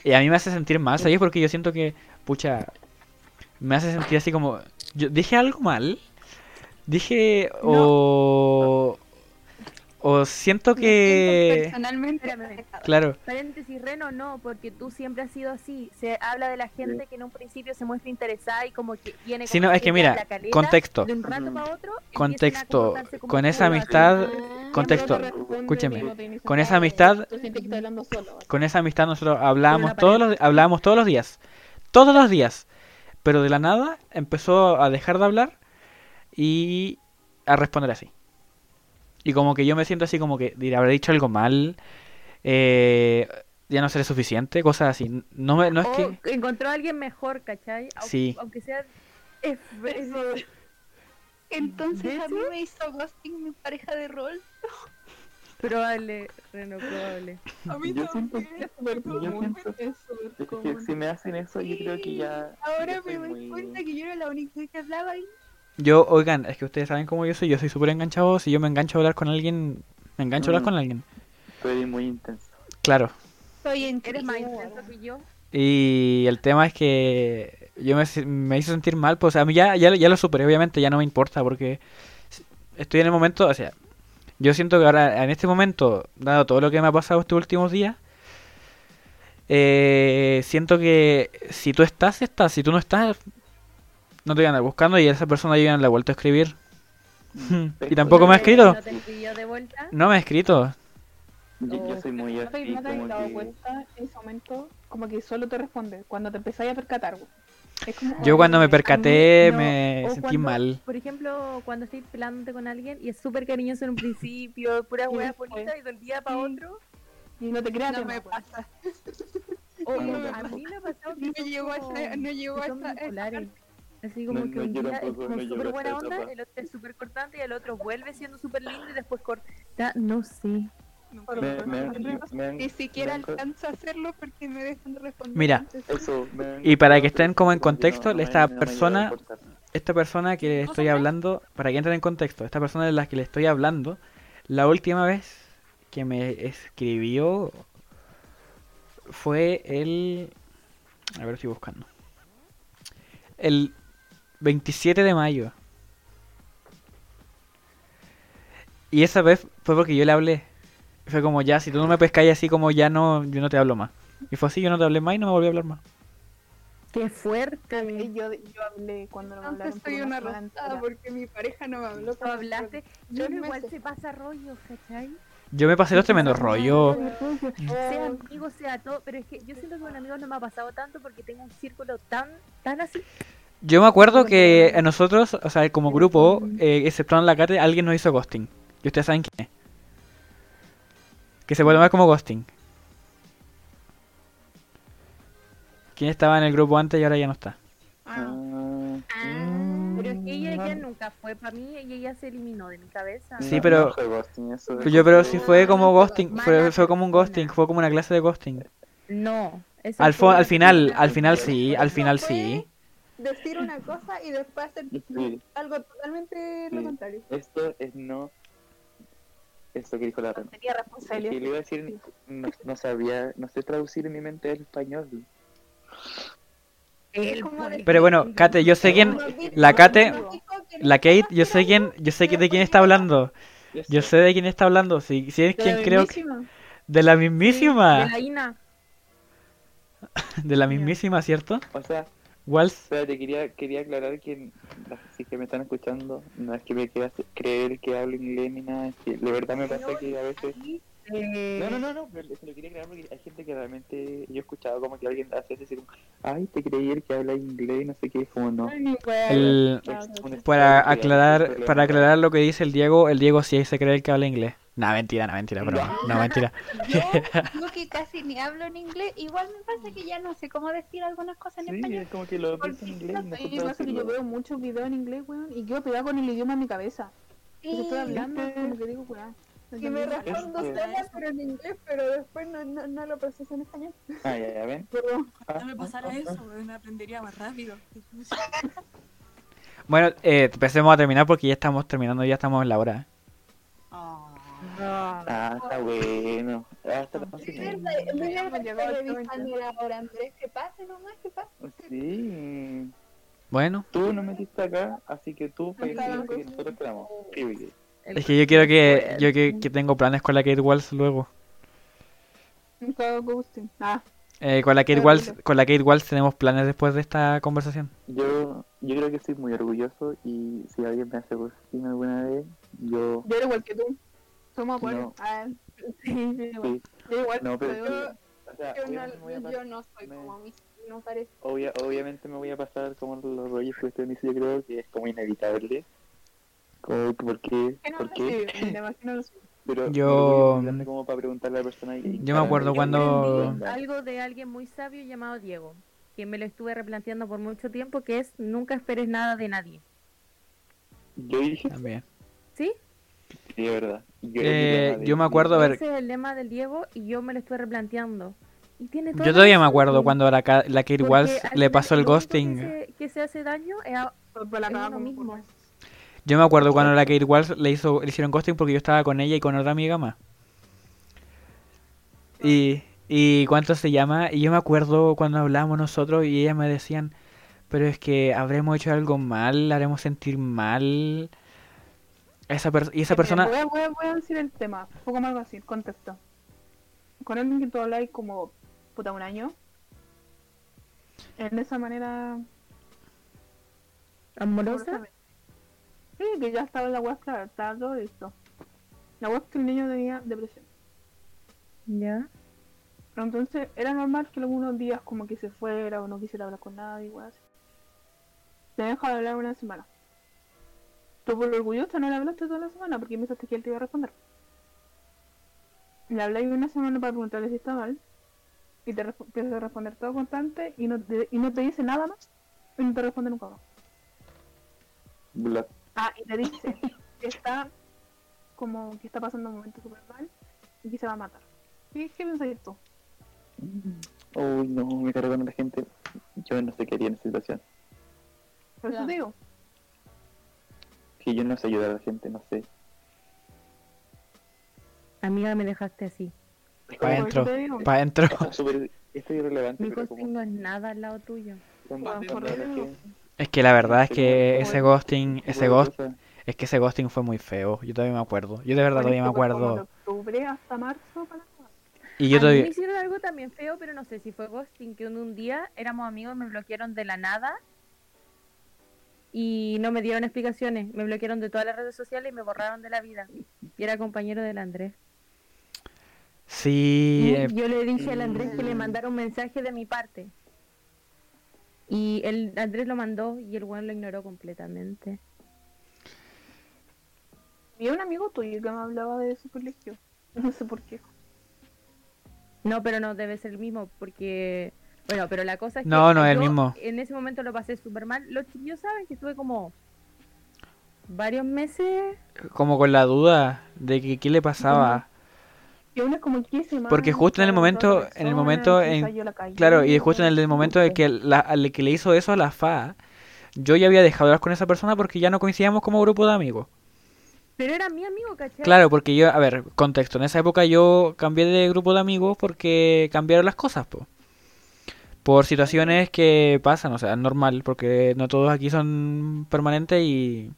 Y a mí me hace sentir mal, ¿sabes? Porque yo siento que, pucha, me hace sentir así como, yo dije algo mal, dije o o siento que, Personalmente, claro, Paréntesis, Reno, no, porque tú siempre has sido así. Se habla de la gente que en un principio se muestra interesada y como que viene Sí, no, es que mira, caleta, contexto. De un rato para otro, Contexto, con esa amistad, Ah, contexto, escúcheme, no con esa amistad- con esa amistad nosotros hablábamos todos los, hablábamos todos los días, todos los días, pero de la nada empezó a dejar de hablar y a responder así. Y como que yo me siento así como que diré, habré dicho algo mal, eh, ya no seré suficiente, cosas así. No, me, no es O que... encontró a alguien mejor, ¿cachai? Au- Sí. Aunque sea... es- es- Entonces a mí ¿Eso? me hizo ghosting mi pareja de rol. probable, Reno, probable. A mí Yo siento también. Súper Yo siento- Es súper Es que común. si me hacen eso, yo creo que ya. Ahora me doy muy- cuenta que yo era la única que hablaba ahí. Yo, oigan, es que ustedes saben cómo yo soy, yo soy súper enganchado, si yo me engancho a hablar con alguien, me engancho a hablar Mm. con alguien. Eres muy intenso. Claro. Soy Eres más intenso que yo. Y el tema es que yo me, me hizo sentir mal, pues a mí ya, ya, ya lo superé, obviamente, ya no me importa porque estoy en el momento, o sea, yo siento que ahora, en este momento, dado todo lo que me ha pasado estos últimos días, eh, siento que si tú estás, estás, si tú no estás, no te voy a andar buscando y esa persona yo ya no le he vuelto a escribir. y tampoco me ha ¿No escrito. ¿No te escribió de vuelta? No me ha escrito. Yo, yo soy muy ¿No así, no te habías como dado que. cuenta en ese momento? Como que solo te responde cuando te empezáis a percatar. Es como, Yo cuando me "Oye, percaté No, me o sentí cuando- mal. Por ejemplo, cuando estoy pelándote con alguien y es súper cariñoso en un principio, pura Y hueá después- bonita y de un día para otro. Y no te creas No me güey. pasa. O No, no, a no. mí me ha pasado que No llegó a esa, no llegó a. Así como No, que no, un día es como súper buena onda, etapa. el otro es súper cortante y el otro vuelve siendo súper lindo y después corta. No sé. Me, me, Ni siquiera alcanzo a hacerlo porque me dejan de responder. Mira. Eso, Y para que estén como en contexto, no- esta persona- esta persona que le ¿Cosa estoy hablando, para que entren en contexto, esta persona de la que le estoy hablando, la última vez que me escribió fue el... A ver, estoy buscando. El 27 de mayo. Y esa vez fue porque yo le hablé. Fue como ya, si tú no me pescáis así como ya no, yo no te hablo más. Y fue así, yo no te hablé más y no me volví a hablar más. Qué fuerte. Y Yo, yo hablé cuando no me hablaron Entonces soy una arrastrada porque mi pareja no me habló. Tú hablaste. Yo igual se pasa rollo, ¿cachai? Yo me pasé los tremendos rollos. Sea amigo, sea todo, pero es que yo siento que con amigos no me ha pasado tanto porque tengo un círculo tan, tan así. Yo me acuerdo que a nosotros, o sea, como grupo, eh, exceptuando la Kate, alguien nos hizo ghosting. Y ustedes saben quién es. Que se puede tomar como ghosting. ¿Quién estaba en el grupo antes y ahora ya no está? Ah, Pero es que ella ya nunca fue para mí y ella se eliminó de mi cabeza. Sí, no- pero- no fue ghosting, eso Pero es yo, pero si fue como ghosting, fue, fue como un ghosting, fue como una clase de ghosting. No. eso Al, fo- fue- al final, al final sí, al final Fue sí. Decir una cosa y después hacer Sí. algo totalmente lo Sí. contrario. Esto es no. Esto que dijo la Ren. Sería Que responsabilidad. le iba a decir, no, no sabía, no sé traducir en mi mente el español. El Pero bueno, Kate, yo sé quién, la Kate, la Kate, yo sé quién, yo sé que- de quién está hablando. Yo sé de quién está hablando, si, si es De quien la creo que... mismísima. De la mismísima. De la Ina. De la mismísima, ¿cierto? O sea, Waltz. espérate, quería, quería aclarar que si que me están escuchando, no es que me quieras creer que hablo inglés ni nada, es que de verdad me pasa que a veces... Eh, No, no, no, no, pero se lo quería aclarar porque hay gente que realmente yo he escuchado como que alguien hace como, ay, te creí el que habla inglés y no sé qué, es como no. El, para aclarar, para aclarar lo que dice el Diego, el Diego sí se cree el que habla inglés. No, mentira, no, mentira, pero no, mentira. Yo, yo que casi ni hablo en inglés, igual me pasa que ya no sé cómo decir algunas cosas en Sí, español. es como que lo en inglés. Mejor me pasa que yo veo muchos videos en inglés, weón, y quedo pegada con el idioma en mi cabeza. Y si estoy Sí, hablando, como que digo, weón. No que me respondo Esto. sola, pero en inglés, pero después no, no, no lo proceso en español. Ah, ya, ya ven. Pero Ah, No me ah, pasara ah, eso, me aprendería más rápido. Bueno, eh, empecemos a terminar porque ya estamos terminando, ya estamos en la hora. Ah. Ah, está bueno. Ah, está Es fácil. verdad, voy a hemos estar llegado al revisando la hora, Andrés. Que pase nomás, que pase. Sí. Bueno, Tú no metiste acá, así que tú para que nosotros esperamos. Period. Es que yo quiero que, yo que, que tengo planes con la Kate Walsh luego. Ah, Eh, con la Kate dilo. con la Kate Walsh tenemos planes después de esta conversación. Yo, yo creo que estoy muy orgulloso y si alguien me hace ghosting alguna vez, yo... yo era igual que tú. Somos. No. Ah, sí, yo igual. Sí, Yo igual. no, pero... pero- sí, o sea, Yo obviamente me voy a no, pas- yo no soy me- como mis no parece. obvia- obviamente me voy a pasar como los rollos que usted me dice, yo creo que es como inevitable. Como, ¿Por qué? ¿Por qué? Pero Yo- como para preguntarle a la persona y- Yo me acuerdo cuando- algo de alguien muy sabio llamado Diego, que me lo estuve replanteando por mucho tiempo, que es nunca esperes nada de nadie. Yo dije, También. ¿Sí? sí, de verdad. Yo, Eh, yo me acuerdo, a ver, Ese es el lema del Diego y yo me lo estuve replanteando. Y tiene yo todavía me acuerdo cuando la, la Kate Walsh al le pasó el ghosting. Que se, que se hace daño es a Por- por la es uno mismo. Yo me acuerdo cuando la Kate Walsh le hizo, le hicieron ghosting porque yo estaba con ella y con otra amiga más. Y, y cuánto se llama, y yo me acuerdo cuando hablábamos nosotros y ellas me decían, pero es que habremos hecho algo mal, la haremos sentir mal. Esa per- y esa persona, Voy a, voy, a, voy a decir el tema, un poco más así, contexto. Con alguien que tú habláis como puta un año. En esa manera. amorosa. Sí, que ya estaba en la web, claro, estaba todo listo. La web que el niño tenía depresión. Ya. Pero entonces era normal que algunos días como que se fuera o no quisiera hablar con nadie, igual así. Te deja de hablar una semana. Tú por orgullosa no le hablaste toda la semana porque pensaste que él te iba a responder. Le habláis una semana para preguntarle si está mal. Y te resp- empieza a responder todo constante y no, te, y no te dice nada más. Y no te responde nunca más. Bla- Ah, y te dice que está como que está pasando un momento súper mal y que se va a matar. ¿Qué, qué pensáis tú? Uy, no, me cargo con la gente. Yo no sé qué haría en esa situación. Por eso te digo. Que yo no sé ayudar a la gente, no sé. Amiga, me dejaste así. pa' Por eso adentro, te digo. pa' adentro. Esto es irrelevante, Mi ghosting como no es nada al lado tuyo. Bueno, por Es que la verdad es que ese ghosting, ese ghost, es que ese ghosting fue muy feo. Yo todavía me acuerdo. Yo de verdad todavía me como de acuerdo. octubre hasta marzo para Y yo a mí todavía, me hicieron algo también feo, pero no sé si fue ghosting, que un, un día éramos amigos, me bloquearon de la nada y no me dieron explicaciones. Me bloquearon de todas las redes sociales y me borraron de la vida. Y era compañero del Andrés. sí, Y eh, yo le dije al Andrés que le mandara un mensaje de mi parte. Y el Andrés lo mandó y el weón lo ignoró completamente. Y un amigo tuyo que me hablaba de su colegio. No sé por qué. No, pero no debe ser el mismo porque... Bueno, pero la cosa es que No, no es el mismo. en ese momento lo pasé súper mal. Los chiquillos saben que estuve como varios meses como con la duda de que qué le pasaba. Y uno es como que se Porque justo en el momento- en el momento en- Claro, y justo en el momento de que, la, al que le hizo eso a la FA, yo ya había dejado de hablar con esa persona porque ya no coincidíamos como grupo de amigos. Pero era mi amigo, ¿cachai? Claro, porque yo, a ver, contexto, en esa época yo cambié de grupo de amigos porque cambiaron las cosas, po. Por situaciones que pasan, o sea, es normal, porque no todos aquí son permanentes y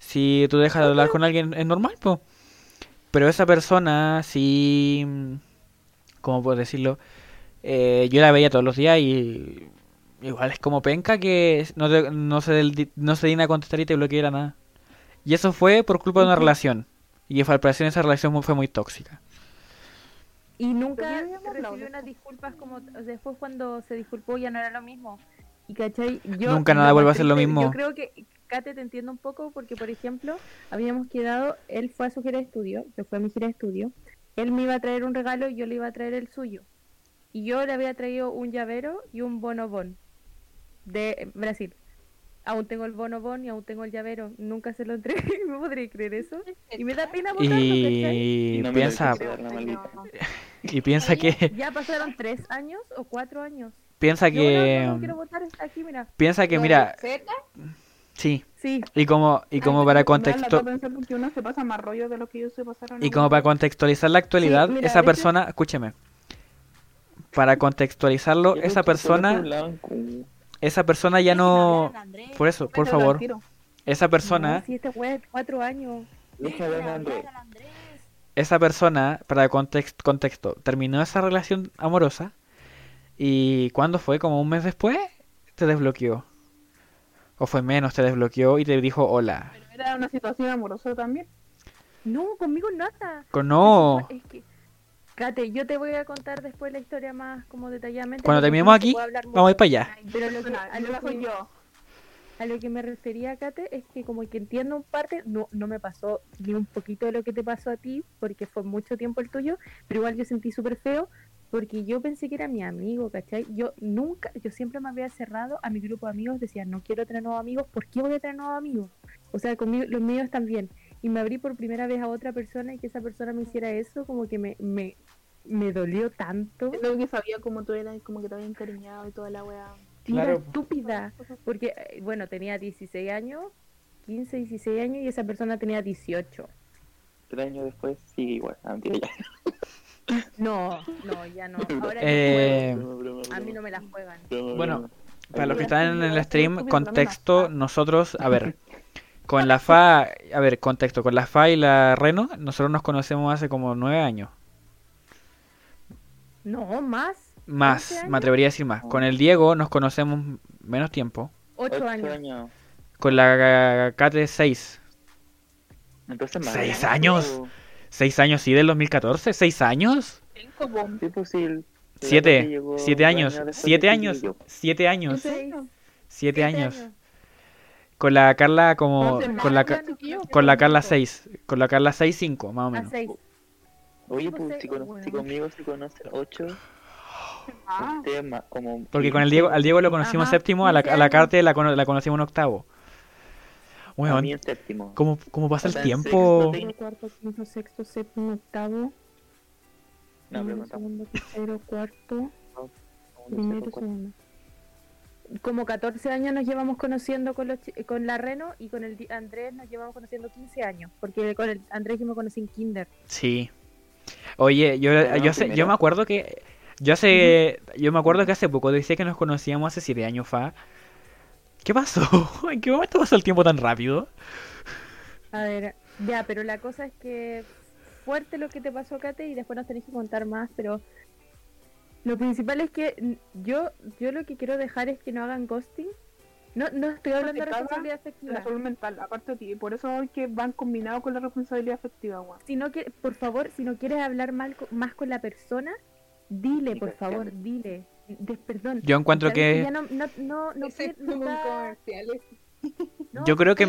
si tú dejas de hablar con alguien es normal, po. Pero esa persona, sí, ¿cómo puedo decirlo? Eh, yo la veía todos los días y igual es como penca que no, te- no, se, del- no se digna a contestar y te bloquea nada. Y eso fue por culpa de una relación. Y al parecer esa relación fue muy tóxica. Y nunca recibió de unas disculpas como después cuando se disculpó ya no era lo mismo. Y cachai, yo Nunca nada vuelve a ser lo mismo. Yo creo que Kate, te entiendo un poco porque, por ejemplo, habíamos quedado, él fue a su gira de estudio, yo fui a mi gira de estudio, él me iba a traer un regalo y yo le iba a traer el suyo. Y yo le había traído un llavero y un bonobón de Brasil. Aún tengo el bonobón y aún tengo el llavero. Nunca se lo entregué, ¿me podría creer eso? Y me da pena botarlo. Y no piensa, y piensa que, Ya pasaron tres años o cuatro años. piensa Yo no, no que, lo quiero botar, está aquí, mira. piensa que, mira, sí, Sí, y como, y como para contexto, pensar porque uno se pasa más rollo de lo que ellos se pasaron. y como para contextualizar la actualidad, mira, esa persona, escúcheme, para contextualizarlo, Yo esa persona, esa persona ya no, por eso, por favor, esa no, persona, este esa persona, para context- contexto, terminó esa relación amorosa y ¿cuándo fue? Como un mes después, te desbloqueó. O fue menos, te desbloqueó y te dijo hola. Pero era una situación amorosa también. No, conmigo nada. Con no, Es que, Kate, yo te voy a contar después la historia más como detalladamente. cuando terminemos aquí, vamos a ir para allá. Pero lo que, Una, a, lo que, yo. a lo que me refería, Kate, es que como que entiendo un parte, no, no me pasó ni un poquito de lo que te pasó a ti, porque fue mucho tiempo el tuyo, pero igual yo sentí súper feo, porque yo pensé que era mi amigo, ¿cachai? Yo nunca, yo siempre me había cerrado a mi grupo de amigos, decía, no quiero tener nuevos amigos, ¿por qué voy a tener nuevos amigos? O sea, conmigo, los míos están bien. Y me abrí por primera vez a otra persona y que esa persona me hiciera eso, como que me, me, me dolió tanto. Lo que sabía como tú eras, como que te había encariñado y toda la weá. Sí, Claro. estúpida. Porque, eh, bueno, tenía 16 años, 15, 16 años y esa persona tenía 18. Tres años después sigue igual. Ah, mentira, ya. No, no, ya no. Ahora Eh, a mí no me las juegan. bueno. Para los que están en el stream, contexto, nosotros, a ver, con la FA, a ver, contexto, con la FA y la Reno, nosotros nos conocemos hace como nueve años. No, más. Más, 11 me atrevería a decir más. Con el Diego nos conocemos menos tiempo. 8 Ocho años. Con la Kate 6. Entonces, más ¿Seis años? ¿Seis años, sí, del 2014? ¿Seis años? Cinco. Sí, pues sí. Siete. Siete años. Siete años. Siete años. Siete Siete años. Con la Carla como... Con la, con la Carla 6. Con la Carla 6, 5, más o A menos. 6. Oye, pues si, weón. si conmigo se conocen ocho, Ah, ustedes más como... Porque con el Diego, al Diego lo conocimos Ajá, séptimo, a la, 15 a la. Carte la, cono- la conocimos en octavo. A Weón, mí en séptimo. ¿cómo, cómo pasa O el sea, en tiempo? sexto, cuarto, quinto, sexto, séptimo, octavo. No, primero, segundo, tercero, cuarto. Segundo, Primero, segundo. Como 14 años nos llevamos conociendo con, los, con la Reno y con el Andrés nos llevamos conociendo 15 años. Porque con el Andrés yo me conocí en Kinder. Sí. Oye, yo, yo, sé- yo me acuerdo que... Yo hace, yo me acuerdo que hace poco decía que nos conocíamos hace siete años, fa. ¿Qué pasó? ¿En qué momento pasó el tiempo tan rápido? A ver, ya, pero la cosa es que fuerte lo que te pasó, Kate, y después nos tenés que contar más, pero lo principal es que yo yo lo que quiero dejar es que no hagan ghosting. No, no estoy hablando de responsabilidad la afectiva, salud mental, aparte de ti. Por eso es que van combinados con la responsabilidad afectiva, weón. sino que, por favor, si no quieres hablar mal, más con la persona, dile, por favor, dile. De- perdón. Yo encuentro ¿sabes que- no, no, no, no, Ese no está- Yo creo que-.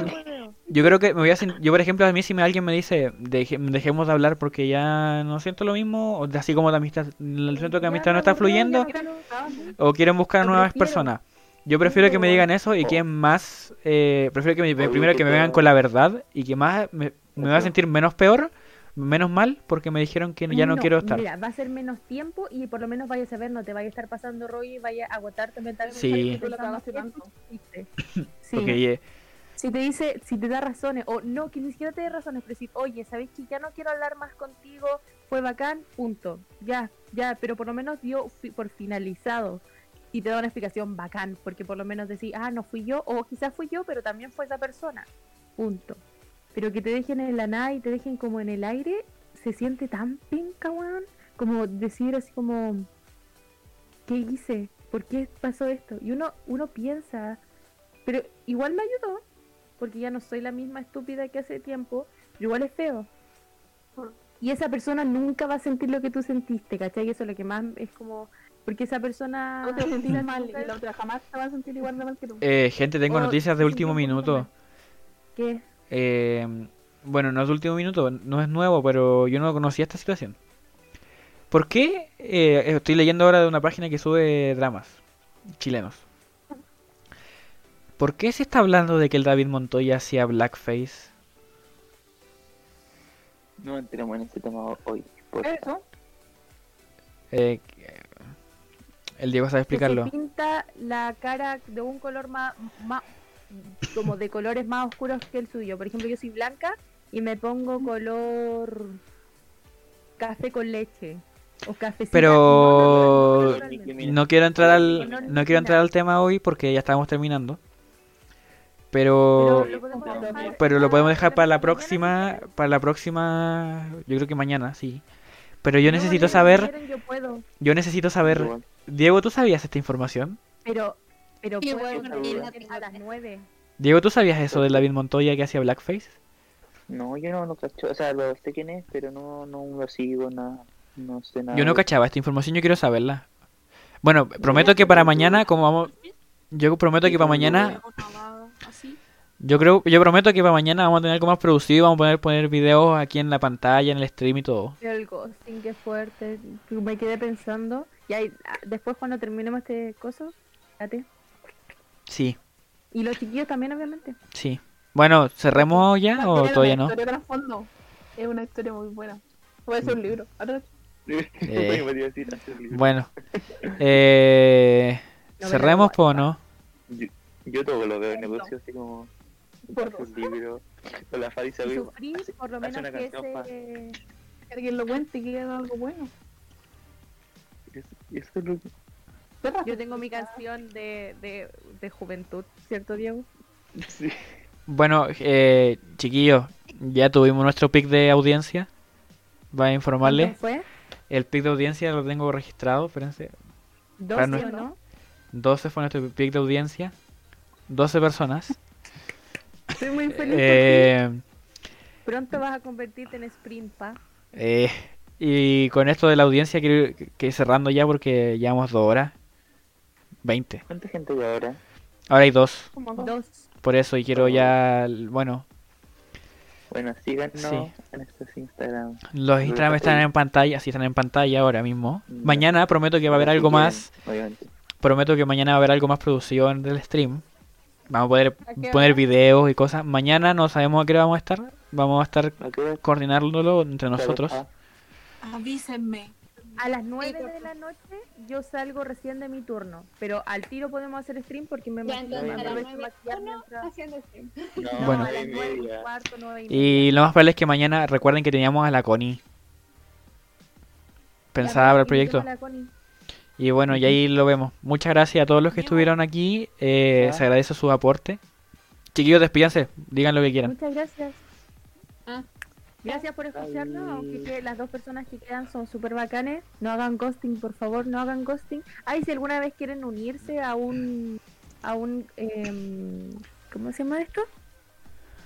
Yo creo que me voy a... Yo, por ejemplo, a mí si me, alguien me dice deje- dejemos de hablar porque ya no siento lo mismo, o de- así como de amistad, siento que Ya amistad no está fluyendo, o quieren buscar Lo nuevas personas. Yo prefiero que me digan eso y que más... eh, prefiero que me, primero que me vengan con la verdad y que más me, me voy a sentir menos peor, menos mal, porque me dijeron que ya no, quiero estar. Mira, va a ser menos tiempo y por lo menos vayas a ver, no te vaya a estar pasando rollo y vaya a agotarte mentalmente. Sí. lo que. Sí. Porque eh, Si te dice, si te da razones, o no, que ni siquiera te dé razones, pero decir, oye, ¿sabes que ya no quiero hablar más contigo? Fue bacán, punto. Ya, ya, pero por lo menos dio fi- por finalizado. Y te da una explicación bacán, porque por lo menos decir, ah, no fui yo, o quizás fui yo, pero también fue esa persona. Punto. Pero que te dejen en la nada y te dejen como en el aire, se siente tan penca, weón. Como decir así como, ¿qué hice? ¿Por qué pasó esto? Y uno, uno piensa, pero igual me ayudó, porque ya no soy la misma estúpida que hace tiempo, pero igual es feo. Y esa persona nunca va a sentir lo que tú sentiste, ¿cachai? Y eso es lo que más es como, porque esa persona... No te sentís mal y nunca- la otra jamás te va a sentir igual de mal que tú. eh, gente, tengo o noticias de se último minuto. ¿Qué? Eh, bueno, no es último minuto, no es nuevo, pero yo no conocía esta situación. ¿Por qué? eh, estoy leyendo ahora de una página que sube dramas chilenos. ¿Por qué se está hablando de que el David Montoya hacía blackface? No entremos en ese tema hoy. por favor. Eso. Eh, el Diego sabe Que se explicarlo. pinta la cara de un color más, más como de colores más oscuros que el suyo. Por ejemplo, yo soy blanca y me pongo color café con leche o cafecito. Pero no, quiero entrar al No, quiero entrar al tema hoy porque ya estamos terminando. Pero Pero lo podemos dejar, para la próxima, para la próxima, yo creo que mañana, sí. Pero yo necesito si saber, yo necesito saber. Diego, ¿tú sabías esta información? pero pero Sí, bueno, a las. Diego, ¿tú sabías eso de David Montoya que hacía blackface? No, yo no lo cacho. O sea, lo sé quién es, pero no, no lo sigo, nada. No sé nada. Yo no cachaba esta información, yo quiero saberla. Bueno, prometo que para mañana, como vamos, yo prometo que para mañana, yo creo, yo prometo que para mañana vamos a tener algo más producido, vamos a poder poner videos aquí en la pantalla, en el stream y todo. El ghosting, qué fuerte. Me quedé pensando. Y ahí, ah, después cuando terminemos este coso, fíjate. Sí, Y los chiquillos también, obviamente. sí. Bueno, ¿cerremos ya o todavía una no? historia trasfondo. Es una historia muy buena. Puede ser un libro. Ahora, Eh, libro. Bueno, eh, cerremos po, o no? Yo, yo todo lo veo en negocio así como un libro. Con la sabe. sufrir, por lo menos una que ese... que alguien lo cuente y que haga algo bueno. Eso, eso es lo que. Yo tengo mi canción de, de, de juventud, ¿cierto, Diego? Sí. Bueno, eh, chiquillos, ya tuvimos nuestro pic de audiencia. Va a informarle. ¿Cuánto fue? El pic de audiencia lo tengo registrado, espérense. ¿Dos, Para sí no- o no? 12 fue nuestro pic de audiencia. 12 personas. Estoy muy feliz. Eh, Pronto vas a convertirte en sprint, pa. eh, y con esto de la audiencia quiero que ir cerrando ya porque llevamos dos horas. 20. ¿Cuánta gente hay ahora? Ahora hay dos. Como dos. Dos. Por eso y quiero ya, bueno, Bueno, síganos Sí. en estos Instagram. los Instagram están en pantalla, sí están en pantalla ahora mismo. Ya. Mañana prometo que va a haber algo más. Obviamente. Prometo que mañana va a haber algo más producido en el stream. Vamos a poder ¿A qué poner hora? videos y cosas. Mañana no sabemos a qué hora vamos a estar. Vamos a estar coordinándolo entre nosotros. Ah, Avísenme. A las 9 de la noche yo salgo recién de mi turno, pero al tiro podemos hacer stream porque me Ya, maquillo, entonces me haciendo stream. No, Bueno. a las nueve y 9 y cuarto, 9 y Y lo más probable es que mañana recuerden que teníamos a la Connie pensada para el proyecto. Y bueno, y ahí lo vemos. Muchas gracias a todos los que estuvieron aquí. Eh, se agradece su aporte. Chiquillos, despídanse. Digan lo que quieran. Muchas gracias. Ah. Gracias por escucharnos, aunque que las dos personas que quedan son súper bacanes. No hagan ghosting, por favor, no hagan ghosting. Ay, si alguna vez quieren unirse a un... a un... em, ¿Cómo se llama esto?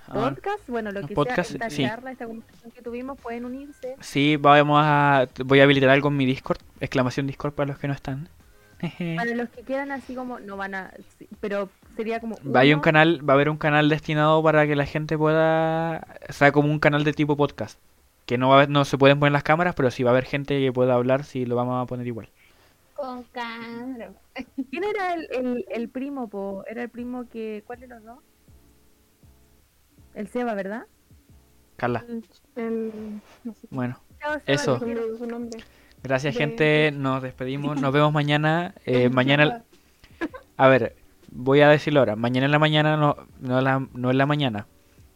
Ah, Podcast, bueno, lo que podcast, sea, esta sí. charla, esta conversación que tuvimos, pueden unirse. Sí, vamos a. Voy a habilitar algo en mi Discord. Exclamación Discord para los que no están. Para los que quedan así como, no van a, sí, pero sería como... Va a haber un uno- canal, va a haber un canal destinado para que la gente pueda, o sea, como un canal de tipo podcast, que no va a haber- no se pueden poner las cámaras, pero sí va a haber gente que pueda hablar, si lo vamos a poner igual. Con cámara. ¿Quién era el, el, el primo, po? Era el primo que... ¿Cuál de los dos? El Seba, ¿verdad? Carla, El, el- no sé bueno, Seba, Eso. su nombre. Gracias De- gente, nos despedimos, nos vemos mañana, eh, mañana, a ver, voy a decirlo ahora, mañana en la mañana, no, no, la, no en la mañana,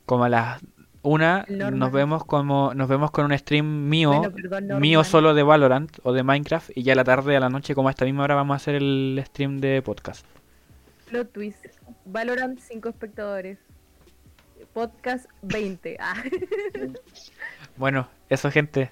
como a las una, nos vemos como, nos vemos con un stream mío, Bueno, perdón, mío solo de Valorant o de Minecraft y ya a la tarde a la noche como a esta misma hora vamos a hacer el stream de podcast. Plot twist. Valorant 5 espectadores. Podcast 20. Ah. Bueno, eso gente,